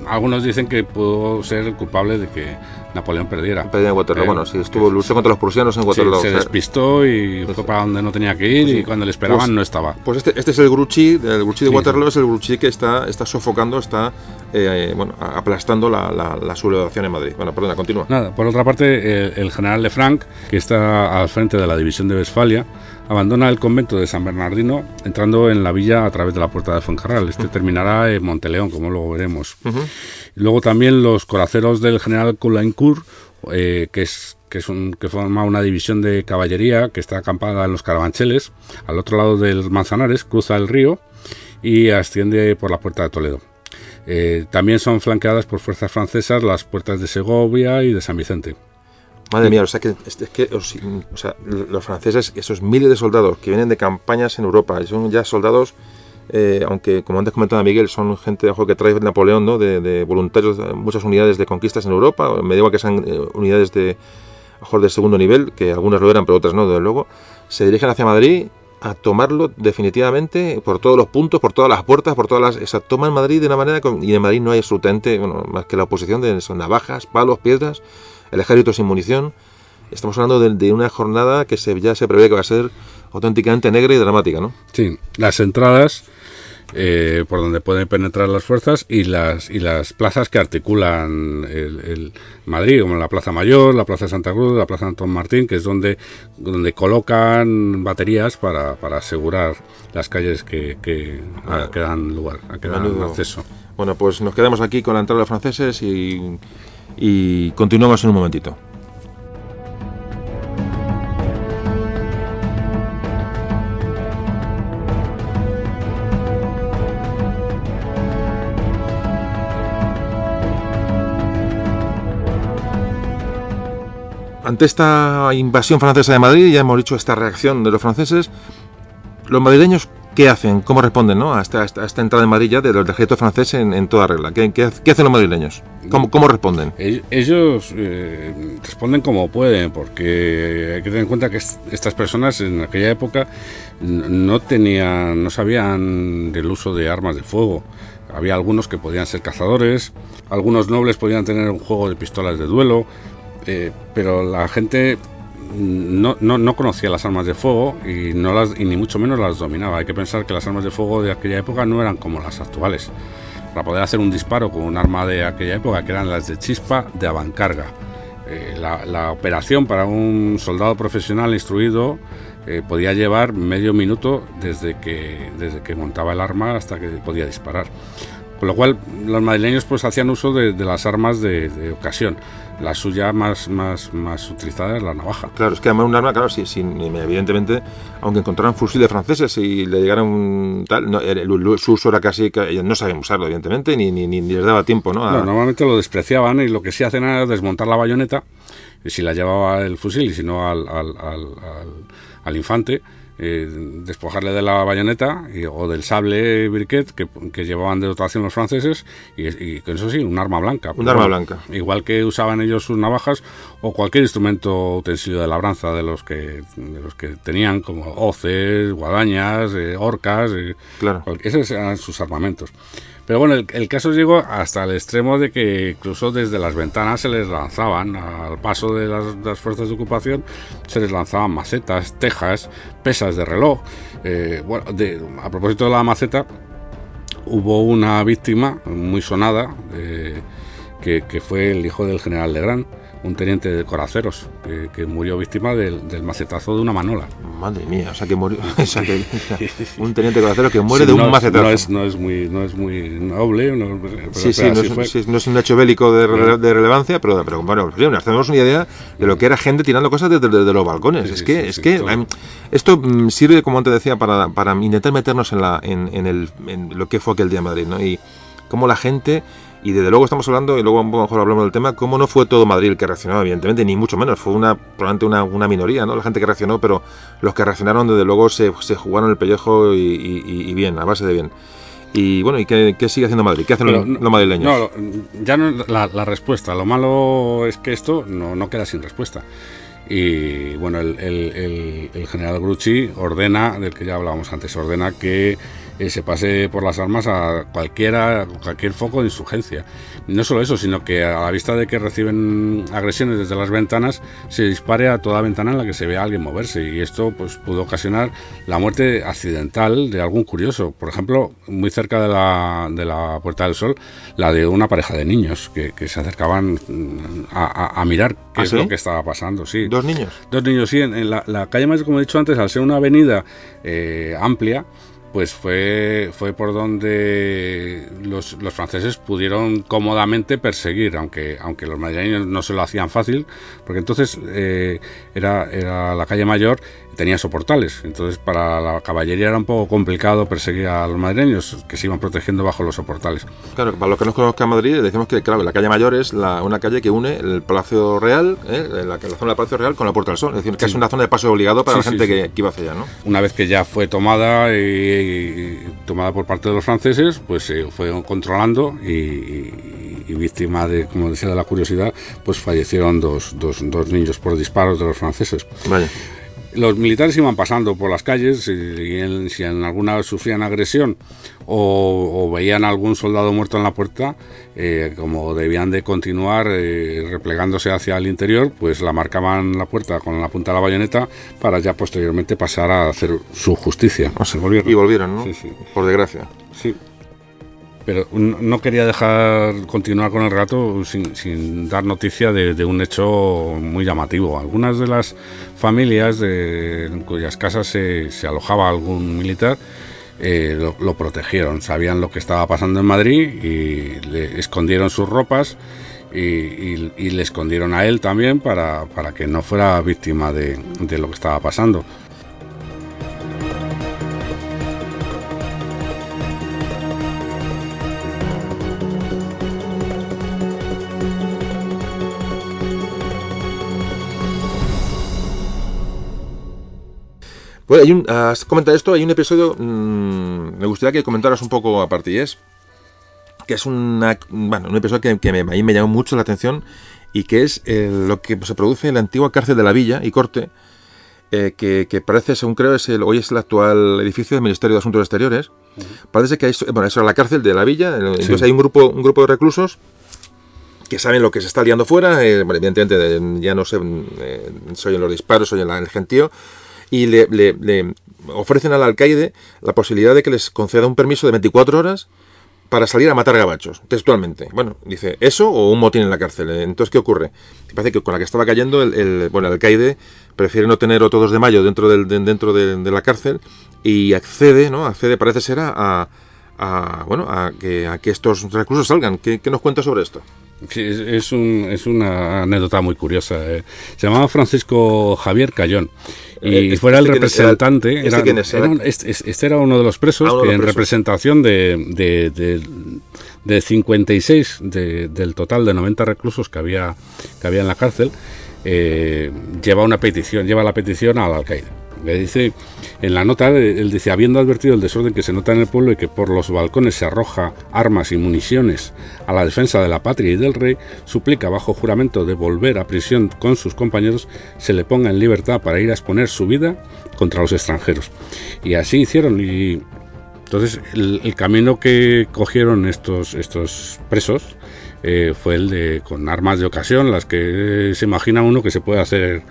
algunos dicen que pudo ser el culpable de que Napoleón perdiera. Campaña de Waterloo. Eh, bueno, sí, estuvo luchó contra los prusianos en Sí, Waterloo. se o sea, despistó y pues fue para donde no tenía que ir pues sí. y cuando le esperaban Pues- no estaba. Pues este, este es el Grucci, el Grucci de Sí, Waterloo es el Grucci que está, está sofocando, está eh, bueno, aplastando la, la, la sublevación en Madrid. Bueno, perdona, continúa. Nada, por otra parte, el, el general Lefranc, que está al frente de la división de Westfalia, abandona el convento de San Bernardino entrando en la villa a través de la puerta de Fuencarral. Este terminará en Monteleón, como luego veremos. Luego también los coraceros del general Coulaincourt, eh, que es que es un, que forma una división de caballería que está acampada en los Carabancheles, al otro lado del Manzanares, cruza el río y asciende por la puerta de Toledo. Eh, también son flanqueadas por fuerzas francesas las puertas de Segovia y de San Vicente. Madre mía, o sea que, es que o sea, los franceses, esos miles de soldados que vienen de campañas en Europa, son ya soldados, eh, aunque como antes comentaba Miguel, son gente que trae Napoleón, ¿no? de, de voluntarios, muchas unidades de conquistas en Europa, me digo que sean eh, unidades de, ojo, de segundo nivel, que algunas lo eran, pero otras no, desde luego, se dirigen hacia Madrid a tomarlo definitivamente por todos los puntos, por todas las puertas, por todas las... O sea, toman Madrid de una manera... con- Y en Madrid no hay absolutamente, bueno, más que la oposición de son navajas, palos, piedras, el ejército sin munición. Estamos hablando de, de una jornada que se, ya se prevé que va a ser auténticamente negra y dramática, ¿no? Sí, las entradas eh, por donde pueden penetrar las fuerzas y las y las plazas que articulan el, el Madrid, como la Plaza Mayor, la Plaza Santa Cruz, la Plaza Antón Martín, que es donde, donde colocan baterías para, para asegurar las calles que, que, a- que dan lugar, a que dan acceso. Bueno, pues nos quedamos aquí con la entrada de los franceses y, y continuamos en un momentito. Ante esta invasión francesa de Madrid, ya hemos dicho esta reacción de los franceses, los madrileños, ¿qué hacen? ¿Cómo responden ¿no? a, esta, a entrada en Madrid ya del ejército francés en, toda regla? ¿Qué, hacen los madrileños? ¿Cómo, cómo responden? Ell- Ellos eh, responden como pueden, porque hay que tener en cuenta que est- estas personas en aquella época no tenían, no sabían del uso de armas de fuego. Había algunos que podían ser cazadores, algunos nobles podían tener un juego de pistolas de duelo, eh, pero la gente no, no, no conocía las armas de fuego y, no las, y ni mucho menos las dominaba. Hay que pensar que las armas de fuego de aquella época no eran como las actuales. Para poder hacer un disparo con un arma de aquella época, que eran las de chispa de avancarga. Eh, la, la operación para un soldado profesional instruido eh, podía llevar medio minuto desde que, desde que montaba el arma hasta que podía disparar. Con lo cual, los madrileños pues hacían uso de, de las armas de, de ocasión. La suya más, más, más utilizada es la navaja. Claro, es que además un arma, claro, sí, evidentemente, aunque encontraran fusiles franceses y le llegaran un tal, no, el- el- su uso era casi, no sabían usarlo, evidentemente, ni, ni, ni les daba tiempo, ¿no? A- No, normalmente lo despreciaban y lo que sí hacían era desmontar la bayoneta, y si la llevaba el fusil y si no al, al- al- al infante, eh, despojarle de la bayoneta y- o del sable briquet que, que llevaban de dotación los franceses y, y con eso sí, un arma blanca. Un arma blanca. Igual que usaban ellos sus navajas o cualquier instrumento utensilio de labranza de los que, de los que tenían, como hoces, guadañas, eh, horcas, eh, Claro. esos eran sus armamentos. Pero bueno, el, el caso llegó hasta el extremo de que incluso desde las ventanas se les lanzaban, al paso de las, fuerzas de ocupación, se les lanzaban macetas, tejas, pesas de reloj. Eh, bueno, a propósito de la maceta, hubo una víctima muy sonada, eh, que fue el hijo del general Legrand, un teniente de coraceros, que, que murió víctima del, del macetazo de una manola. Madre mía, o sea que murió, [laughs] o sea que- un teniente corazero que muere Sí, de un no, macetazo. No es, no es muy, no es muy noble, no, pero- Sí, sí, no es, sí, no es un hecho bélico de, rele- de relevancia, pero, pero bueno, sí, nos una idea de lo que era gente tirando cosas desde desde los balcones. Es que, es que todo. em, esto mm, sirve, como antes decía, para, para intentar meternos en, la, en, en el, en lo que fue aquel día en Madrid, ¿no? Y cómo la gente, y desde luego estamos hablando, y luego a lo mejor hablamos del tema, cómo no fue todo Madrid el que reaccionó, evidentemente, ni mucho menos, fue una probablemente una, una minoría, ¿no? La gente que reaccionó, pero los que reaccionaron, desde luego, se, se jugaron el pellejo y, y- y- y bien, a base de bien. Y bueno, ¿y qué, qué sigue haciendo Madrid? ¿Qué hacen Pero los, los madrileños? No, ya no la, la respuesta. Lo malo es que esto no, no queda sin respuesta. Y bueno, el, el- el- el general Grucci ordena, del que ya hablábamos antes, ordena que eh, se pase por las armas a cualquiera, cualquier foco de insurgencia. No solo eso, sino que a la vista de que reciben agresiones desde las ventanas, se dispare a toda ventana en la que se vea a alguien moverse. Y esto pues pudo ocasionar la muerte accidental de algún curioso. Por ejemplo, muy cerca de la, de la Puerta del Sol, la de una pareja de niños que, que se acercaban mm, a, a- a mirar qué ¿Ah, es sí? lo que estaba pasando. Sí. ¿Dos niños? Dos niños, sí. En, en la, la calle Mayor, como he dicho antes, al ser una avenida eh, amplia, pues fue, fue por donde los, los franceses pudieron cómodamente perseguir, aunque, aunque los madrileños no se lo hacían fácil, porque entonces eh, era, era la calle Mayor tenía soportales, entonces para la caballería era un poco complicado perseguir a los madrileños que se iban protegiendo bajo los soportales. Claro, para los que no conozcan Madrid, decimos que claro, la calle Mayor es la- una calle que une el Palacio Real, ¿eh? la, la zona del Palacio Real con la Puerta del Sol. Es decir, que es una zona de paso obligado para Sí, la gente sí. Que, que iba hacia allá, ¿no? Una vez que ya fue tomada y, y tomada por parte de los franceses, pues se fue controlando y, y- y víctima de, como decía, de la curiosidad, pues fallecieron dos, dos, dos niños por disparos de los franceses. Vaya. Los militares iban pasando por las calles y, y en- si en alguna sufrían agresión o, o veían algún soldado muerto en la puerta, eh, como debían de continuar eh, replegándose hacia el interior, pues la marcaban la puerta con la punta de la bayoneta para ya posteriormente pasar a hacer su justicia. Volvieron. Y volvieron, ¿no? Sí, sí. Por desgracia. Sí. Pero no quería dejar continuar con el relato sin, dar noticia de, un hecho muy llamativo. Algunas de las familias de, en cuyas casas se, alojaba algún militar eh, lo, protegieron, sabían lo que estaba pasando en Madrid y le escondieron sus ropas y le escondieron a él también para, para que no fuera víctima de, de lo que estaba pasando. Bueno, hay un, has comentado esto, hay un episodio mm, me gustaría que comentaras un poco a Partilles, que es una, bueno, un episodio que, que me, a mí me llamó mucho la atención y que es eh, lo que se produce en la antigua cárcel de la Villa y Corte, eh, que, que parece, según creo, es el, hoy es el actual edificio del Ministerio de Asuntos Exteriores. Parece que hay, bueno, eso es la cárcel de la Villa, entonces hay un grupo, un grupo de reclusos que saben lo que se está liando fuera, eh, bueno, evidentemente ya no sé, eh, soy en los disparos, soy en, la- el gentío, y le, le- le ofrecen al alcaide la posibilidad de que les conceda un permiso de 24 horas para salir a matar gabachos, textualmente. Bueno, dice, ¿eso o un motín en la cárcel? Entonces, ¿qué ocurre? Parece que con la que estaba cayendo, el, el- bueno, el alcaide prefiere no tener otro 2 de mayo dentro, del, de- dentro de, la cárcel y accede, ¿no? Accede, parece ser, a, a- bueno, a que, a que estos reclusos salgan. ¿Qué, qué nos cuenta sobre esto? Sí, es, es un- es una anécdota muy curiosa. eh. Se llamaba Francisco Javier Cayón. Y Eh, este- fuera el este representante. ¿Este era- quién es? era un- este, este era uno de los presos Ah, que los en presos. representación de, de, de, de 56 de- del total de 90 reclusos que había, que había en la cárcel, eh, lleva una petición, lleva la petición al alcaide. Le dice, en la nota, eh, él dice, habiendo advertido el desorden que se nota en el pueblo y que por los balcones se arroja armas y municiones a la defensa de la patria y del rey, suplica bajo juramento de volver a prisión con sus compañeros, se le ponga en libertad para ir a exponer su vida contra los extranjeros. Y así hicieron y entonces el, el camino que cogieron estos, estos presos eh, fue el de con armas de ocasión, las que eh, se imagina uno que se puede hacer,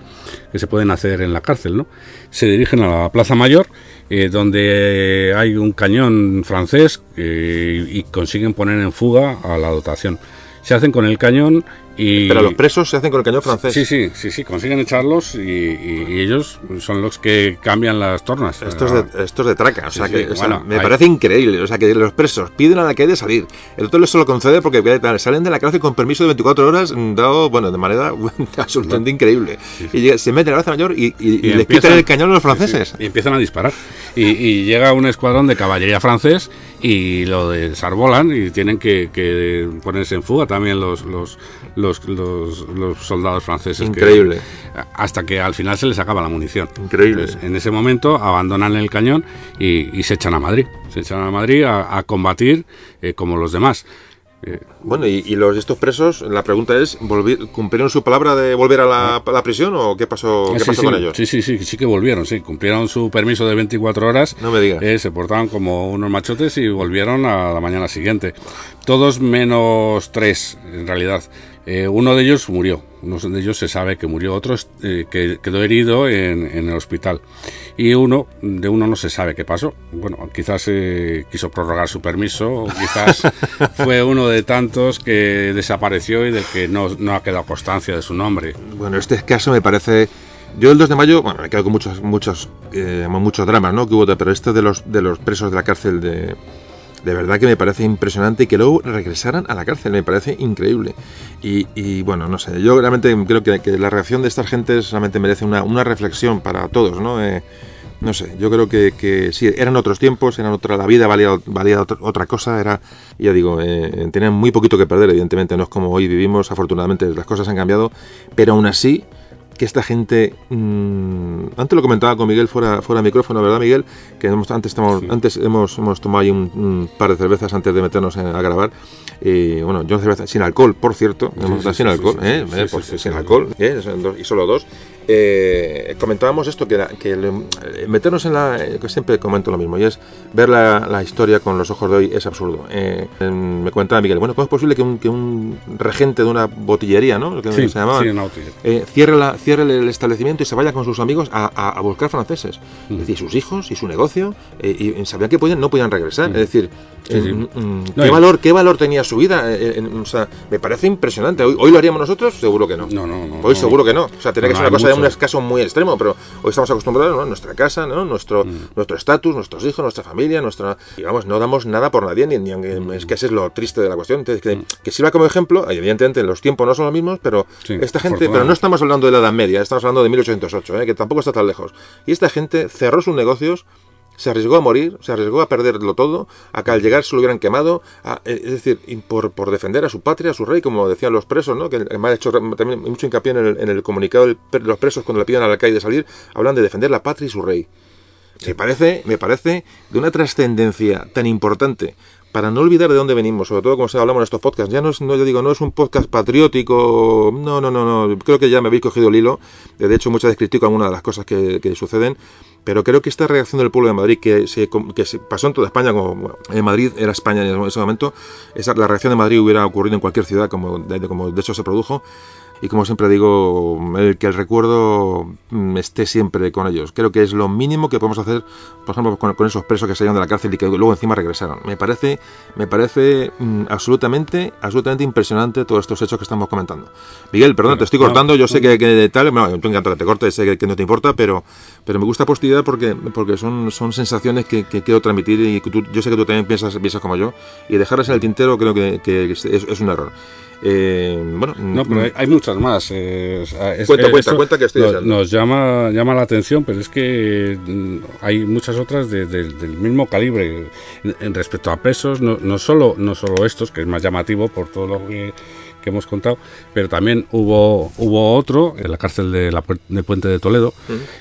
que se pueden hacer en la cárcel, ¿no? Se dirigen a la Plaza Mayor, eh, donde hay un cañón francés y consiguen poner en fuga a la dotación. Se hacen con el cañón y Pero los presos se hacen con el cañón francés. Sí, sí, sí, sí, consiguen echarlos y, y- y ellos son los que cambian las tornas. Esto es, de, esto es de traca, o Sí, sea sí, que o sea, bueno, me hay- parece increíble, o sea que los presos piden a la calle de salir, el otro les solo concede porque salen de la cárcel con permiso de 24 horas mm, dado, bueno, de manera [laughs] absolutamente increíble. Y se meten a la Plaza Mayor y, les empiezan- quitan el cañón a los sí, sí, franceses. y empiezan a disparar. Y, y llega un escuadrón de caballería francés y lo desarbolan y tienen que, que ponerse en fuga también los, los, los, los- los soldados franceses. que- Increíble. hasta que al final se les acaba la munición. Increíble. Entonces, en ese momento abandonan el cañón y, y se echan a Madrid. Se echan a Madrid a, a combatir eh, como los demás. Eh, Bueno, y, y los estos presos, la pregunta es, ¿volvi- ¿cumplieron su palabra de volver a la, a la prisión o qué pasó, qué sí, pasó sí, con ellos? Sí, sí, sí, sí que volvieron, sí. Cumplieron su permiso de 24 horas. No me digas. Eh, se portaban como unos machotes y volvieron a la mañana siguiente. Todos menos tres, en realidad. Eh, uno de ellos murió, uno de ellos se sabe que murió, otro eh, que quedó herido en, en el hospital. Y uno, de uno no se sabe qué pasó. Bueno, quizás eh, quiso prorrogar su permiso, o quizás [laughs] fue uno de tantos que desapareció y del que no, no ha quedado constancia de su nombre. Bueno, este caso me parece. Yo el 2 de mayo, bueno, me quedo con muchos, muchos, muchos dramas, ¿no? Que hubo, pero este de los, de los presos de la cárcel de, de verdad que me parece impresionante y que luego regresaran a la cárcel, me parece increíble. Y, bueno, no sé, yo realmente creo que, la reacción de estas gentes realmente merece una, reflexión para todos, ¿no? Eh, no sé, yo creo que, que sí, eran otros tiempos, eran otra, la vida valía, otra cosa, era, ya digo, eh, tenían muy poquito que perder, evidentemente, no es como hoy vivimos, afortunadamente las cosas han cambiado, pero aún así, que esta gente mmm, antes lo comentaba con Miguel fuera fuera de micrófono verdad Miguel que hemos, antes estamos, Sí. antes hemos, hemos tomado ahí un, un par de cervezas antes de meternos en- a grabar y bueno yo cerveza sin alcohol por cierto sí, sin alcohol ¿eh? Eh, sin alcohol ¿eh? Y solo dos Eh, comentábamos esto que, que le- eh, meternos en la eh, que siempre comento lo mismo y es ver la, la historia con los ojos de hoy es absurdo Eh, em, me comentaba Miguel bueno cómo es posible que un, que un regente de una botillería no que Sí, se llamaba sí, en eh, cierre, la, cierre el establecimiento y se vaya con sus amigos a, a- a buscar franceses. Mm. Es decir, sus hijos y su negocio, eh, y sabían que podían, no podían regresar. Es decir, Mm. Sí, mm, mm, No, ¿qué, y- valor, ¿qué valor tenía su vida? O sea, me parece impresionante. ¿Hoy, hoy lo haríamos nosotros? Seguro que no. No, no, no. Hoy no. seguro que no. O sea, No, que ser no, una cosa de un caso muy extremo, pero hoy estamos acostumbrados ¿no? nuestra casa, ¿no? nuestro Mm. nuestro estatus, nuestros hijos, nuestra familia, nuestra... Digamos, no damos nada por nadie, ni, ni aunque- Mm. es que ese es lo triste de la cuestión. Entonces, que, que sirva como ejemplo, evidentemente los tiempos no son los mismos, pero Sí, esta gente, pero no estamos hablando de la Edad Media, estamos hablando de 1808, ¿eh? que tampoco está tan lejos. Y esta gente cerró sus negocios, se arriesgó a morir, se arriesgó a perderlo todo, a que al llegar se lo hubieran quemado, a- eh, es decir, por, por defender a su patria, a su rey, como decían los presos, ¿no? que me ha hecho también mucho hincapié en el, en el comunicado de los presos cuando le piden al alcaide salir, hablan de defender la patria y su rey. Me parece, me parece de una trascendencia tan importante para no olvidar de dónde venimos, sobre todo como se hablamos en estos podcasts. Ya no es, no, yo digo, no es un podcast patriótico, no, no, no, no, creo que ya me habéis cogido el hilo. De hecho, muchas veces critico algunas de las cosas que, que suceden, pero creo que esta reacción del pueblo de Madrid, que se, que pasó en toda España, como en Madrid era España en ese momento, esa, la reacción de Madrid hubiera ocurrido en cualquier ciudad, como como de hecho se produjo, y como siempre digo, el que el recuerdo mm, esté siempre con ellos. Creo que es lo mínimo que podemos hacer, por ejemplo, con, con esos presos que salieron de la cárcel y que luego encima regresaron. Me parece, me parece mm, absolutamente, absolutamente impresionante todos estos hechos que estamos comentando. Miguel, perdón, Bueno, te estoy no, cortando, yo sé que, que tal, bueno, tú encanta que te cortes, sé que, que no te importa, pero, pero me gusta postidad porque, porque son, son sensaciones que, que quiero transmitir y que tú- yo sé que tú también piensas, piensas como yo, y dejarlas en el tintero creo que, que es, es un error. Eh, bueno, No, pero hay, hay muchas más. eh, es- Cuenta, eh, cuenta, cuenta que estoy nos, nos llama, llama la atención, pero es que mm, hay muchas otras de- de- del mismo calibre. En, en respecto a pesos, no, no, solo, no solo estos, que es más llamativo por todo lo que, que hemos contado, pero también hubo, hubo otro en la cárcel de, la, de Puente de Toledo,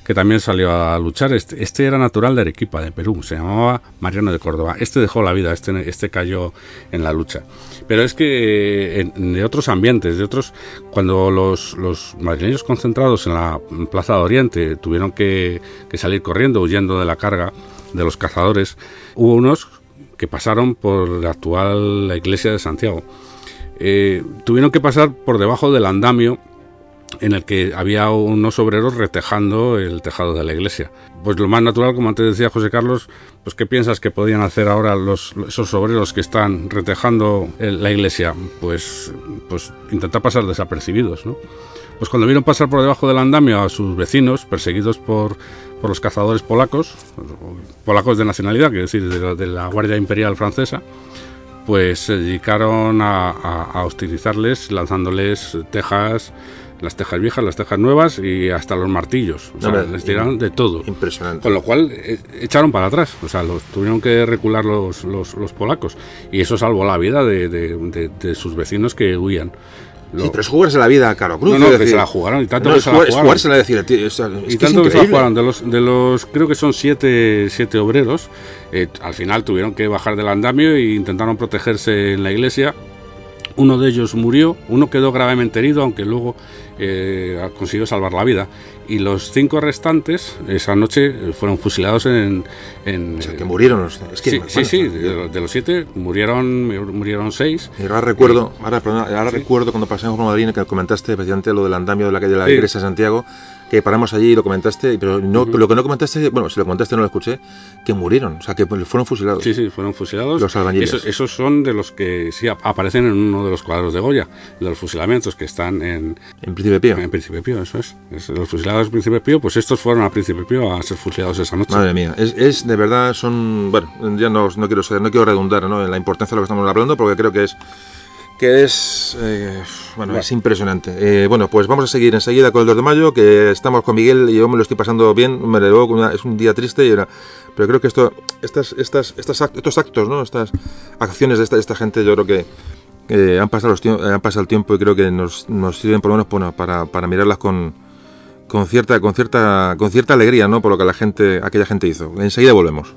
que también salió a luchar. Este, este era natural de Arequipa, de Perú, se llamaba Mariano de Córdoba. Este dejó la vida, este, este cayó en la lucha. Pero es que eh, en- de otros ambientes, de otros, cuando los, los madrileños concentrados en la Plaza de Oriente tuvieron que, que salir corriendo, huyendo de la carga de los cazadores, hubo unos que pasaron por la actual la iglesia de Santiago. Eh, tuvieron que pasar por debajo del andamio en el que había unos obreros retejando el tejado de la iglesia. Pues lo más natural, como antes decía José Carlos, pues ¿qué piensas que podían hacer ahora los, esos obreros que están retejando la iglesia? Pues, pues intentar pasar desapercibidos, ¿no? Pues cuando vieron pasar por debajo del andamio a sus vecinos, perseguidos por, por los cazadores polacos, polacos de nacionalidad, quiero decir, de la, de la Guardia Imperial Francesa, pues se dedicaron a, a- a hostilizarles lanzándoles tejas, las tejas viejas, las tejas nuevas y hasta los martillos. O sea, les tiraron de todo. Impresionante. Con lo cual eh, echaron para atrás, o sea, los tuvieron que recular los, los, los polacos. Y eso salvó la vida de, de- de- de sus vecinos que huían. Lo- Sí, pero es jugarse la vida, Caro Cruz. no, no, que decir, se la jugaron y tanto no, que se la es jugaron. jugársela, decir, tío, o sea, es y que es tanto que se la jugaron, de los, de los, creo que son siete, siete obreros, eh, al final tuvieron que bajar del andamio e intentaron protegerse en la iglesia. Uno de ellos murió, uno quedó gravemente herido, aunque luego eh, consiguió salvar la vida. Y los cinco restantes, esa noche, eh, fueron fusilados en... en O sea, que murieron. Es que, sí, sí, sí, de, de los siete murieron, murieron seis. Y ahora recuerdo, ahora, perdona, ahora recuerdo cuando pasamos por Madrid que comentaste precisamente lo del andamio de la calle de la Sí. iglesia de Santiago, que paramos allí y lo comentaste, pero no, lo que no comentaste, bueno, si lo comentaste no lo escuché, que murieron, o sea, que fueron fusilados. Sí, sí, fueron fusilados. Los albañiles. Esos, esos son de los que sí ap- aparecen en uno de los cuadros de Goya, de los fusilamientos que están en, En Príncipe Pío. en Príncipe Pío, eso es. Es Los fusilados de Príncipe Pío, pues estos fueron a Príncipe Pío a ser fusilados esa noche. Madre mía, es, es de verdad, son, bueno, ya no, no quiero no quiero redundar ¿no? en la importancia de lo que estamos hablando, porque creo que es, que es, eh, bueno, Bueno. es impresionante. Eh, bueno, pues vamos a seguir enseguida con el 2 de mayo, que estamos con Miguel y yo me lo estoy pasando bien, me lo una- es un día triste, y pero creo que esto, estas, estas, estas, act- estos actos, ¿no? estas acciones de esta, esta gente, yo creo que eh, han, pasado los tiemp- han pasado el tiempo y creo que nos, nos sirven por lo menos para, para mirarlas con, con cierta, con cierta, con cierta alegría, ¿no? Por lo que la gente, aquella gente hizo. Enseguida volvemos.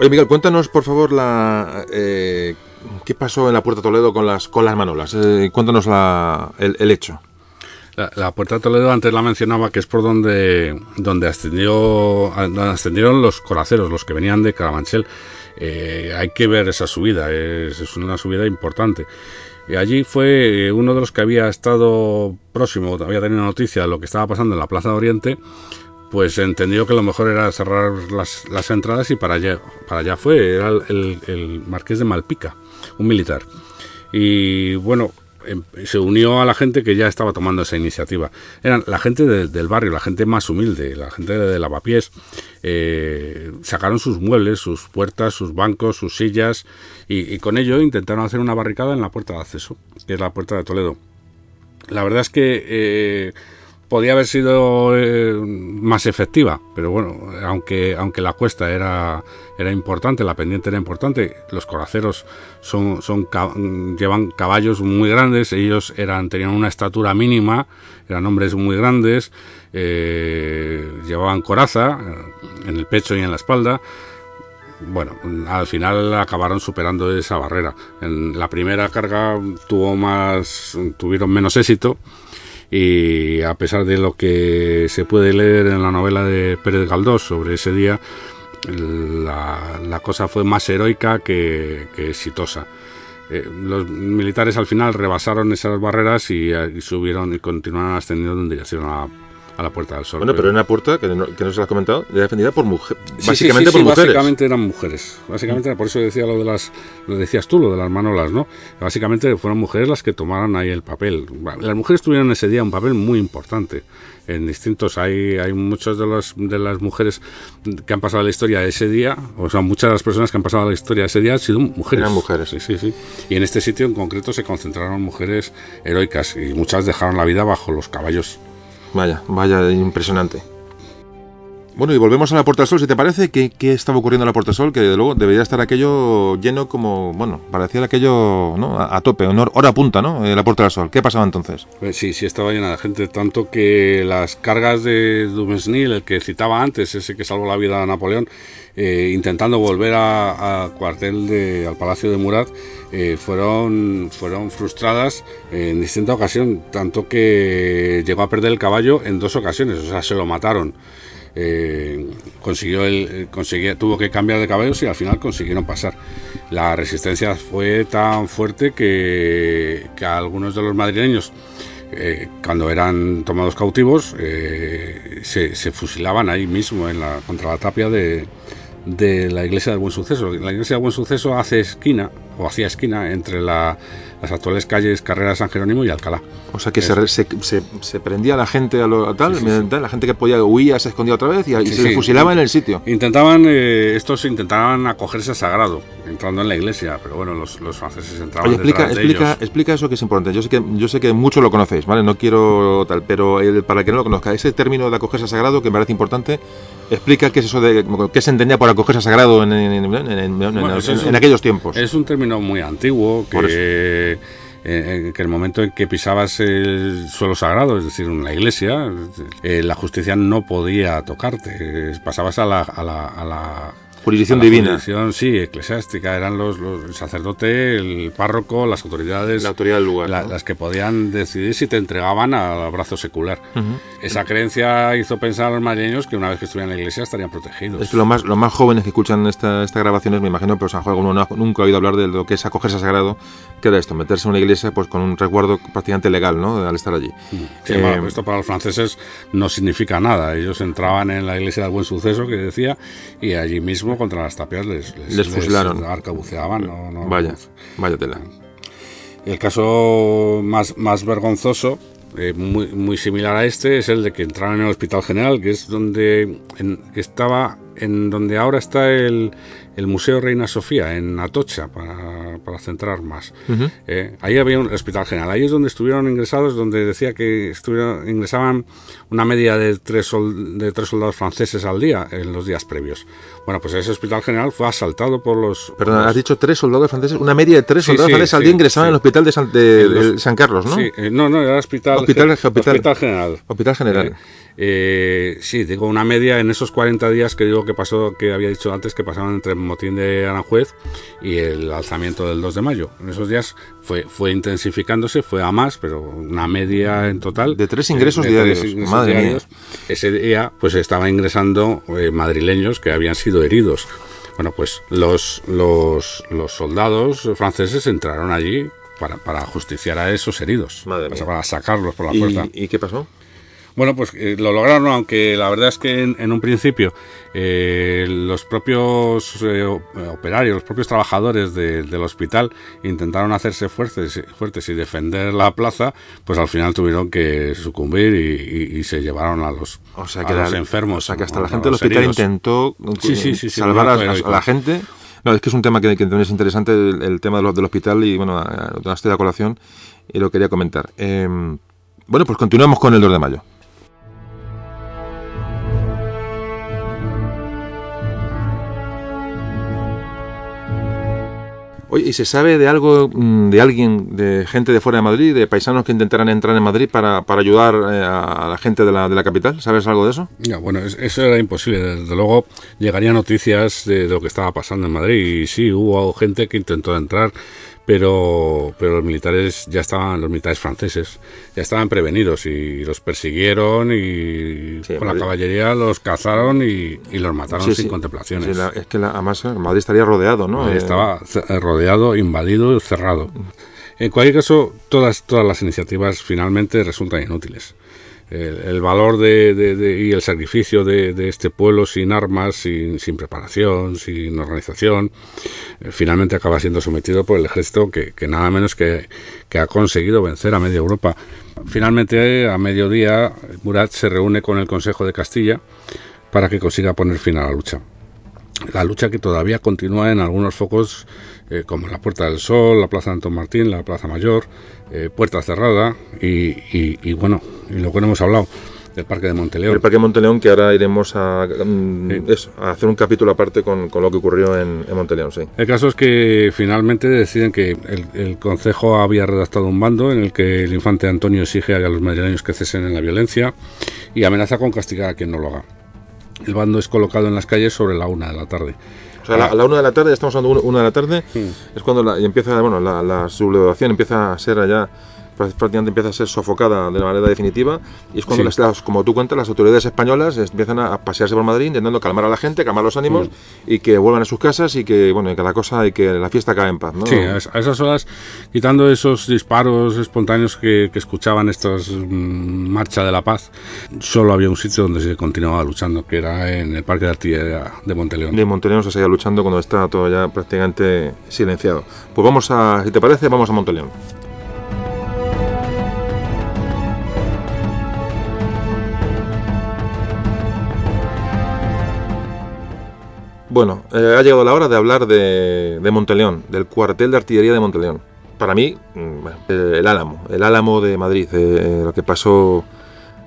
Oye, Miguel, cuéntanos, por favor, la, eh, qué pasó en la Puerta Toledo con las, con las manolas. Eh, cuéntanos la, el, hecho. La, Puerta Toledo antes la mencionaba que es por donde, ascendió, donde ascendieron los coraceros, los que venían de Carabanchel. Eh, hay que ver esa subida, es, es una subida importante. Allí fue uno de los que había estado próximo, había tenido noticia de lo que estaba pasando en la Plaza de Oriente, pues entendió que lo mejor era cerrar las, entradas y para allá, para allá fue, era el marqués de Malpica, un militar. Y bueno, em, se unió a la gente que ya estaba tomando esa iniciativa. Eran la gente del barrio, la gente más humilde, la gente de lavapiés. Eh, sacaron sus muebles, sus puertas, sus bancos, sus sillas y, con ello intentaron hacer una barricada en la puerta de acceso, que es la puerta de Toledo. La verdad es que eh, podía haber sido eh, más efectiva, pero bueno, aunque, aunque la cuesta era, era importante, la pendiente era importante, los coraceros son, llevan caballos muy grandes, ellos eran, tenían una estatura mínima, eran hombres muy grandes, eh, llevaban coraza eh, en el pecho y en la espalda, bueno, al final acabaron superando esa barrera. En la primera carga tuvo más, tuvieron menos éxito y a pesar de lo que se puede leer en la novela de Pérez Galdós sobre ese día, la, cosa fue más heroica que, exitosa. Eh, los militares al final rebasaron esas barreras y, y subieron y continuaron ascendiendo en dirección a a la Puerta del Sol. Bueno, pero era una puerta que no, que no se lo has comentado, era defendida por mujeres. básicamente por mujeres. Básicamente eran mujeres. Básicamente, por eso decía lo de las, lo decías tú, lo de las manolas, ¿no? Básicamente fueron mujeres las que tomaron ahí el papel. Las mujeres tuvieron ese día un papel muy importante en distintos hay hay muchas de las de las mujeres que han pasado la historia ese día o sea muchas de las personas que han pasado la historia ese día han sido mujeres eran mujeres sí sí sí y en este sitio en concreto se concentraron mujeres heroicas y muchas dejaron la vida bajo los caballos Vaya, vaya, impresionante. Bueno, y volvemos a la Puerta del Sol, si te parece, ¿qué, estaba ocurriendo en la Puerta del Sol? Que de luego debería estar aquello lleno como, bueno, parecía aquello ¿no? a, tope, hora punta, ¿no? En la Puerta del Sol. ¿Qué pasaba entonces? Pues sí, sí estaba llena de gente, tanto que las cargas de Dumesnil, el que citaba antes, ese que salvó la vida a Napoleón, eh, intentando volver a, cuartel de, al Palacio de Murat, eh, fueron, fueron frustradas en distinta ocasión, tanto que llegó a perder el caballo en dos ocasiones, o sea, se lo mataron. Eh, consiguió el, conseguía, tuvo que cambiar de caballos y al final consiguieron pasar. La resistencia fue tan fuerte que, que algunos de los madrileños, eh, cuando eran tomados cautivos, se, se, fusilaban ahí mismo en contra la tapia de, de la iglesia del Buen Suceso. La iglesia del Buen Suceso hace esquina, o hacía esquina, entre la, las actuales calles Carrera San Jerónimo y Alcalá. O sea que se, se, se, prendía la gente a, lo, tal, la gente que podía huía se escondía otra vez y, se fusilaba en el sitio. Intentaban, eh, estos intentaban acogerse a sagrado, entrando en la iglesia, pero bueno, los, los franceses entraban Oye, explica, explica, explica eso que es importante. Yo sé que, yo sé que muchos lo conocéis, ¿vale? No quiero tal, pero para el que no lo conozca, ese término de acogerse a sagrado que me parece importante, explica qué es eso de qué se entendía por acogerse a sagrado en, en, aquellos tiempos. Es un término muy antiguo que eh, que el momento en que pisabas el suelo sagrado, es decir, en la iglesia, eh, la justicia no podía tocarte, pasabas a la, a la, a la Jurisdicción divina. Jurisdicción, sí, eclesiástica. Eran los, el sacerdote, el párroco, las autoridades. La autoridad del lugar. Las que podían decidir si te entregaban al brazo secular. Esa creencia hizo pensar a los madrileños que una vez que estuvieran en la iglesia estarían protegidos. Es que los más, los más jóvenes que escuchan esta, esta grabaciones, me imagino, pero San Juan no, nunca ha oído hablar de lo que es acogerse a sagrado, que era esto, meterse en una iglesia pues con un resguardo prácticamente legal, ¿no? Al estar allí. Eh, esto para los franceses no significa nada. Ellos entraban en la iglesia del Buen Suceso, que decía, y allí mismo contra las tapias les, les, fusilaron. arcabuceaban. No, vaya, vaya tela. El caso más, más vergonzoso, eh, muy, muy similar a este, es el de que entraron en el Hospital General, que es donde que estaba en donde ahora está el, el Museo Reina Sofía, en Atocha, para, para centrar más. Eh, ahí había un hospital general. Ahí es donde estuvieron ingresados, donde decía que estuvieron, ingresaban una media de tres, de tres soldados franceses al día en los días previos. Bueno, pues ese hospital general fue asaltado por los... Perdón, has dicho tres soldados franceses, una media de tres soldados franceses al día ingresaban en el hospital de San, de, San Carlos, ¿no? Sí, eh, no, no, era hospital, hospital, hospital, general. Hospital general. Eh, eh, sí, digo una media en esos 40 días que digo que pasó, que había dicho antes que pasaban entre el motín de Aranjuez y el alzamiento del 2 de mayo. En esos días fue, fue intensificándose, fue a más, pero una media en total. De tres ingresos diarios. Madre Ese día pues estaba ingresando eh, madrileños que habían sido heridos. Bueno, pues los, los, los soldados franceses entraron allí para, para justiciar a esos heridos, para, sacarlos por la puerta. ¿Y qué pasó? Bueno, pues eh, lo lograron, aunque la verdad es que en, un principio eh, los propios eh, operarios, los propios trabajadores del hospital intentaron hacerse fuertes, fuertes y defender la plaza, pues al final tuvieron que sucumbir y, se llevaron a los, o sea, que los enfermos. O sea, que hasta la gente del hospital intentó salvar a, la gente. No, es que es un tema que, también es interesante, el, tema de del hospital y, bueno, estoy de colación y lo quería comentar. Em, bueno, pues continuamos con el 2 de mayo. Oye, ¿y se sabe de algo, mm, de alguien, de gente de fuera de Madrid, de paisanos que intentaran entrar en Madrid para, para ayudar eh, a la gente de la, de la capital? ¿Sabes algo de eso? Ya, bueno, eso era imposible. Desde luego llegarían noticias de, lo que estaba pasando en Madrid y sí, hubo gente que intentó entrar pero, pero los militares ya estaban, los militares franceses ya estaban prevenidos y los persiguieron y con la caballería los cazaron y, los mataron sin contemplaciones. es que además eh, Madrid estaría rodeado, ¿no? Eh, estaba eh, rodeado, invadido, cerrado. En cualquier caso, todas, todas las iniciativas finalmente resultan inútiles el, valor de, y el sacrificio de, este pueblo sin armas, sin, preparación, sin organización, eh, finalmente acaba siendo sometido por el ejército que, nada menos que, que, ha conseguido vencer a media Europa. Finalmente, a mediodía, Murat se reúne con el Consejo de Castilla para que consiga poner fin a la lucha. La lucha que todavía continúa en algunos focos eh, como la Puerta del Sol, la Plaza de Antón Martín, la Plaza Mayor, eh, Puerta Cerrada y, bueno, y lo que no hemos hablado del Parque de Monteleón. El Parque de Monteleón que ahora iremos a, mm, a hacer un capítulo aparte con, lo que ocurrió en, Monteleón, sí. El caso es que finalmente deciden que el, el Consejo había redactado un bando en el que el infante Antonio exige a los madrileños que cesen en la violencia y amenaza con castigar a quien no lo haga. El bando es colocado en las calles sobre la una de la tarde. O sea, a la, una de la tarde, estamos hablando una de la tarde, es cuando la, y empieza, bueno, la, la sublevación empieza a ser allá prácticamente empieza a ser sofocada de manera definitiva y es cuando, las, como tú cuentas, las autoridades españolas empiezan a, pasearse por Madrid intentando calmar a la gente, calmar los ánimos y que vuelvan a sus casas y que, bueno, que la cosa y que la fiesta cae en paz. ¿no? Sí, a esas horas, quitando esos disparos espontáneos que, escuchaban estos mm, Marcha de la Paz, solo había un sitio donde se continuaba luchando, que era en el Parque de Artillería de Monteleón. De Monteleón se seguía luchando cuando está todo ya prácticamente silenciado. Pues vamos a, si te parece, vamos a Monteleón. Bueno, eh, ha llegado la hora de hablar de, Monteleón, del cuartel de artillería de Monteleón. Para mí, mm, el Álamo, el Álamo de Madrid, eh, lo que pasó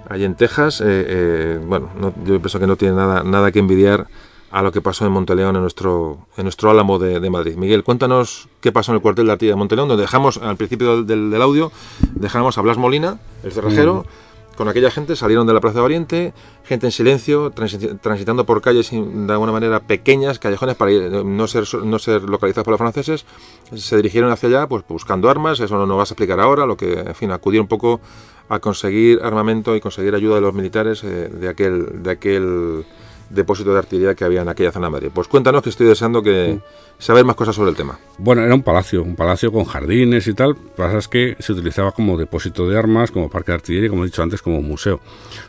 allí en Texas, eh, bueno, yo pienso que no tiene nada, nada que envidiar a lo que pasó en Monteleón, en nuestro, en nuestro Álamo de, Madrid. Miguel, cuéntanos qué pasó en el cuartel de artillería de Monteleón, donde dejamos, al principio del, audio, dejamos a Blas Molina, el cerrajero, con aquella gente, salieron de la Plaza de Oriente, gente en silencio, transitando por calles de alguna manera pequeñas, callejones, para no ser, no ser localizados por los franceses, se dirigieron hacia allá pues buscando armas, eso no nos vas a explicar ahora, lo que, en fin, acudir un poco a conseguir armamento y conseguir ayuda de los militares eh, de aquel... De aquel depósito de artillería que había en aquella zona de Madrid. Pues cuéntanos que estoy deseando que saber más cosas sobre el tema. Bueno, era un palacio, un palacio con jardines y tal. Pasa es que se utilizaba como depósito de armas, como parque de artillería, como he dicho antes, como museo.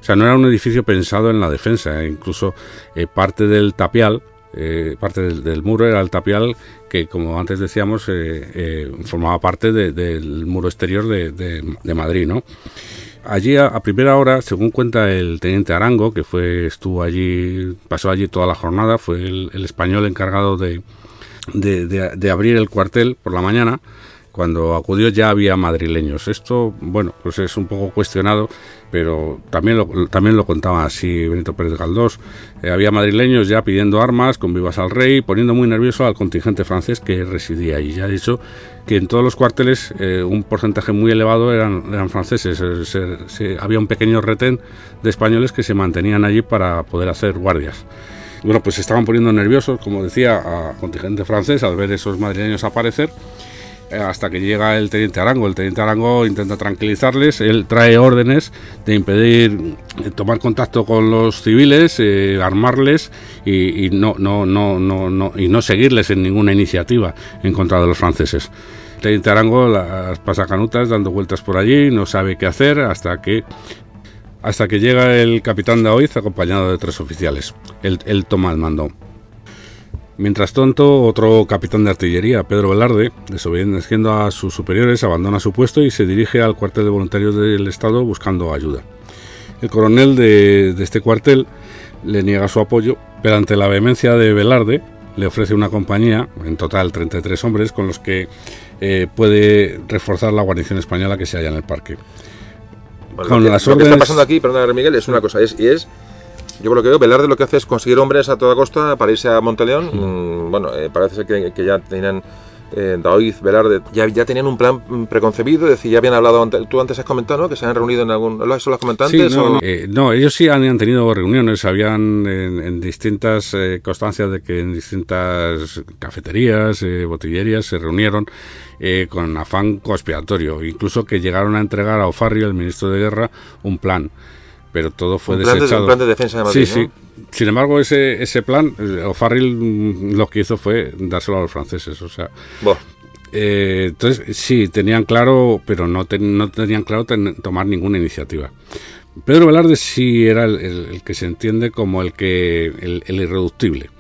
O sea, no era un edificio pensado en la defensa. ¿eh? Incluso eh, parte del tapial, eh, parte del, muro era el tapial que, como antes decíamos, formaba parte del muro exterior de, de Madrid, ¿no? Allí a, primera hora, según cuenta el teniente Arango, que fue estuvo allí, pasó allí toda la jornada, fue el, español encargado de, de, abrir el cuartel por la mañana. Cuando acudió ya había madrileños. Esto, bueno, pues es un poco cuestionado, pero también lo, también lo contaba así Benito Pérez Galdós. Eh, había madrileños ya pidiendo armas, con vivas al rey, poniendo muy nervioso al contingente francés que residía allí. Ya ha dicho que en todos los cuarteles eh, un porcentaje muy elevado eran, eran franceses. había un pequeño retén de españoles que se mantenían allí para poder hacer guardias. Bueno, pues se estaban poniendo nerviosos, como decía, a contingente francés al ver esos madrileños aparecer eh, hasta que llega el teniente Arango. El teniente Arango intenta tranquilizarles, él trae órdenes de impedir tomar contacto con los civiles, eh, armarles y, no, no, no, no, no, y no seguirles en ninguna iniciativa en contra de los franceses. El teniente Arango las pasa canutas dando vueltas por allí, no sabe qué hacer hasta que hasta que llega el capitán Daoiz acompañado de tres oficiales. Él, toma el mando. Mientras tanto, otro capitán de artillería, Pedro Velarde, desobedeciendo a sus superiores, abandona su puesto y se dirige al cuartel de voluntarios del Estado buscando ayuda. El coronel de, este cuartel le niega su apoyo, pero ante la vehemencia de Velarde, le ofrece una compañía, en total 33 hombres, con los que eh, puede reforzar la guarnición española que se halla en el parque lo, que, está pasando aquí, perdón, Miguel, es una cosa, es, y es yo creo que veo, Velarde lo que hace es conseguir hombres a toda costa para irse a Monteleón. Mm, bueno, eh, parece ser que, que, ya tenían eh, Daoiz, Velarde, ya, ya tenían un plan preconcebido, es decir, ya habían hablado, tú antes has comentado, ¿no? Que se han reunido en algún... ¿Eso lo has comentado antes? no, eh, no, ellos sí han, tenido reuniones, habían en, distintas eh, constancias de que en distintas cafeterías, eh, botillerías, se reunieron con afán conspiratorio, incluso que llegaron a entregar a O'Farrill, el ministro de Guerra, un plan pero todo fue desechado. un plan de defensa de Madrid, Sí, sí. Sin embargo, ese, ese plan, eh, O'Farrill mm, lo que hizo fue dárselo a los franceses. O sea, eh, entonces, sí, tenían claro, pero no, no tenían claro tomar ninguna iniciativa. Pedro Velarde sí era el, que se entiende como el que el, irreductible.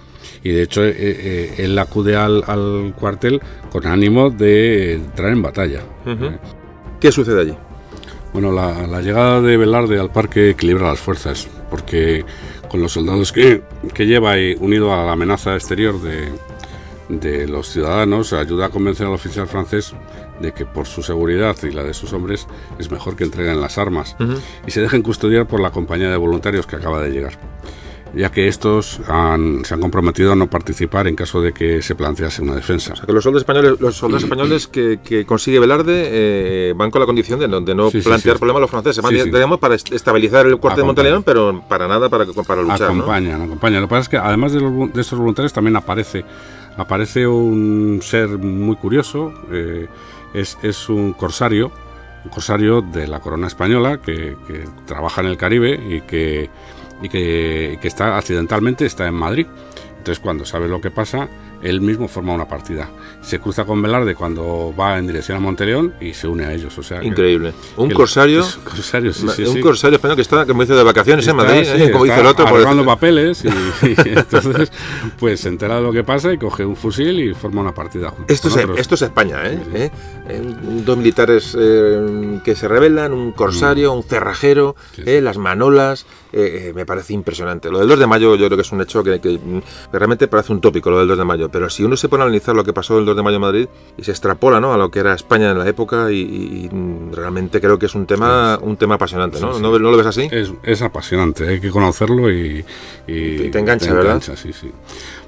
Y de hecho, eh, él acude al, al, cuartel con ánimo de entrar en batalla. ¿Qué sucede allí? Bueno, la, llegada de Velarde al parque equilibra las fuerzas, porque con los soldados que, lleva y unido a la amenaza exterior de, los ciudadanos, ayuda a convencer al oficial francés de que por su seguridad y la de sus hombres es mejor que entreguen las armas y se dejen custodiar por la compañía de voluntarios que acaba de llegar ya que estos se han comprometido a no participar en caso de que se plantease una defensa. O sea, que los soldados españoles, los soldados españoles que, consigue Velarde eh, van con la condición de no, plantear problemas a los franceses, van digamos, para estabilizar el cuartel de Monteleón, pero para nada para, para luchar. Acompañan, acompañan. Lo que pasa es que además de, de estos voluntarios también aparece, aparece un ser muy curioso, eh, es, es un corsario, un corsario de la corona española que, que trabaja en el Caribe y que y que, está accidentalmente está en Madrid. Entonces cuando sabe lo que pasa, él mismo forma una partida. Se cruza con Velarde cuando va en dirección a Monteleón y se une a ellos. O sea, Increíble. un corsario. corsario sí, sí, un corsario español que está, como dice, de vacaciones en Madrid, ¿eh? como dice el otro. Por [laughs] papeles y, entonces pues se entera de lo que pasa y coge un fusil y forma una partida esto, es, esto es España, ¿eh? ¿Eh? Dos militares eh, que se rebelan, un corsario, mm. un cerrajero, las manolas. me parece impresionante. Lo del 2 de mayo yo creo que es un hecho que, que realmente parece un tópico, lo del 2 de mayo pero si uno se pone a analizar lo que pasó el 2 de mayo en Madrid y se extrapola ¿no? a lo que era España en la época y, realmente creo que es un tema un tema apasionante, ¿no? ¿No, lo ves así? Es, apasionante, hay que conocerlo y, te engancha, ¿verdad? sí, sí.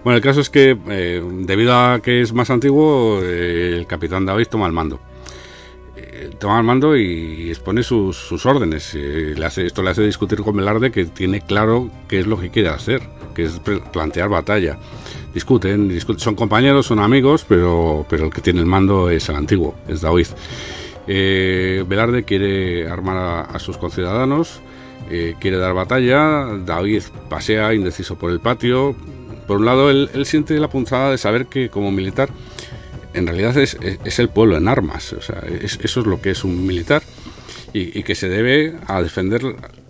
Bueno, el caso es que eh, debido a que es más antiguo, eh, el capitán David toma el mando eh, toma el mando y expone sus, órdenes. le hace, esto le hace discutir con Velarde que tiene claro qué es lo que quiere hacer, que es plantear batalla discuten, son compañeros, son amigos, pero, pero el que tiene el mando es el antiguo, es David. Eh, Velarde quiere armar a, sus conciudadanos, eh, quiere dar batalla, David pasea indeciso por el patio. Por un lado, él, siente la punzada de saber que como militar, en realidad es, el pueblo en armas, o sea, eso es lo que es un militar y que se debe a defender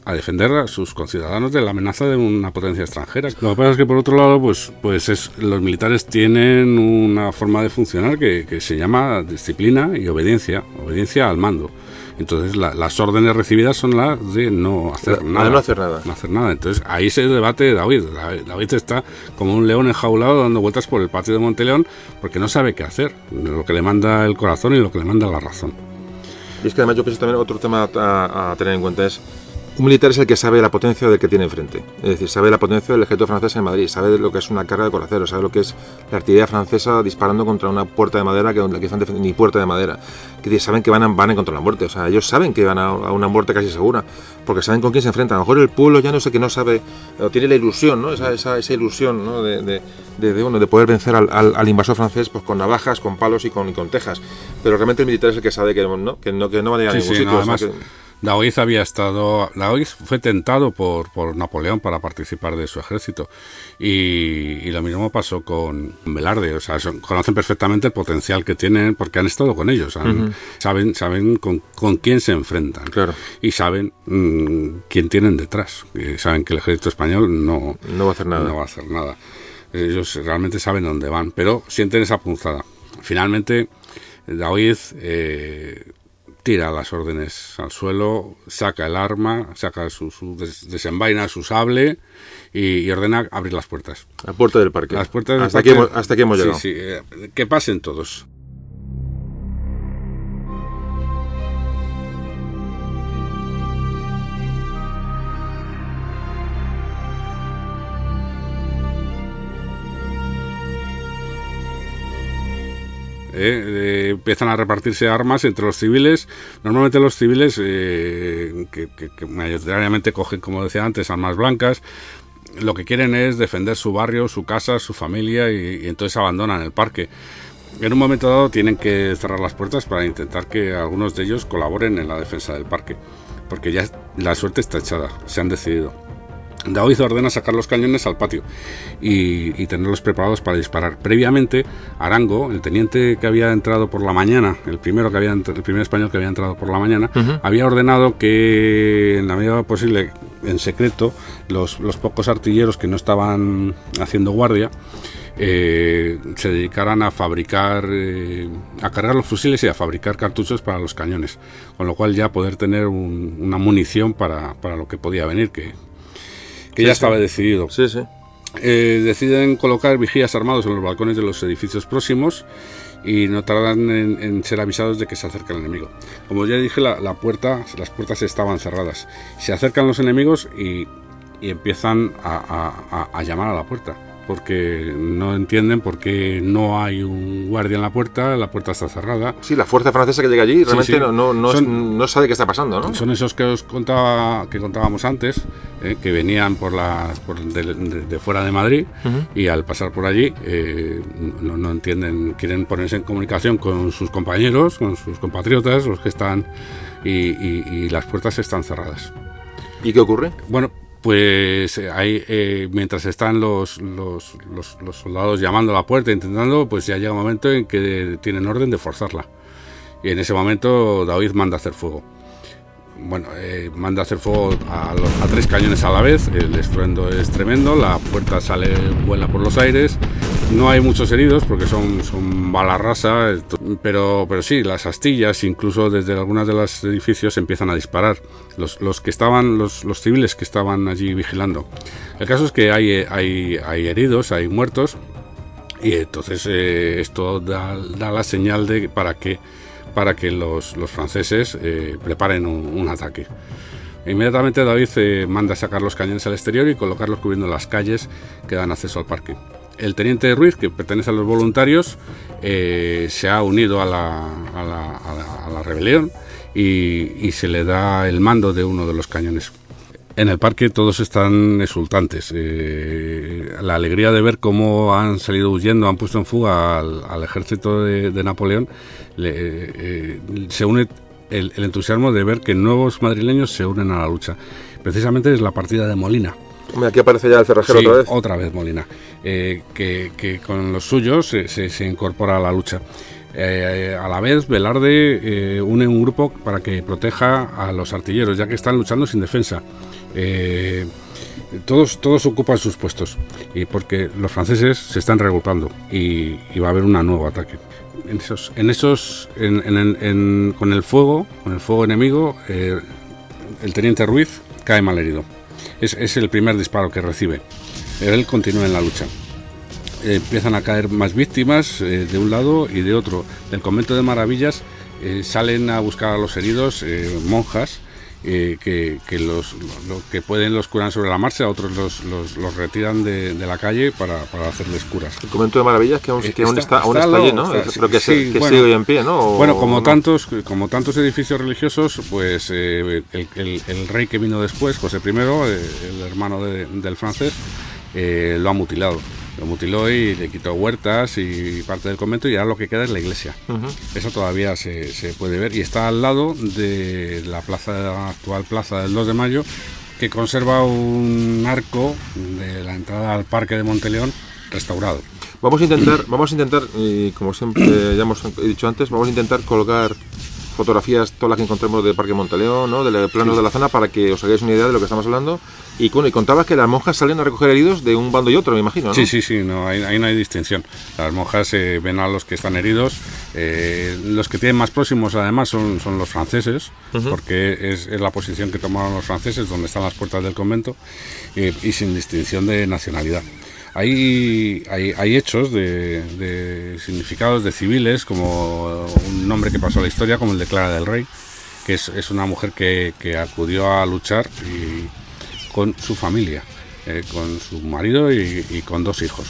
a defender a sus conciudadanos de la amenaza de una potencia extranjera. Lo que pasa es que por otro lado, pues, pues es, los militares tienen una forma de funcionar que, se llama disciplina y obediencia, obediencia al mando. Entonces las órdenes recibidas son las de no hacer nada. No hacer nada. No hacer nada. Entonces ahí se debate David. David está como un león enjaulado dando vueltas por el patio de Monteleón porque no sabe qué hacer. Lo que le manda el corazón y lo que le manda la razón. Y es que además yo pienso también otro tema a tener en cuenta es un militar es el que sabe la potencia del que tiene enfrente. Es decir, sabe la potencia del ejército francés en Madrid, sabe lo que es una carga de coraceros, sabe lo que es la artillería francesa disparando contra una puerta de madera que aquí están ni puerta de madera. Que saben que van a, van a encontrar la muerte. O sea, ellos saben que van a, una muerte casi segura, porque saben con quién se enfrentan. A lo mejor el pueblo ya no sé que no sabe, o tiene la ilusión, ¿no? Esa, esa, esa ilusión, ¿no? De, de, de, de poder vencer al, al, invasor francés pues con navajas, con palos y con, con tejas. Pero realmente el militar es el que sabe que no, que no, que no va a llegar a ningún sitio. Daoiz había estado, Daoiz fue tentado por, por Napoleón para participar de su ejército y, lo mismo pasó con Velarde, o sea, conocen perfectamente el potencial que tienen porque han estado con ellos, saben, saben con, quién se enfrentan claro. y saben mm, quién tienen detrás, saben que el ejército español no, no va a hacer nada. No va a hacer nada. Ellos realmente saben dónde van, pero sienten esa punzada. Finalmente, David eh, tira las órdenes al suelo, saca el arma, saca su, desenvaina su sable y, ordena abrir las puertas. La puerta del parque. Las puertas hasta, Aquí hemos, hasta hemos llegado. Sí, eh, que pasen todos. ¿Eh? empiezan a repartirse armas entre los civiles. Normalmente los civiles, eh, que, mayoritariamente cogen, como decía antes, armas blancas, lo que quieren es defender su barrio, su casa, su familia y, entonces abandonan el parque. En un momento dado tienen que cerrar las puertas para intentar que algunos de ellos colaboren en la defensa del parque, porque ya la suerte está echada, se han decidido. Daoiz ordena sacar los cañones al patio y, tenerlos preparados para disparar. Previamente, Arango, el teniente que había entrado por la mañana, el primero que había el primer español que había entrado por la mañana, había ordenado que en la medida posible, en secreto, los, pocos artilleros que no estaban haciendo guardia eh, se dedicaran a fabricar, eh, a cargar los fusiles y a fabricar cartuchos para los cañones, con lo cual ya poder tener una munición para, para, lo que podía venir, que, que ya estaba decidido. Sí, sí. Eh, deciden colocar vigías armados en los balcones de los edificios próximos y no tardan en, ser avisados de que se acerca el enemigo. Como ya dije, la, puerta, las puertas estaban cerradas. Se acercan los enemigos y, empiezan a, llamar a la puerta porque no entienden por qué no hay un guardia en la puerta, la puerta está cerrada. Sí, la fuerza francesa que llega allí realmente No, no, sabe qué está pasando, ¿no? Son esos que os contaba, que contábamos antes, eh, que venían por la, de, fuera de Madrid y al pasar por allí eh, no, entienden, quieren ponerse en comunicación con sus compañeros, con sus compatriotas, los que están, y, y las puertas están cerradas. ¿Y qué ocurre? Bueno, pues ahí, eh, mientras están los, los, soldados llamando a la puerta, intentando, pues ya llega un momento en que tienen orden de forzarla. Y en ese momento David manda hacer fuego bueno, eh, manda a hacer fuego a, tres cañones a la vez, el estruendo es tremendo, la puerta sale, vuela por los aires, no hay muchos heridos porque son, son bala rasa, pero, pero sí, las astillas, incluso desde algunos de los edificios empiezan a disparar, los, los que estaban, los, los, civiles que estaban allí vigilando. El caso es que hay, hay, hay heridos, hay muertos, y entonces eh, esto da, da la señal de para que para que los, franceses eh, preparen un, ataque. Inmediatamente David eh, manda a sacar los cañones al exterior y colocarlos cubriendo las calles que dan acceso al parque. El teniente Ruiz, que pertenece a los voluntarios, eh, se ha unido a la, rebelión y, se le da el mando de uno de los cañones. En el parque todos están exultantes. la alegría de ver cómo han salido huyendo, han puesto en fuga al, ejército de Napoleón eh, se une el, entusiasmo de ver que nuevos madrileños se unen a la lucha. Precisamente es la partida de Molina. aquí aparece ya el cerrajero otra vez. Otra vez Molina, eh, que, con los suyos se, incorpora a la lucha. Eh, a la vez, Velarde une un grupo para que proteja a los artilleros, ya que están luchando sin defensa. Todos, todos ocupan sus puestos, y porque los franceses se están reagrupando y, y va a haber un nuevo ataque en esos, en esos con el fuego, con el fuego enemigo, eh, el teniente Ruiz cae mal herido. Es, el primer disparo que recibe. Él continúa en la lucha. empiezan a caer más víctimas eh, de un lado y de otro. Del convento de Maravillas eh, salen a buscar a los heridos monjas eh, que, los lo, que pueden los curan sobre la marcha, otros los, los, retiran de, la calle para, para, hacerles curas. El convento de maravillas que aún, eh, está, aún está, allí, ¿no? Pero que, sigue hoy en pie, ¿no? bueno, como, tantos, como tantos edificios religiosos, pues eh, el, el, rey que vino después, José I, el hermano del francés, lo ha mutilado Lo mutiló y le quitó huertas y parte del convento y ahora lo que queda es la iglesia. Eso todavía se, se puede ver y está al lado de la plaza actual plaza del 2 de mayo que conserva un arco de la entrada al parque de Monteleón restaurado. Vamos a intentar, [clears throat] vamos a intentar, y como siempre ya hemos dicho antes, vamos a intentar colgar fotografías, todas las que encontremos del Parque Monteleón, ¿no? del plano de la zona, para que os hagáis una idea de lo que estamos hablando. Y, bueno, y contabas que las monjas salen a recoger heridos de un bando y otro, me imagino, ¿no? Sí, sí, sí, no, ahí, no hay distinción. Las monjas eh, ven a los que están heridos. Eh, los que tienen más próximos, además, son, son los franceses, porque es, es, la posición que tomaron los franceses, donde están las puertas del convento, eh, y sin distinción de nacionalidad. Hay, hay, hechos de, significados de civiles, como un nombre que pasó a la historia, como el de Clara del Rey, que es, una mujer que, acudió a luchar con su familia, eh, con su marido y con dos hijos.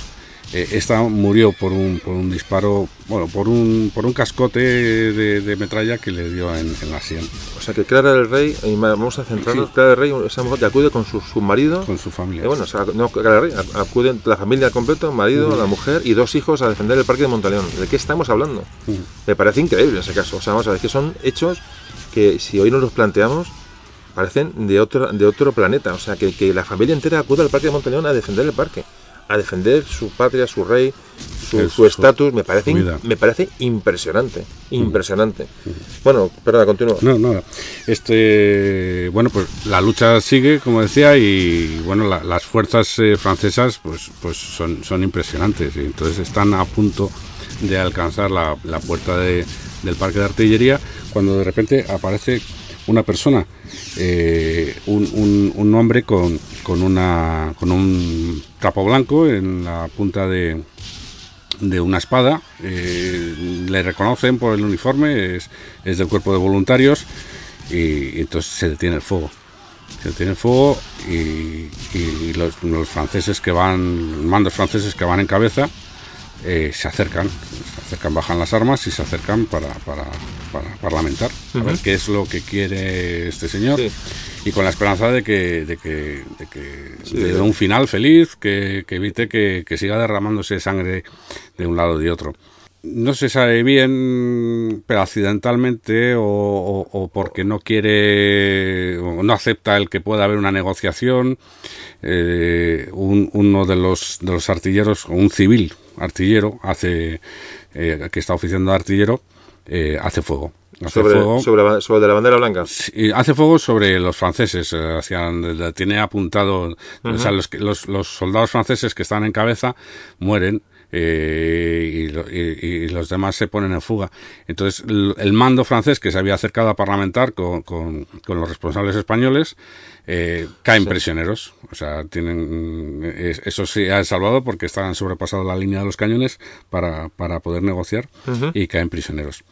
Eh, esta murió por un, por un disparo, bueno, por un, por un cascote de, metralla que le dio en, la sien. O sea que Clara del Rey, vamos a centrarnos, Clara del Rey, esa mujer acude con su, su marido. Con su familia. Eh, bueno, o sea, no, Clara del Rey, acude la familia completa, marido, la mujer y dos hijos a defender el parque de Montaleón. ¿De qué estamos hablando? Me parece increíble ese caso. O sea, vamos a ver, que son hechos que si hoy nos los planteamos, parecen de otro, de otro planeta. O sea, que, que la familia entera acude al parque de Montaleón a defender el parque a defender su patria, su rey, su estatus, me parece me parece impresionante, impresionante. Bueno, perdona, continúa. No, no. Este, bueno, pues la lucha sigue, como decía, y bueno, las fuerzas eh, francesas, pues, pues son, son impresionantes. Y entonces están a punto de alcanzar la, puerta de, del parque de artillería cuando de repente aparece una persona, eh, un, un, hombre con, con, una, con un trapo blanco en la punta de, de una espada. Eh, le reconocen por el uniforme, es, es, del cuerpo de voluntarios y, entonces se detiene el fuego. Se detiene el fuego y, los, franceses que van, mandos franceses que van en cabeza, eh, se acercan, acercan, bajan las armas y se acercan para, para, para parlamentar, a ver qué es lo que quiere este señor. Y con la esperanza de que, de que, de que de un final feliz, que, que evite que, que, siga derramándose sangre de un lado y de otro. No se sabe bien, pero accidentalmente o, o, porque no quiere o no acepta el que pueda haber una negociación, eh, un, uno de los, de los artilleros, o un civil, artillero, hace, eh, que está oficiando de artillero, eh, hace fuego. Hace sobre, fuego, sobre, de la bandera blanca. hace fuego sobre los franceses. Eh, tiene apuntado, o sea, los, los, los, soldados franceses que están en cabeza mueren. Y, y, los demás se ponen en fuga. Entonces, el, mando francés que se había acercado a parlamentar con, con, con los responsables españoles eh, caen prisioneros. O sea, tienen eso sí ha salvado porque estaban sobrepasado la línea de los cañones para, para poder negociar y caen prisioneros.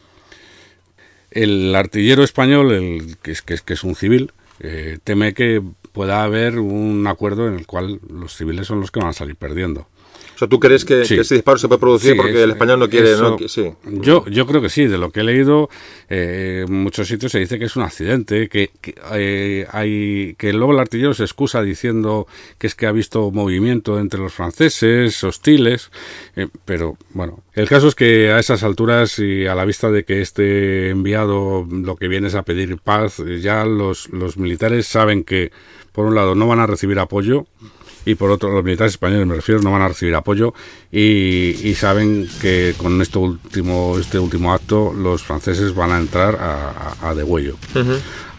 El artillero español, el, que, es, que, es, un civil, eh, teme que pueda haber un acuerdo en el cual los civiles son los que van a salir perdiendo. O sea, ¿tú crees que, ese disparo se puede producir porque el español no quiere? sí. yo, yo creo que sí, de lo que he leído, eh, en muchos sitios se dice que es un accidente, que, eh, hay, que luego el artillero se excusa diciendo que es que ha visto movimiento entre los franceses, hostiles, eh, pero bueno, el caso es que a esas alturas y a la vista de que este enviado lo que viene es a pedir paz, ya los, los militares saben que, por un lado, no van a recibir apoyo, y por otro los militares españoles me refiero no van a recibir apoyo y, saben que con este último este último acto los franceses van a entrar a, a, degüello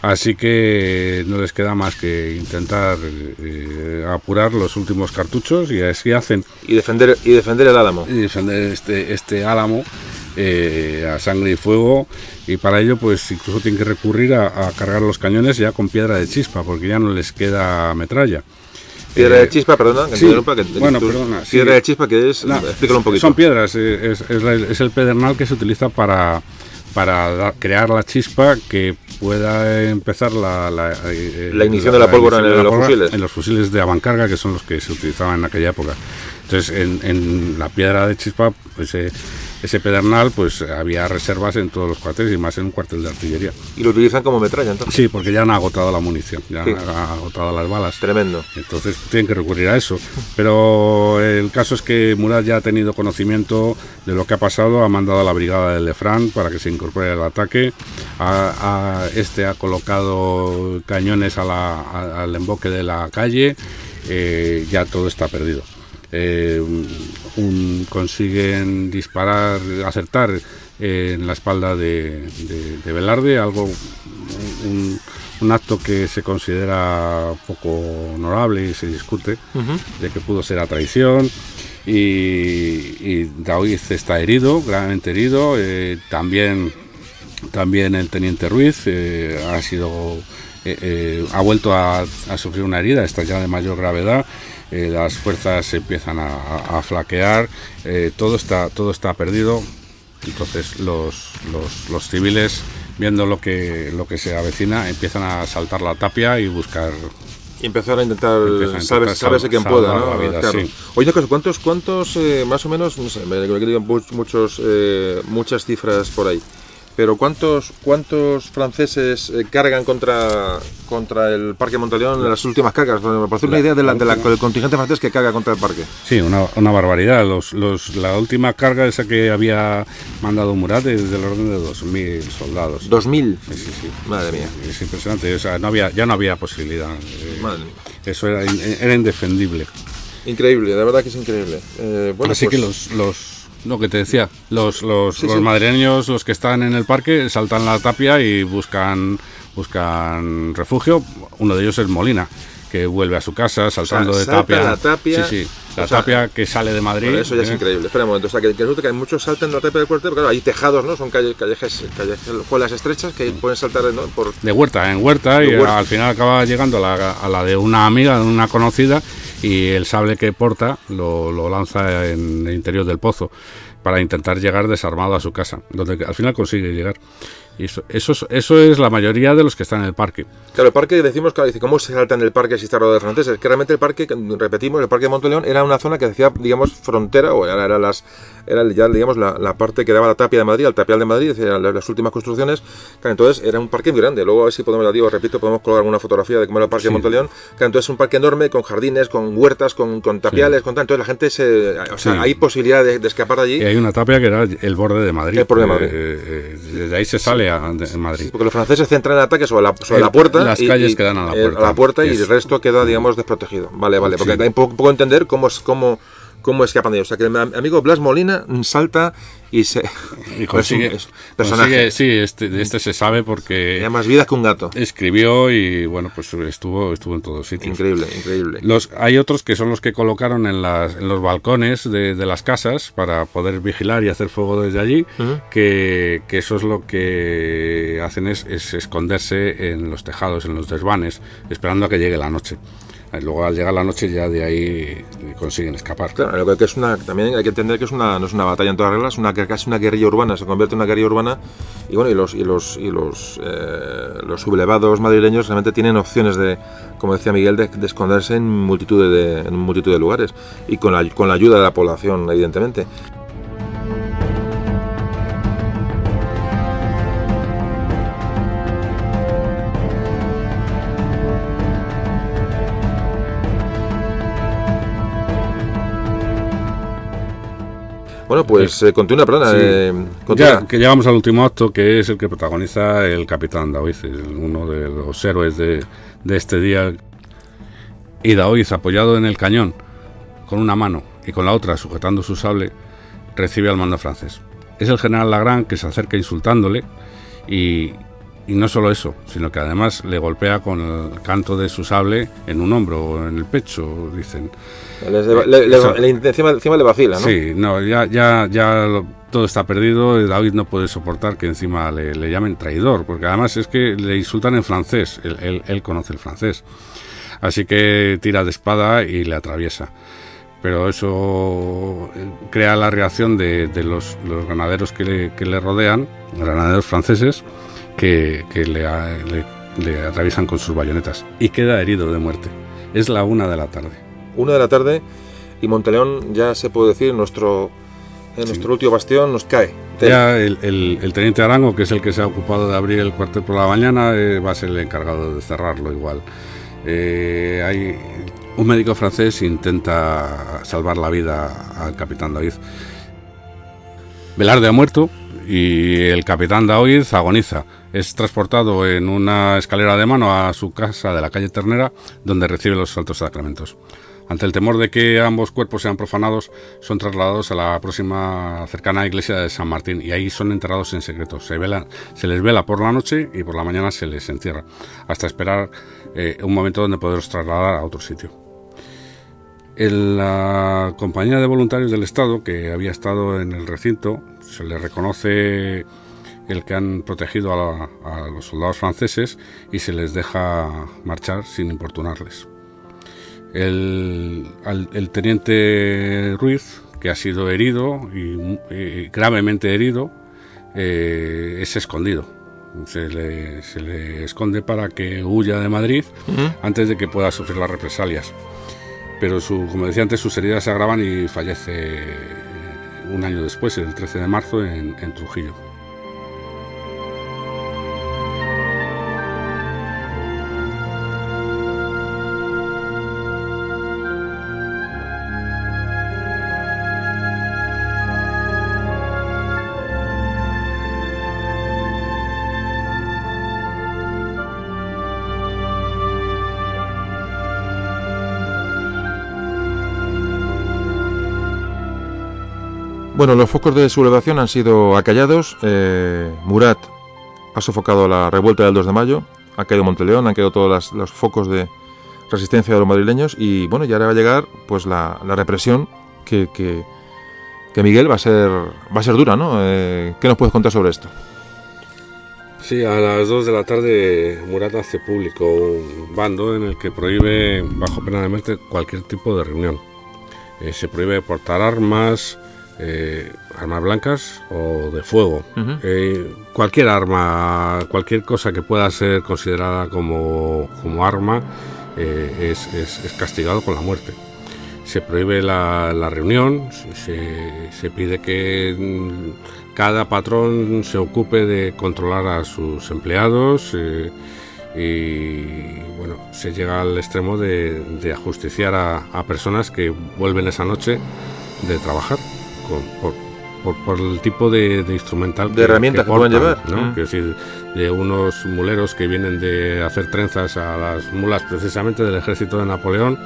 así que no les queda más que intentar eh, apurar los últimos cartuchos y así hacen. Y defender y defender el álamo. Y defender este este álamo eh, a sangre y fuego. Y para ello pues incluso tienen que recurrir a, a, cargar los cañones ya con piedra de chispa porque ya no les queda metralla Piedra de eh, chispa, perdona, que bueno, perdona. Piedra de chispa, que es? Explícalo un poquito. Son piedras, eh, es, es, el pedernal que se utiliza para, para crear la chispa que pueda empezar la, la, eh, la ignición de la pólvora en, los fusiles. En los fusiles de avancarga, que son los que se utilizaban en aquella época. Entonces, en, en la piedra de Chispa, pues eh, ese pedernal, pues había reservas en todos los cuarteles y más en un cuartel de artillería. Y lo utilizan como metralla, entonces. Sí, porque ya han agotado la munición, ya Sí. han agotado las balas. Tremendo. Entonces tienen que recurrir a eso. Pero el caso es que Murat ya ha tenido conocimiento de lo que ha pasado, ha mandado a la brigada de Lefranc para que se incorpore al ataque. Este ha colocado cañones a la- a- al emboque de la calle. eh, ya todo está perdido. Eh, un- consiguen disparar, acertar en la espalda de, de- de Velarde, algo un, un acto que se considera poco honorable y se discute de que pudo ser a traición y, y Daoiz está herido, gravemente herido, eh, también también el teniente Ruiz eh, ha sido eh, eh, ha vuelto a, a sufrir una herida, esta ya de mayor gravedad. Eh, las fuerzas empiezan a, a- a flaquear, eh, todo está todo está perdido. Entonces los, los, los civiles, viendo lo que lo que se avecina, empiezan a saltar la tapia y buscar Y empezar a intentar, intentar sal- quien pueda, ¿no? la vida, Claro. sí. Oye, ¿cuántos, cuántos eh, más o menos, no sé, me muchos, muchas cifras por ahí, pero ¿cuántos, cuántos franceses eh, cargan contra, contra el Parque Monteleón en las últimas cargas? Para hacer una idea de la, de la- del contingente francés que carga contra el parque. Sí, una, una barbaridad. Los, los, la última carga esa que había mandado Murat es del orden de 2.000 soldados. 2.000. Sí, sí, sí. Madre mía. Es impresionante. O sea, no había, ya no había posibilidad. Eh, Madre mía. Eso era, era indefendible. Increíble, de verdad que es increíble. Eh, bueno, Así pues, que los, los, lo que te decía, los, los, Sí, los sí. madrileños, los que están en el parque, saltan la tapia y buscan, buscan refugio. Uno de ellos es Molina, que vuelve a su casa saltando de salta tapia. la tapia, Sí, sí. La o sea, tapia que sale de Madrid. Bueno, eso ya es ¿eh? increíble. Espera un momento. O sea, que, resulta que muchos saltan la tapia del cuartel, porque claro, hay tejados, ¿no? Son calle, callejes, callejuelas estrechas que pueden saltar ¿no? por... de huerta en huerta De y huerta. al final acaba llegando a la, a la de una amiga, de una conocida y el sable que porta lo, lo lanza en el interior del pozo para intentar llegar desarmado a su casa, donde al final consigue llegar. Y eso, eso, es, eso es la mayoría de los que están en el parque. Claro, el parque, decimos, claro, dice, ¿cómo se salta en el parque si está rodeado de franceses? Que realmente el parque, que, repetimos, el parque de Monteleón era una zona que decía, digamos, frontera, o era, era las, era ya, digamos, la, la parte que daba la tapia de Madrid, al tapial de Madrid, decía, las, las últimas construcciones. Claro, entonces era un parque muy grande. Luego, a ver si podemos, la digo, repito, podemos colgar alguna fotografía de cómo era el parque de Monteleón. Claro, entonces es un parque enorme, con jardines, con huertas, con, con tapiales, con tal. Entonces la gente se. O sea, Sí. hay posibilidad de, de escapar de allí. Y hay una tapia que era el borde de Madrid. El borde de Madrid. Eh, eh, desde ahí se sale a, de Madrid. Porque los franceses centran el ataque sobre la, sobre El- la puerta. las calles que dan a la eh, puerta. y el resto queda, digamos, desprotegido. Vale, vale. Porque Sí. hay un poco, poco entender cómo, es, cómo, cómo escapan de ellos. O sea, que el amigo Blas Molina salta y se. [laughs] Y [laughs] consigue, es un- es personaje. consigue- sí, este, de este se sabe porque Tiene más vidas que un gato. escribió y bueno, pues estuvo, estuvo en todos sitios. Increíble, increíble. Los, hay otros que son los que colocaron en, las, en los balcones de, de las casas para poder vigilar y hacer fuego desde allí, que, que eso es lo que hacen es, es esconderse en los tejados, en los desvanes, esperando a que llegue la noche. Luego al llegar la noche ya de ahí consiguen escapar. Claro, que es una, también hay que entender que es una, no es una batalla en todas reglas, es una, casi una guerrilla urbana, se convierte en una guerrilla urbana y bueno, y los, y los, y los, eh, los sublevados madrileños realmente tienen opciones de, como decía Miguel, de, de esconderse en multitud de, en multitud de lugares y con la, con la ayuda de la población, evidentemente. Bueno, pues eh, continúa, perdona. Sí. eh. Ya que llegamos al último acto, que es el que protagoniza el capitán Daoiz, uno de los héroes de, de este día. Y Daoiz, apoyado en el cañón, con una mano y con la otra sujetando su sable, recibe al mando francés. Es el general Lagrand que se acerca insultándole y, y no solo eso, sino que además le golpea con el canto de su sable en un hombro o en el pecho, dicen. Le- le- le- encima, encima le vacila, ¿no? Sí, no, ya, ya, ya lo- todo está perdido. y David no puede soportar que encima le, le llamen traidor, porque además es que le insultan en francés. Él, él- él conoce el francés. Así que tira de espada y le atraviesa. Pero eso eh, crea la reacción de, de los, los ganaderos que le, que le rodean, granaderos franceses, que, que le, a- le- le atraviesan con sus bayonetas. Y queda herido de muerte. Es la una de la tarde. Una de la tarde. y Monteleón ya se puede decir nuestro en nuestro último bastión nos cae. Ya el, el, teniente Arango, que es el que se ha ocupado de abrir el cuartel por la mañana, eh, va a ser el encargado de cerrarlo igual. Eh, hay un médico francés intenta salvar la vida al capitán David. Velarde ha muerto y el capitán David agoniza. Es transportado en una escalera de mano a su casa de la calle Ternera, donde recibe los santos sacramentos. Ante el temor de que ambos cuerpos sean profanados, son trasladados a la próxima cercana iglesia de San Martín y ahí son enterrados en secreto. Se, les vela por la noche y por la mañana se les encierra, hasta esperar eh, un momento donde poderlos trasladar a otro sitio. En la compañía de voluntarios del Estado, que había estado en el recinto, se le reconoce el que han protegido a, a los soldados franceses y se les deja marchar sin importunarles. El, teniente Ruiz, que ha sido herido y, gravemente herido, eh, es escondido. Se le, se le, esconde para que huya de Madrid antes de que pueda sufrir las represalias. Pero, su, como decía antes, sus heridas se agravan y fallece un año después, el 13 de marzo, en Trujillo. Bueno, los focos de sublevación han sido acallados. Eh, Murat ha sofocado la revuelta del 2 de mayo, ha caído Monteleón, han caído todos los focos de resistencia de los madrileños y bueno, ya ahora va a llegar pues la, represión que, que, Miguel va a ser va a ser dura, ¿no? Eh, ¿Qué nos puedes contar sobre esto? Sí, a las 2 de la tarde Murat hace público un bando en el que prohíbe bajo pena de muerte cualquier tipo de reunión. Eh, se prohíbe portar armas, eh, armas blancas o de fuego. Eh, cualquier arma, cualquier cosa que pueda ser considerada como, arma eh, es, castigado con la muerte. Se prohíbe la, reunión, se, pide que mm, cada patrón se ocupe de controlar a sus empleados y bueno, se llega al extremo de, ajusticiar a personas que vuelven esa noche de trabajar por, el tipo de, instrumental de herramientas que, pueden llevar. ¿no? decir, de unos muleros que vienen de hacer trenzas a las mulas precisamente del ejército de Napoleón,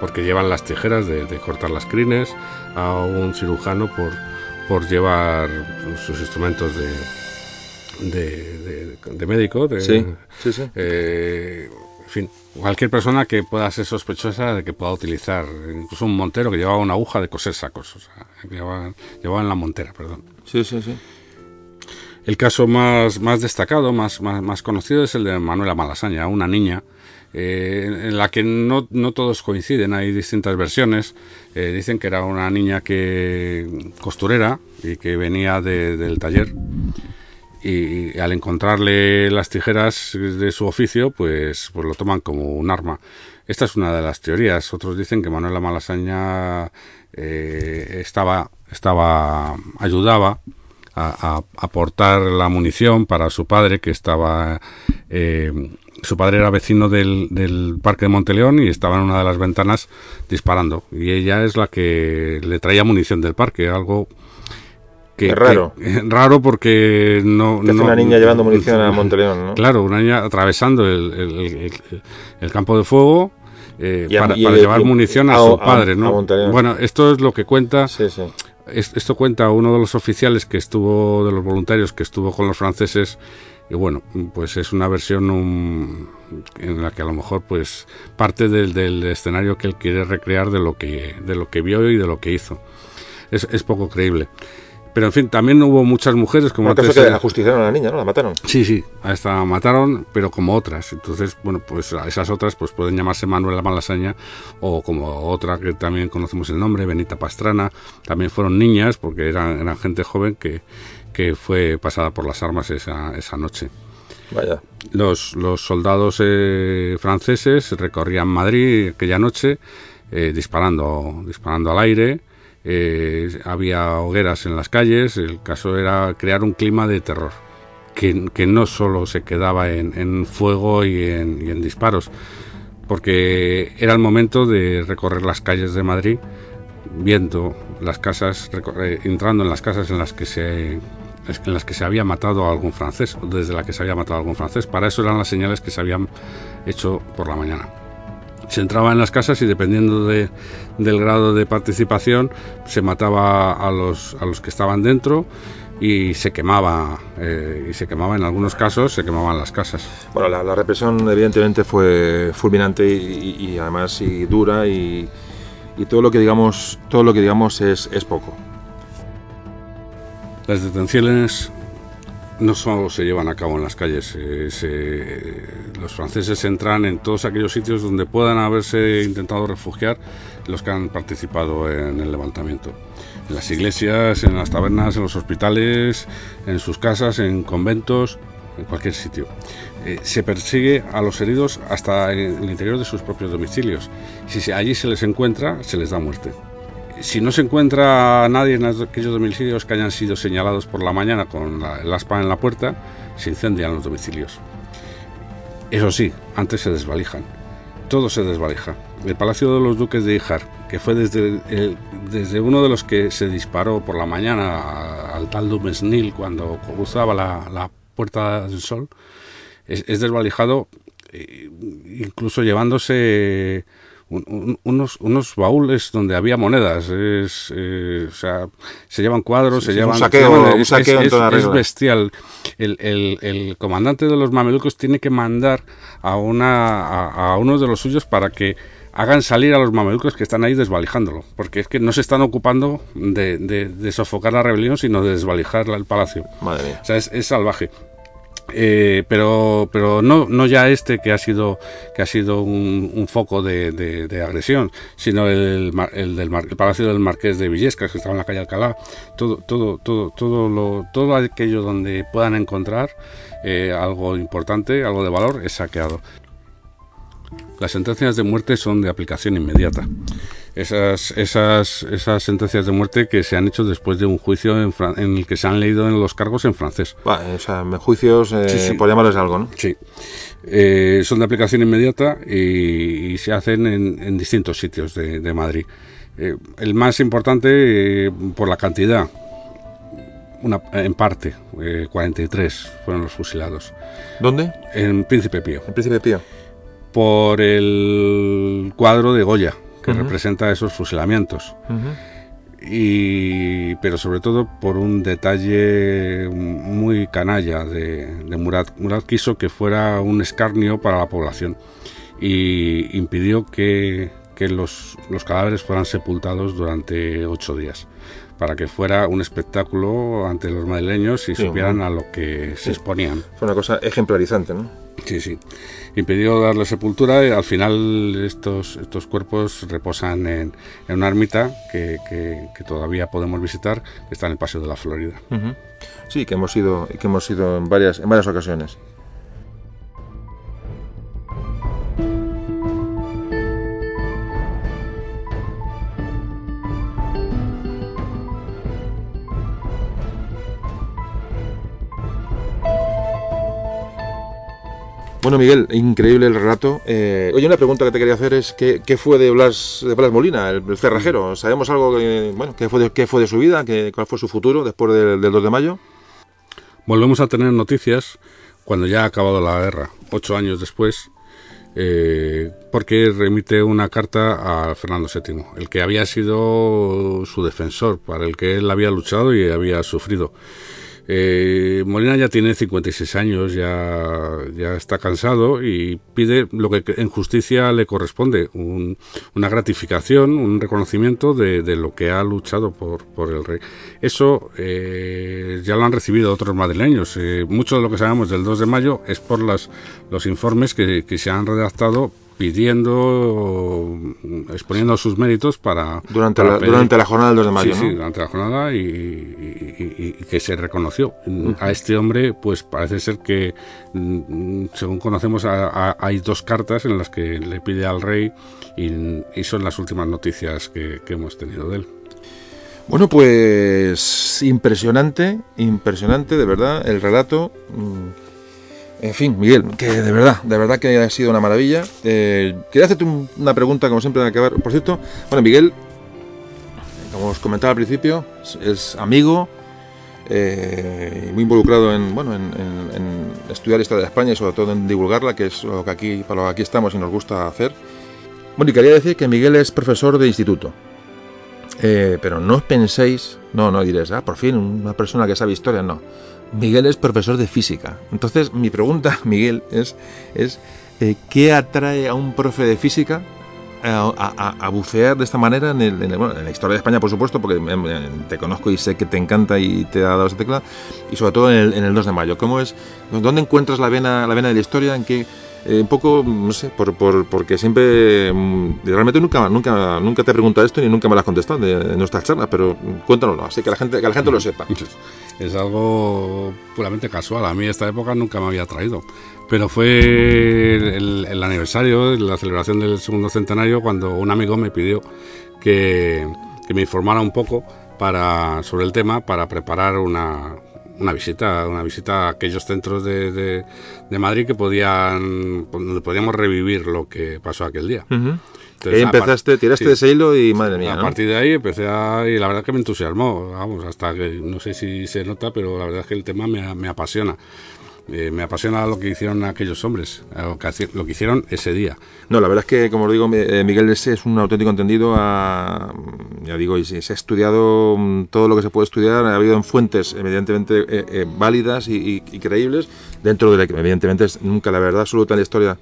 porque llevan las tijeras de, cortar las crines, a un cirujano por, por llevar sus instrumentos de, de, médico. sí, sí, sí. Eh, en fin, cualquier persona que pueda ser sospechosa de que pueda utilizar, incluso un montero que llevaba una aguja de coser sacos, o sea, llevaba, en la montera, perdón. Sí, sí, sí. El caso más, más destacado, más, más, conocido, es el de Manuela Malasaña, una niña eh, en la que no, no, todos coinciden, hay distintas versiones. Eh, dicen que era una niña que costurera y que venía del taller y al encontrarle las tijeras de su oficio, pues, pues lo toman como un arma. Esta es una de las teorías. Otros dicen que Manuela Malasaña eh, estaba, estaba, ayudaba a, aportar la munición para su padre, que estaba, eh, su padre era vecino del, del Parque de Monteleón y estaba en una de las ventanas disparando. Y ella es la que le traía munición del parque, algo que, raro. [laughs] raro porque no... no una niña llevando [laughs] munición a Monteleón, ¿no? Claro, una niña atravesando el, el, campo de fuego eh, para, llevar munición a, su padre, ¿no? bueno, esto es lo que cuenta... Sí, sí. Esto cuenta uno de los oficiales que estuvo, de los voluntarios que estuvo con los franceses, y bueno, pues es una versión en la que a lo mejor pues parte del, del, escenario que él quiere recrear de lo que, de lo que vio y de lo que hizo. Es, es poco creíble. Pero en fin, también hubo muchas mujeres como antes. que ajusticiaron a la niña, ¿no? La mataron. Sí, sí, a esta mataron, pero como otras. Entonces, bueno, pues esas otras pues pueden llamarse Manuela Malasaña o como otra que también conocemos el nombre, Benita Pastrana. También fueron niñas porque eran, eran gente joven que, que fue pasada por las armas esa, esa noche. Vaya. Los, los soldados eh, franceses recorrían Madrid aquella noche eh, disparando, disparando al aire. Eh, había hogueras en las calles. El caso era crear un clima de terror. Que, no solo se quedaba en, en fuego y en, y en disparos, porque era el momento de recorrer las calles de Madrid, viendo las casas, eh, entrando en las casas en las que se en las que se había matado a algún francés, desde la que se había matado a algún francés. Para eso eran las señales que se habían hecho por la mañana. Se entraba en las casas y dependiendo de- del grado de participación se mataba a los, a los que estaban dentro y se quemaba eh, y se quemaba en algunos casos se quemaban las casas. Bueno, la, la represión evidentemente fue fulminante y, y- y además y dura y, y todo lo que digamos todo lo que digamos es, es poco. Las detenciones no solo se llevan a cabo en las calles, los franceses entran en todos aquellos sitios donde puedan haberse intentado refugiar los que han participado en el levantamiento. En las iglesias, en las tabernas, en los hospitales, en sus casas, en conventos, en cualquier sitio. Eh, se persigue a los heridos hasta en el interior de sus propios domicilios. Si allí se les encuentra, se les da muerte si no se encuentra nadie en aquellos domicilios que hayan sido señalados por la mañana con la- el aspa en la puerta, se incendian los domicilios. Eso sí, antes se desvalijan. Todo se desvalija. El Palacio de los Duques de Híjar, que fue desde, el- desde uno de los que se disparó por la mañana al tal Dumesnil cuando cruzaba la, la Puerta del Sol, es, es desvalijado eh, incluso llevándose un- un- unos, unos baúles donde había monedas. Es, eh, o sea, se llevan cuadros, se sí, llevan. saqueo, se llevan- un es- saqueo en es- toda es regla. bestial. El, el- el comandante de los mamelucos tiene que mandar a, una, a, a uno de los suyos para que hagan salir a los mamelucos que están ahí desvalijándolo, porque es que no se están ocupando de, de- de sofocar la rebelión, sino de desvalijar el palacio. Madre mía. O sea, es, es salvaje. Eh, pero pero no, no ya este que ha sido que ha sido un, foco de, agresión, sino el, del el palacio del marqués de Villescas que estaba en la calle Alcalá, todo todo todo todo lo todo aquello donde puedan encontrar eh, algo importante, algo de valor es saqueado. Las sentencias de muerte son de aplicación inmediata. Esas, esas, esas sentencias de muerte que se han hecho después de un juicio en, fran- en el que se han leído en los cargos en francés. Vale, o sea, juicios, eh, Sí, sí. por llamarles algo, ¿no? Sí. Eh, son de aplicación inmediata y, y se hacen en, en distintos sitios de, de Madrid. Eh, el más importante por la cantidad, una, en parte, eh, 43 fueron los fusilados. ¿Dónde? En Príncipe Pío. En Príncipe Pío. Por el cuadro de Goya, que representa esos fusilamientos. y pero sobre todo por un detalle muy canalla de, de Murat. Murat quiso que fuera un escarnio para la población y impidió que, que los, los cadáveres fueran sepultados durante ocho días para que fuera un espectáculo ante los madrileños y Sí, supieran bueno. a lo que se exponían. Fue una cosa ejemplarizante, ¿no? Sí, sí. Impidió darle sepultura y al final estos, estos cuerpos reposan en, en una ermita que, que- que todavía podemos visitar, que está en el Paseo de la Florida. Sí, que hemos ido, que hemos ido en varias, en varias ocasiones. Bueno, Miguel, increíble el relato. Eh, oye, una pregunta que te quería hacer es ¿qué, qué fue de Blas, de Blas Molina, el, el cerrajero? ¿Sabemos algo, que, bueno, qué fue de, qué fue de su vida? ¿Qué, ¿Cuál fue su futuro después del, del 2 de mayo? Volvemos a tener noticias cuando ya ha acabado la guerra, ocho años después, eh, porque remite una carta a Fernando VII, el que había sido su defensor, para el que él había luchado y había sufrido. Eh, Molina ya tiene 56 años, ya, ya está cansado y pide lo que en justicia le corresponde, un- una gratificación, un reconocimiento de, de lo que ha luchado por, por el rey. Eso eh, ya lo han recibido otros madrileños. Eh, mucho de lo que sabemos del 2 de mayo es por las, los informes que, que se han redactado pidiendo, exponiendo sus méritos para... Durante, para la, pedir- durante la jornada del 2 de mayo, Sí, ¿no? sí, durante la jornada y, y- y- y que se reconoció. A este hombre, pues parece ser que, mm, según conocemos, a- a- hay dos cartas en las que le pide al rey y, y son las últimas noticias que, que hemos tenido de él. Bueno, pues impresionante, impresionante, de verdad, el relato. En fin, Miguel, que de verdad, de verdad que ha sido una maravilla. Eh, quería hacerte un- una pregunta, como siempre, de acabar. Por cierto, bueno, Miguel, como os comentaba al principio, es, amigo, eh, muy involucrado en, bueno, en, estudiar la historia de España y sobre todo en divulgarla, que es lo que aquí, para lo que aquí estamos y nos gusta hacer. Bueno, y quería decir que Miguel es profesor de instituto. Eh, pero no penséis, no, no diréis, ah, por fin, una persona que sabe historia, no. Miguel es profesor de física. Entonces, mi pregunta, [laughs] Miguel, es, es eh, ¿qué atrae a un profe de física a, a- bucear de esta manera en el- bueno, en la historia de España, por supuesto, porque em, em, te conozco y sé que te encanta y te ha dado esa tecla, y sobre todo en el, en el 2 de mayo. ¿Cómo es? ¿Dónde encuentras la vena, la vena de la historia? ¿En qué? Eh, un poco, no sé, por, por- porque siempre, mm, realmente nunca, nunca, nunca te he preguntado esto ni nunca me lo has contestado de nuestras charlas, pero cuéntanoslo, así que la gente, que la gente lo sepa. [laughs] Es algo puramente casual. A mí esta época nunca me había traído. Pero fue el, el aniversario, la celebración del segundo centenario, cuando un amigo me pidió que, que me informara un poco para, sobre el tema para preparar una, una visita, una visita a aquellos centros de, de- de Madrid que podían, donde podíamos revivir lo que pasó aquel día. Entonces, Ahí a par- empezaste, tiraste sí. de ese hilo y madre mía, a ¿no? partir de ahí empecé a... Y la verdad que me entusiasmó, vamos, hasta que no sé si se nota, pero la verdad es que el tema me, me apasiona. Eh, me apasiona lo que hicieron aquellos hombres, eh, lo que, lo hicieron ese día. No, la verdad es que, como os digo, eh, Miguel es, es un auténtico entendido. a- ya digo, y se, ha estudiado mm, todo lo que se puede estudiar. Ha habido en fuentes, evidentemente, válidas y, creíbles, dentro de la que, evidentemente, es nunca la verdad absoluta en la historia,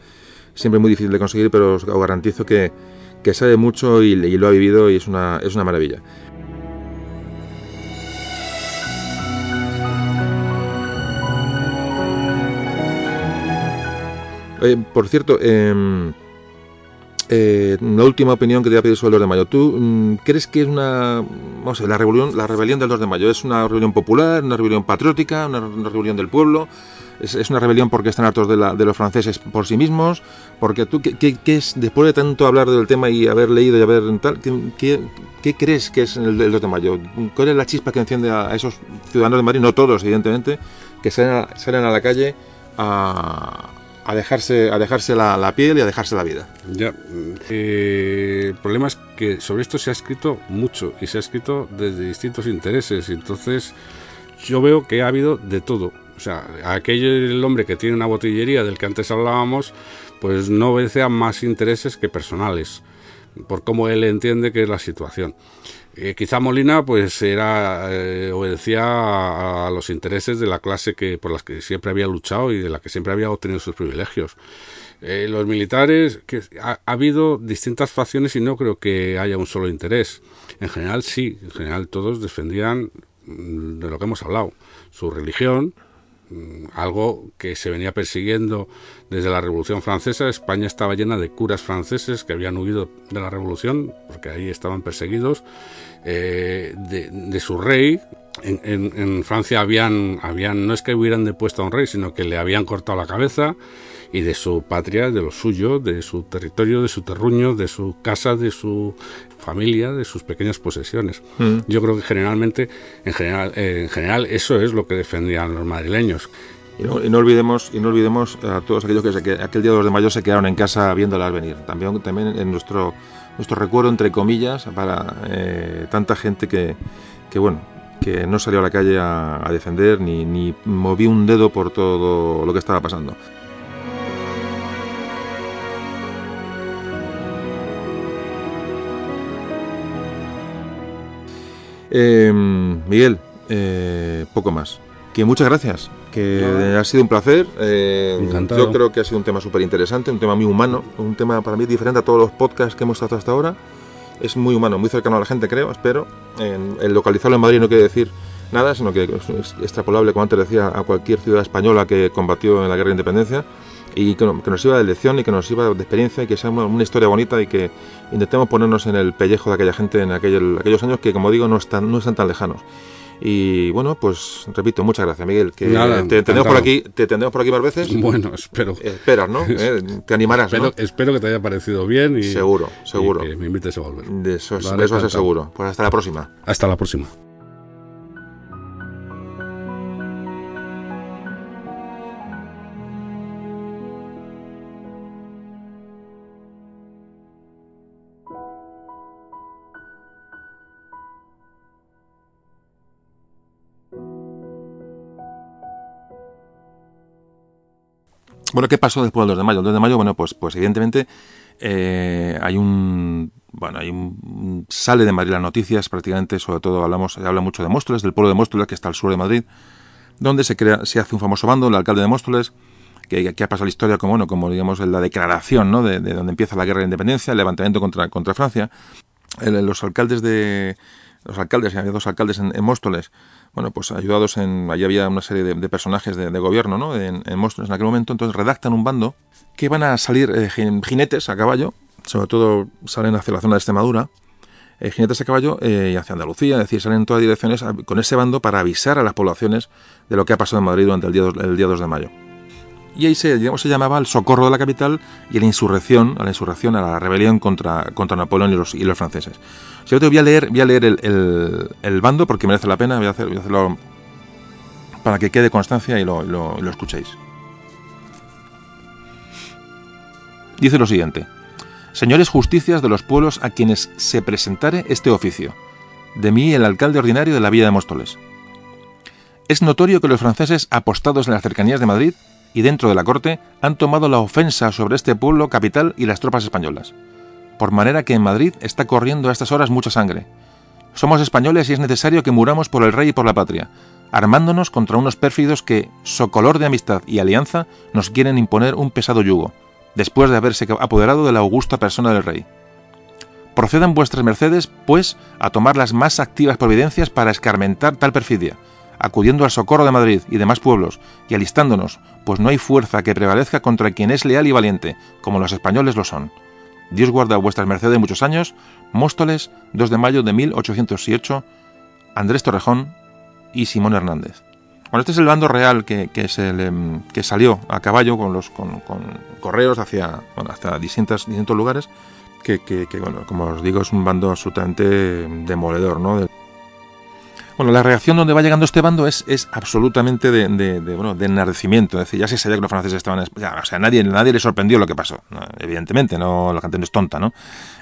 siempre muy difícil de conseguir, pero os, garantizo que, que sabe mucho y, y lo ha vivido y es una, es una maravilla. Eh, por cierto, eh, eh, una última opinión que te voy a pedir sobre el 2 de mayo. ¿Tú mm, crees que es una. Vamos a ver, la rebelión, la rebelión del 2 de mayo es una rebelión popular, una rebelión patriótica, una, una rebelión del pueblo? ¿Es, una rebelión porque están hartos de, los franceses por sí mismos? Porque tú, ¿qué, qué- es, después de tanto hablar del tema y haber leído y haber tal, ¿qué, crees que es el, el 2 de mayo? ¿Cuál es la chispa que enciende a, esos ciudadanos de Madrid? No todos, evidentemente, que salen salen a la calle a, a dejarse, a dejarse la, la piel y a dejarse la vida. Ya, eh, el problema es que sobre esto se ha escrito mucho y se ha escrito desde distintos intereses. Entonces, yo veo que ha habido de todo. O sea, aquello el hombre que tiene una botillería del que antes hablábamos, pues no obedece a más intereses que personales, por cómo él entiende que es la situación. Eh, quizá Molina pues era eh, obedecía a, los intereses de la clase que por las que siempre había luchado y de la que siempre había obtenido sus privilegios. Eh, los militares, que ha, ha habido distintas facciones y no creo que haya un solo interés. En general sí, en general todos defendían mm, de lo que hemos hablado, su religión, algo que se venía persiguiendo desde la Revolución Francesa. España estaba llena de curas franceses que habían huido de la Revolución, porque ahí estaban perseguidos, eh, de, su rey. En, en- en Francia habían, habían, no es que hubieran depuesto a un rey, sino que le habían cortado la cabeza y de su patria, de lo suyo, de su territorio, de su terruño, de su casa, de su familia, de sus pequeñas posesiones. Mm. Yo creo que generalmente, en general, eh, en general, eso es lo que defendían los madrileños. Y no, y no olvidemos y no olvidemos a todos aquellos que, se, que aquel día 2 de mayo se quedaron en casa viéndolas venir. También, también en nuestro, nuestro recuerdo, entre comillas, para eh, tanta gente que, que, bueno, que no salió a la calle a, a defender ni, ni movió un dedo por todo lo que estaba pasando. Eh, Miguel, eh, poco más. Que muchas gracias, que ha sido un placer. eh, Encantado. yo creo que ha sido un tema súper interesante, un tema muy humano, un tema para mí diferente a todos los podcasts que hemos tratado hasta ahora. Es muy humano, muy cercano a la gente, creo, espero. En- el localizarlo en Madrid no quiere decir nada, sino que es es extrapolable, como antes decía, a cualquier ciudad española que combatió en la guerra de independencia. Y que, nos sirva de lección y que nos sirva de experiencia y que sea una, historia bonita y que intentemos ponernos en el pellejo de aquella gente en aquellos años que, como digo, no están, no están tan lejanos. Y bueno, pues repito, muchas gracias, Miguel. Que te tendremos por aquí, te tendremos por aquí más veces. Bueno, espero. Esperas, ¿no? [laughs] Eh, te animarás, espero, Espero que te haya parecido bien y seguro, seguro. que me invites a volver. De eso, de eso es seguro. Pues hasta la próxima. Hasta la próxima. Bueno, ¿qué pasó después del 2 de mayo? El 2 de mayo, bueno, pues, pues evidentemente eh, hay un bueno, hay un, sale de Madrid las noticias, prácticamente, sobre todo hablamos, se habla mucho de Móstoles, del pueblo de Móstoles, que está al sur de Madrid, donde se crea, se hace un famoso bando, el alcalde de Móstoles, que, que ha pasado la historia como, bueno, como digamos la declaración, ¿no? De, donde empieza la guerra de independencia, el levantamiento contra, contra Francia. Los alcaldes de los alcaldes, había dos alcaldes en, Móstoles, bueno, pues ayudados en, allí había una serie de, personajes de, gobierno, ¿no? En, Móstoles en aquel momento, entonces redactan un bando que van a salir eh, jinetes a caballo, sobre todo salen hacia la zona de Extremadura, eh, jinetes a caballo eh, y hacia Andalucía, es decir, salen en todas direcciones con ese bando para avisar a las poblaciones de lo que ha pasado en Madrid durante el día, el día 2 de mayo y ahí se, se llamaba el socorro de la capital y la insurrección, a la insurrección, la rebelión contra, contra Napoleón y los, y los franceses. yo voy a leer, voy a leer el, bando porque merece la pena, voy a, hacer, voy a hacerlo para que quede constancia y lo escuchéis. Dice lo siguiente. Señores justicias de los pueblos a quienes se presentare este oficio. De mí el alcalde ordinario de la Villa de Móstoles. Es notorio que los franceses apostados en las cercanías de Madrid y dentro de la corte han tomado la ofensa sobre este pueblo capital y las tropas españolas. Por manera que en Madrid está corriendo a estas horas mucha sangre. Somos españoles y es necesario que muramos por el rey y por la patria, armándonos contra unos pérfidos que, socolor de amistad y alianza, nos quieren imponer un pesado yugo, después de haberse apoderado de la augusta persona del rey. Procedan vuestras mercedes, pues, a tomar las más activas providencias para escarmentar tal perfidia, acudiendo al socorro de Madrid y demás pueblos, y alistándonos, pues no hay fuerza que prevalezca contra quien es leal y valiente, como los españoles lo son. Dios guarda a vuestras mercedes muchos años. Móstoles, 2 de mayo de 1808. Andrés Torrejón y Simón Hernández. Bueno, este es el bando real que, que, que salió a caballo con los con, correos hacia, bueno, hasta distintos, distintos lugares, que, que, bueno, como os digo, es un bando absolutamente demoledor, ¿no? Bueno, la reacción donde va llegando este bando es, es absolutamente de, bueno, de enardecimiento. Es decir, ya se sabía que los franceses estaban... Ya, o sea, nadie, nadie le sorprendió lo que pasó. Evidentemente, no la gente no es tonta, ¿no?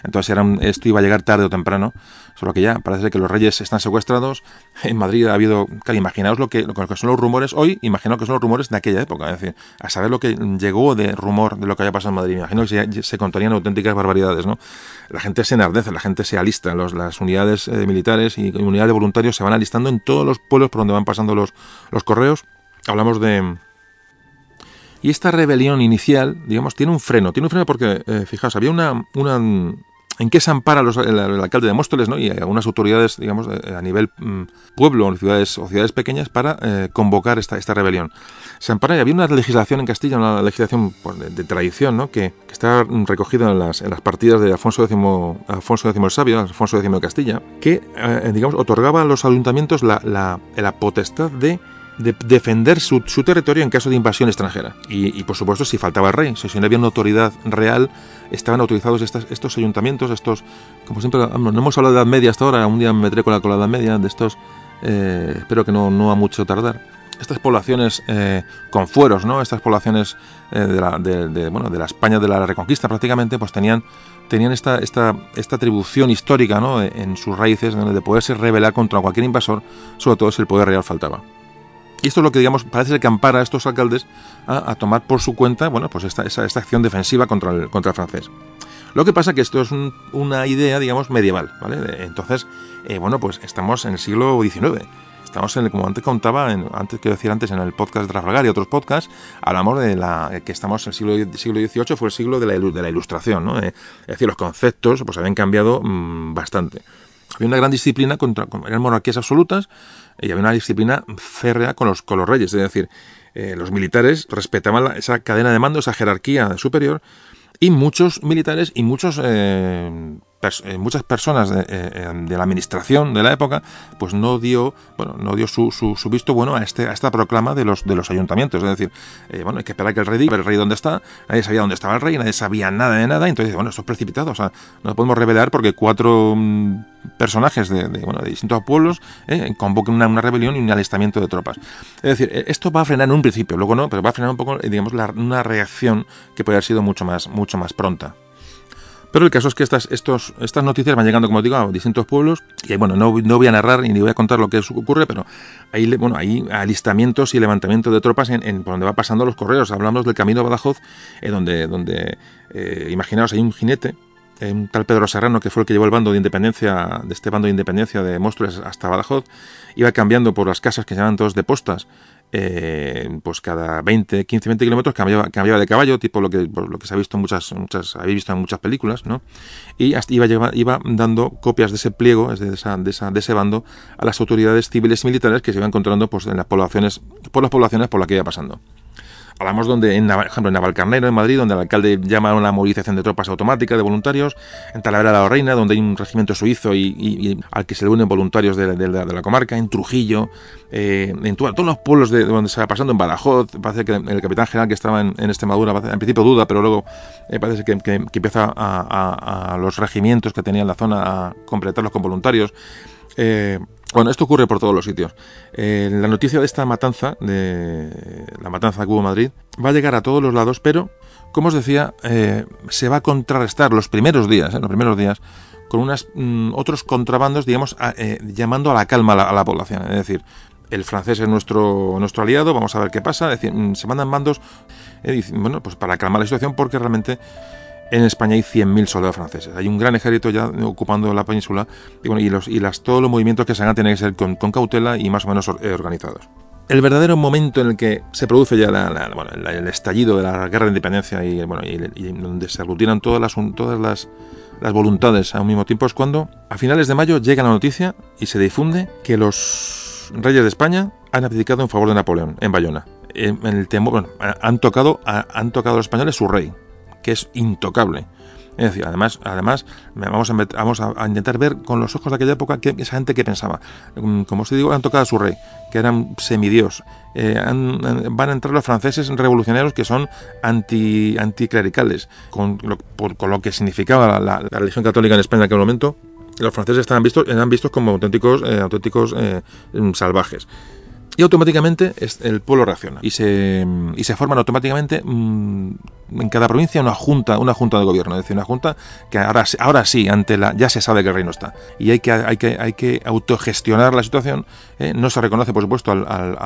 Entonces era esto iba a llegar tarde o temprano. Solo que ya parece que los reyes están secuestrados. En Madrid ha habido... Claro, imaginaos lo que, lo que son los rumores hoy. Imaginaos que son los rumores de aquella época. Es decir, a saber lo que llegó de rumor de lo que había pasado en Madrid. Imagino que se, se contarían auténticas barbaridades, ¿no? La gente se enardece, la gente se alista. Las unidades eh, militares y unidades de voluntarios se van alistando en todos los pueblos por donde van pasando los, los correos. Hablamos de... Y esta rebelión inicial, digamos, tiene un freno. Tiene un freno porque, eh, fijaos, había una en qué se ampara el, alcalde de Móstoles ¿no? y algunas autoridades, digamos, eh, a nivel mm, pueblo o ciudades, o ciudades pequeñas para eh, convocar esta, esta rebelión. Se ampara y había una legislación en Castilla, una legislación pues, de, tradición, ¿no? que, está recogida en las, en las partidas de Alfonso X, Alfonso X el Sabio, Alfonso X de Castilla, que, eh, digamos, otorgaba a los ayuntamientos la, la, la potestad de de defender su, territorio en caso de invasión extranjera. Y, por supuesto, si faltaba el rey, si no había una autoridad real, estaban autorizados estos ayuntamientos, estos, como siempre, no hemos hablado de Edad Media hasta ahora, un día me meteré con la, con Edad Media, de estos, eh, espero que no, no a mucho tardar. Estas poblaciones eh, con fueros, ¿no? Estas poblaciones eh, de, la, de, bueno, de la España de la Reconquista prácticamente, pues tenían tenían esta, esta, esta atribución histórica ¿no? en sus raíces de poderse rebelar contra cualquier invasor, sobre todo si el poder real faltaba. Y esto es lo que, digamos, parece que ampara a estos alcaldes a, tomar por su cuenta, bueno, pues esta, esta, acción defensiva contra el, contra el francés. Lo que pasa que esto es una idea, digamos, medieval, ¿vale? Entonces, eh, bueno, pues estamos en el siglo XIX. Estamos en, como antes contaba, en, antes quiero decir antes en el podcast de Trafalgar y otros podcasts, hablamos de la que estamos en el siglo, siglo XVIII, fue el siglo de la, de la ilustración, ¿no? Eh, es decir, los conceptos pues habían cambiado mm, bastante. Había una gran disciplina contra eran monarquías absolutas y había una disciplina férrea con los, con los reyes, es decir, eh, los militares respetaban esa cadena de mando, esa jerarquía superior, y muchos militares y muchos eh, eh, muchas personas de, eh, de, la administración de la época pues no dio bueno no dio su, su, su, visto bueno a este a esta proclama de los de los ayuntamientos. Es decir eh, bueno hay que esperar que el rey diga el rey dónde está nadie sabía dónde estaba el rey nadie sabía nada de nada entonces bueno esto es precipitado o sea no podemos revelar porque cuatro mm, personajes de, de, bueno, de distintos pueblos eh, convoquen una, una, rebelión y un alistamiento de tropas. Es decir esto va a frenar en un principio luego no pero va a frenar un poco digamos la, una reacción que puede haber sido mucho más mucho más pronta pero el caso es que estas, estos, estas noticias van llegando, como digo, a distintos pueblos. Y bueno, no, no voy a narrar ni voy a contar lo que ocurre, pero hay, bueno, hay alistamientos y levantamientos de tropas en, por donde va pasando los correos. Hablamos del camino de Badajoz, eh, donde, donde eh, imaginaos, hay un jinete eh, un tal Pedro Serrano, que fue el que llevó el bando de independencia, de este bando de independencia de monstruos hasta Badajoz, iba cambiando por las casas que se llaman todos de postas, eh, pues cada 20, 15, 20 kilómetros cambiaba, cambiaba de caballo, tipo lo que, lo que se ha visto en muchas, muchas, habéis visto en muchas películas, ¿no? Y hasta iba, iba dando copias de ese pliego, de, esa, de, esa, de ese bando, a las autoridades civiles y militares que se iban encontrando pues, en las poblaciones, por las poblaciones por las que iba pasando. Hablamos donde, en, por ejemplo, en Navalcarnero, en Madrid, donde el alcalde llama a una movilización de tropas automáticas de voluntarios. En Talavera de la Reina, donde hay un regimiento suizo y, al que se le unen voluntarios de, la comarca. En Trujillo, eh, en todos los pueblos de, donde se va pasando, en Badajoz. Parece que el capitán general que estaba en, Extremadura, en principio duda, pero luego eh, parece que, empieza a, a, los regimientos que tenía en la zona a completarlos con voluntarios. Eh, bueno, esto ocurre por todos los sitios. Eh, la noticia de esta matanza, de la matanza de Cubo Madrid, va a llegar a todos los lados, pero, como os decía, eh, se va a contrarrestar los primeros días, eh, los primeros días, con unas, mm, otros contrabandos, digamos, llamando a la calma a la, población. Es decir, el francés es nuestro, nuestro aliado, vamos a ver qué pasa. Mm, se mandan mandos, bueno, pues para calmar la situación, porque realmente en España hay 100.000 soldados franceses. Hay un gran ejército ya ocupando la península y, bueno, y, las, todos los movimientos que se hagan tienen que ser con, cautela y más o menos eh, organizados. El verdadero momento en el que se produce ya la, el estallido de la guerra de independencia y, bueno, y, donde se aglutinan todas las, todas las, las voluntades a un mismo tiempo es cuando a finales de mayo llega la noticia y se difunde que los reyes de España han abdicado en favor de Napoleón en Bayona. En, el temor, han tocado, han tocado a los españoles su rey, que es intocable. Es decir, además, además vamos, a, intentar ver con los ojos de aquella época que esa gente que pensaba. Mm, como os digo, han tocado a su rey, que eran semidios. Eh, van a entrar los franceses revolucionarios que son anti, anticlericales, con lo, por, con lo que significaba la, religión católica en España en aquel momento. Los franceses estaban vistos, eran vistos como auténticos, eh, auténticos eh, salvajes y automáticamente el pueblo reacciona. Y se, y se forman automáticamente mmm, en cada provincia una junta una junta de gobierno. Es decir una junta que ahora ahora sí ante la ya se sabe que el reino está. Y hay que hay que hay que autogestionar la situación ¿eh? no se reconoce por supuesto al, al,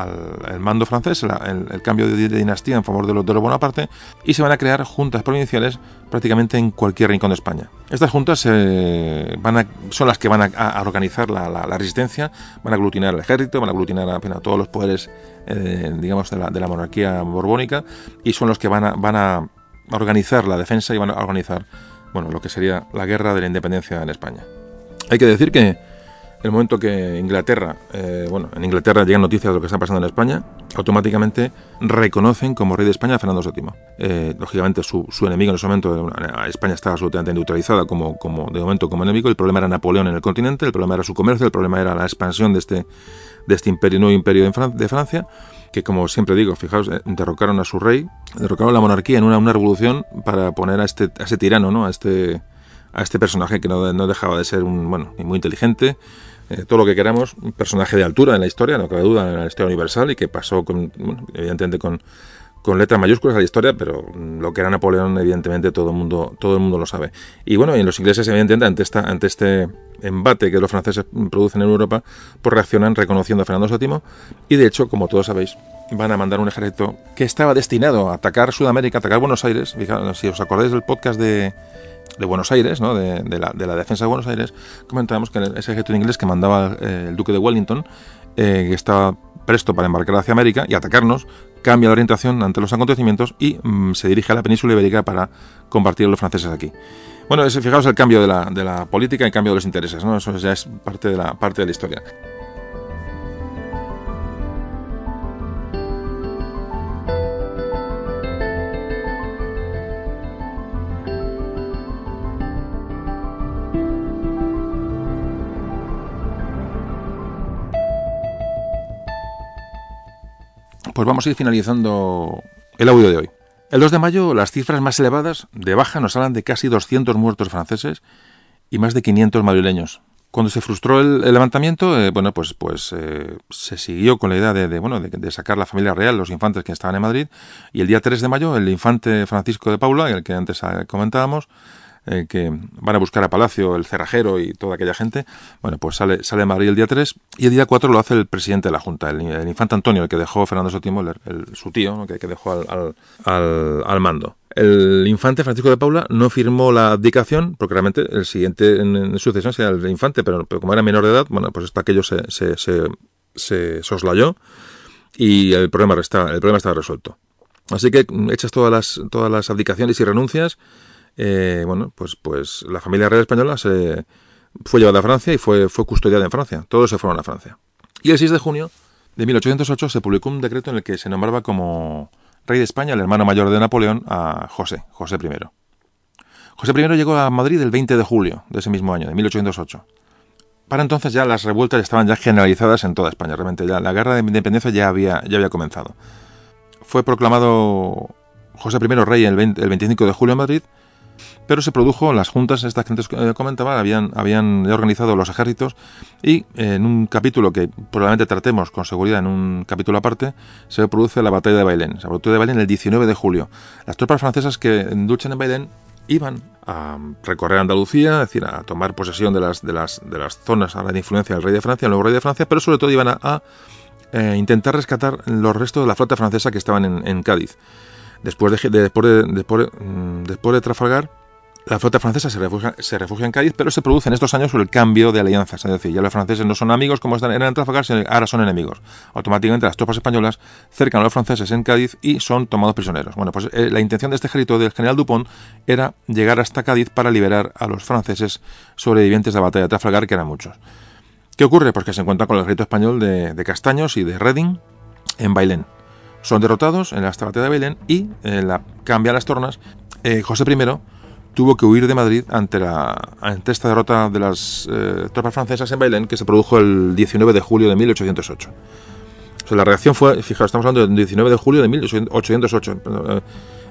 al mando francés la, el, el, cambio de, de, dinastía en favor de los de los Bonaparte y se van a crear juntas provinciales prácticamente en cualquier rincón de España. Estas juntas eh, van a, son las que van a, a organizar la, la, la, resistencia van a aglutinar al ejército van a aglutinar a, a los poderes, eh, digamos, de la, de la, monarquía borbónica y son los que van a, van a organizar la defensa y van a organizar, bueno, lo que sería la guerra de la independencia en España. Hay que decir que el momento que Inglaterra, eh, bueno, en Inglaterra llegan noticias de lo que está pasando en España, automáticamente reconocen como rey de España a Fernando VII. Eh, lógicamente su, enemigo en ese momento, España estaba absolutamente neutralizada como, como, de momento como enemigo, el problema era Napoleón en el continente, el problema era su comercio, el problema era la expansión de este, de este imperio, nuevo imperio de, Fran de Francia, que como siempre digo, fijaos, eh, derrocaron a su rey, derrocaron la monarquía en una, una revolución para poner a este, a ese tirano, ¿no? a este a este personaje que no, no dejaba de ser un, bueno, muy inteligente, eh, todo lo que queramos, un personaje de altura en la historia, no cabe duda, en la historia universal y que pasó, con, bueno, evidentemente, con, con letras mayúsculas a la historia, pero lo que era Napoleón, evidentemente, todo el mundo, todo el mundo lo sabe. Y bueno, y los ingleses, evidentemente, ante, esta, ante este embate que los franceses producen en Europa, pues reaccionan reconociendo a Fernando VII y, de hecho, como todos sabéis, van a mandar un ejército que estaba destinado a atacar Sudamérica, a atacar Buenos Aires. Fijaos, si os acordáis del podcast de de Buenos Aires, ¿no? de, la, de, la, defensa de Buenos Aires, comentábamos que ese ejército inglés que mandaba eh, el duque de Wellington, eh, que estaba presto para embarcar hacia América y atacarnos, cambia de orientación ante los acontecimientos y mm, se dirige a la península ibérica para combatir a los franceses aquí. Bueno, ese, fijaos el cambio de la, de la política y el cambio de los intereses, ¿no? Eso ya es parte de la, parte de la historia. Pues vamos a ir finalizando el audio de hoy. El 2 de mayo las cifras más elevadas de baja nos hablan de casi 200 muertos franceses y más de 500 madrileños. Cuando se frustró el, levantamiento, eh, bueno, pues, pues eh, se siguió con la idea de, bueno, de, sacar la familia real, los infantes que estaban en Madrid, y el día 3 de mayo el infante Francisco de Paula, el que antes comentábamos, eh, que van a buscar a Palacio, el cerrajero y toda aquella gente, bueno, pues sale, sale Madrid el día 3 y el día 4 lo hace el presidente de la Junta, el, infante Antonio, el que dejó Fernando VII, el, su tío, que, dejó al, al, al, mando. El infante Francisco de Paula no firmó la abdicación, porque realmente el siguiente en, sucesión sería el infante, pero, pero, como era menor de edad, bueno, pues esto aquello se, se, se, se soslayó y el problema, resta, el problema estaba resuelto. Así que hechas todas las, todas las abdicaciones y renuncias, eh, bueno, pues, pues la familia real española se fue llevada a Francia y fue, fue custodiada en Francia. Todos se fueron a Francia. Y el 6 de junio de 1808 se publicó un decreto en el que se nombraba como rey de España el hermano mayor de Napoleón a José, José I. José I llegó a Madrid el 20 de julio de ese mismo año, de 1808. Para entonces ya las revueltas estaban ya generalizadas en toda España. Realmente ya la guerra de independencia ya había, ya había comenzado. Fue proclamado José I rey el, el 25 de julio en Madrid pero se produjo las juntas estas que antes eh, comentaba, habían, habían organizado los ejércitos y eh, en un capítulo que probablemente tratemos con seguridad en un capítulo aparte, se produce la batalla de Bailén. Se batalla de Bailén el 19 de julio. Las tropas francesas que luchan en Bailén iban a recorrer Andalucía, es decir, a tomar posesión de las, de las, de las zonas a la influencia del rey de Francia, el nuevo rey de Francia, pero sobre todo iban a, eh, intentar rescatar los restos de la flota francesa que estaban en, Cádiz. Después de, después, de, después, mm, después de Trafalgar, la flota francesa se refugia, se refugia, en Cádiz, pero se produce en estos años el cambio de alianzas. Es decir, ya los franceses no son amigos como eran en Trafalgar, sino ahora son enemigos. Automáticamente las tropas españolas cercan a los franceses en Cádiz y son tomados prisioneros. Bueno, pues eh, la intención de este ejército del general Dupont era llegar hasta Cádiz para liberar a los franceses sobrevivientes de la batalla de Trafalgar, que eran muchos. ¿Qué ocurre? Pues que se encuentra con el ejército español de, Castaños y de Reading en Bailén. Son derrotados en la batalla de Bailén y eh, la, cambia las tornas. Eh, José I tuvo que huir de Madrid ante, la, ante esta derrota de las eh, tropas francesas en Bailén que se produjo el 19 de julio de 1808. O la reacción fue, fijaos, estamos hablando del 19 de julio de 1808, eh,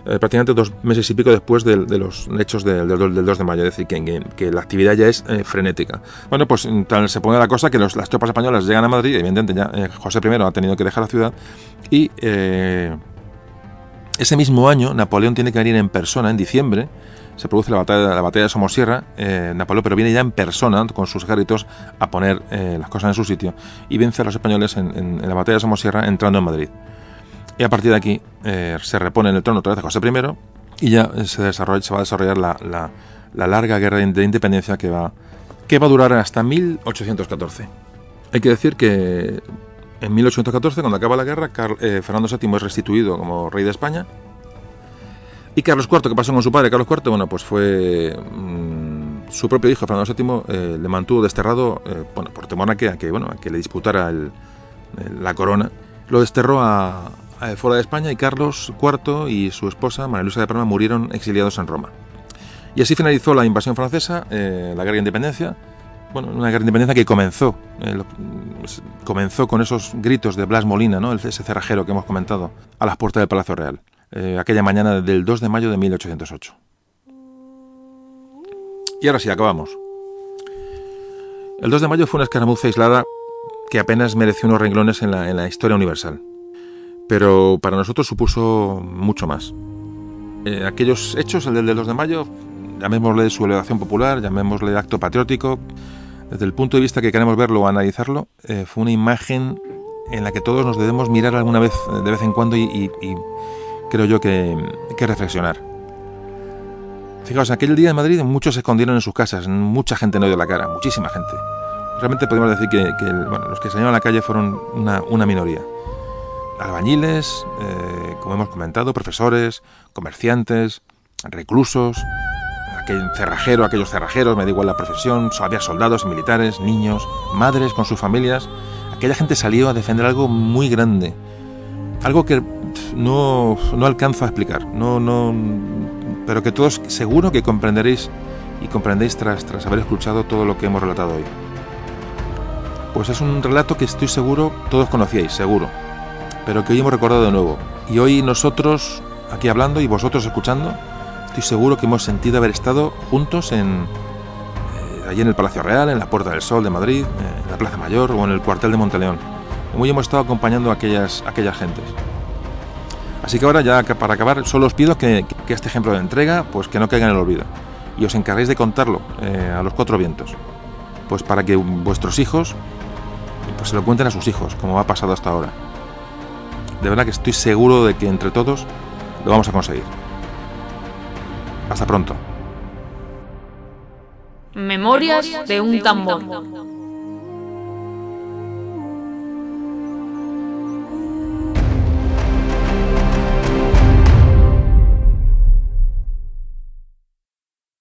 eh, prácticamente dos meses y pico después de, los hechos del, 2 de mayo, es decir, que, la actividad ya es frenética. Bueno, pues tal se pone la cosa que las tropas españolas llegan a Madrid, evidentemente ya José I ha tenido que dejar la ciudad y ese mismo año Napoleón tiene que venir en persona, en diciembre, se produce la batalla, la batalla de Somosierra, eh, Napoleón pero viene ya en persona con sus ejércitos a poner eh, las cosas en su sitio y vence a los españoles en, la batalla de Somosierra entrando en Madrid. Y a partir de aquí eh, se repone en el trono otra vez José I y ya se, desarrolla, se va a desarrollar la, larga guerra de independencia que va, que va a durar hasta 1814. Hay que decir que en 1814, cuando acaba la guerra, Fernando VII es restituido como rey de España y Carlos IV, ¿qué pasó con su padre? Carlos IV, bueno, pues fue mm, su propio hijo, Fernando VII, eh, le mantuvo desterrado, eh, bueno, por temor a que, a que, bueno, a que le disputara la corona. Lo desterró a, fuera de España y Carlos IV y su esposa, María Luisa de Parma, murieron exiliados en Roma. Y así finalizó la invasión francesa, eh, la guerra de independencia, bueno, una guerra de independencia que comenzó, comenzó con esos gritos de Blas Molina, ¿no? ese cerrajero que hemos comentado, a las puertas del Palacio Real. Eh, aquella mañana del 2 de mayo de 1808. Y ahora sí, acabamos. El 2 de mayo fue una escaramuza aislada que apenas mereció unos renglones en la, en la historia universal. Pero para nosotros supuso mucho más. Eh, aquellos hechos, el del 2 de mayo, llamémosle su elevación popular, llamémosle acto patriótico, desde el punto de vista que queremos verlo o analizarlo, eh, fue una imagen en la que todos nos debemos mirar alguna vez, de vez en cuando, y creo yo que, que reflexionar. Fijaos, aquel día en Madrid muchos se escondieron en sus casas, mucha gente no dio la cara, muchísima gente. realmente podemos decir que, que bueno, los que salieron a la calle fueron una, una minoría. Albañiles, eh, como hemos comentado, profesores, comerciantes, reclusos, aquel cerrajero, aquellos cerrajeros, me da igual la profesión, había soldados, militares, niños, madres con sus familias. Aquella gente salió a defender algo muy grande, algo que no, no alcanzo a explicar, no, no, pero que todos seguro que comprenderéis y comprendéis tras, tras haber escuchado todo lo que hemos relatado hoy. Pues es un relato que estoy seguro todos conocíais, seguro, pero que hoy hemos recordado de nuevo. Y hoy nosotros aquí hablando y vosotros escuchando, estoy seguro que hemos sentido haber estado juntos en eh, allí en el Palacio Real, en la Puerta del Sol de Madrid, eh, en la Plaza Mayor o en el cuartel de Monteleón. Hoy hemos estado acompañando a aquellas, a aquellas gentes. Así que ahora ya para acabar, solo os pido que, que este ejemplo de entrega, pues que no caiga en el olvido. Y os encarguéis de contarlo eh, a los cuatro vientos. Pues para que vuestros hijos pues se lo cuenten a sus hijos, como ha pasado hasta ahora. De verdad que estoy seguro de que entre todos lo vamos a conseguir. Hasta pronto. Memorias de un tambor.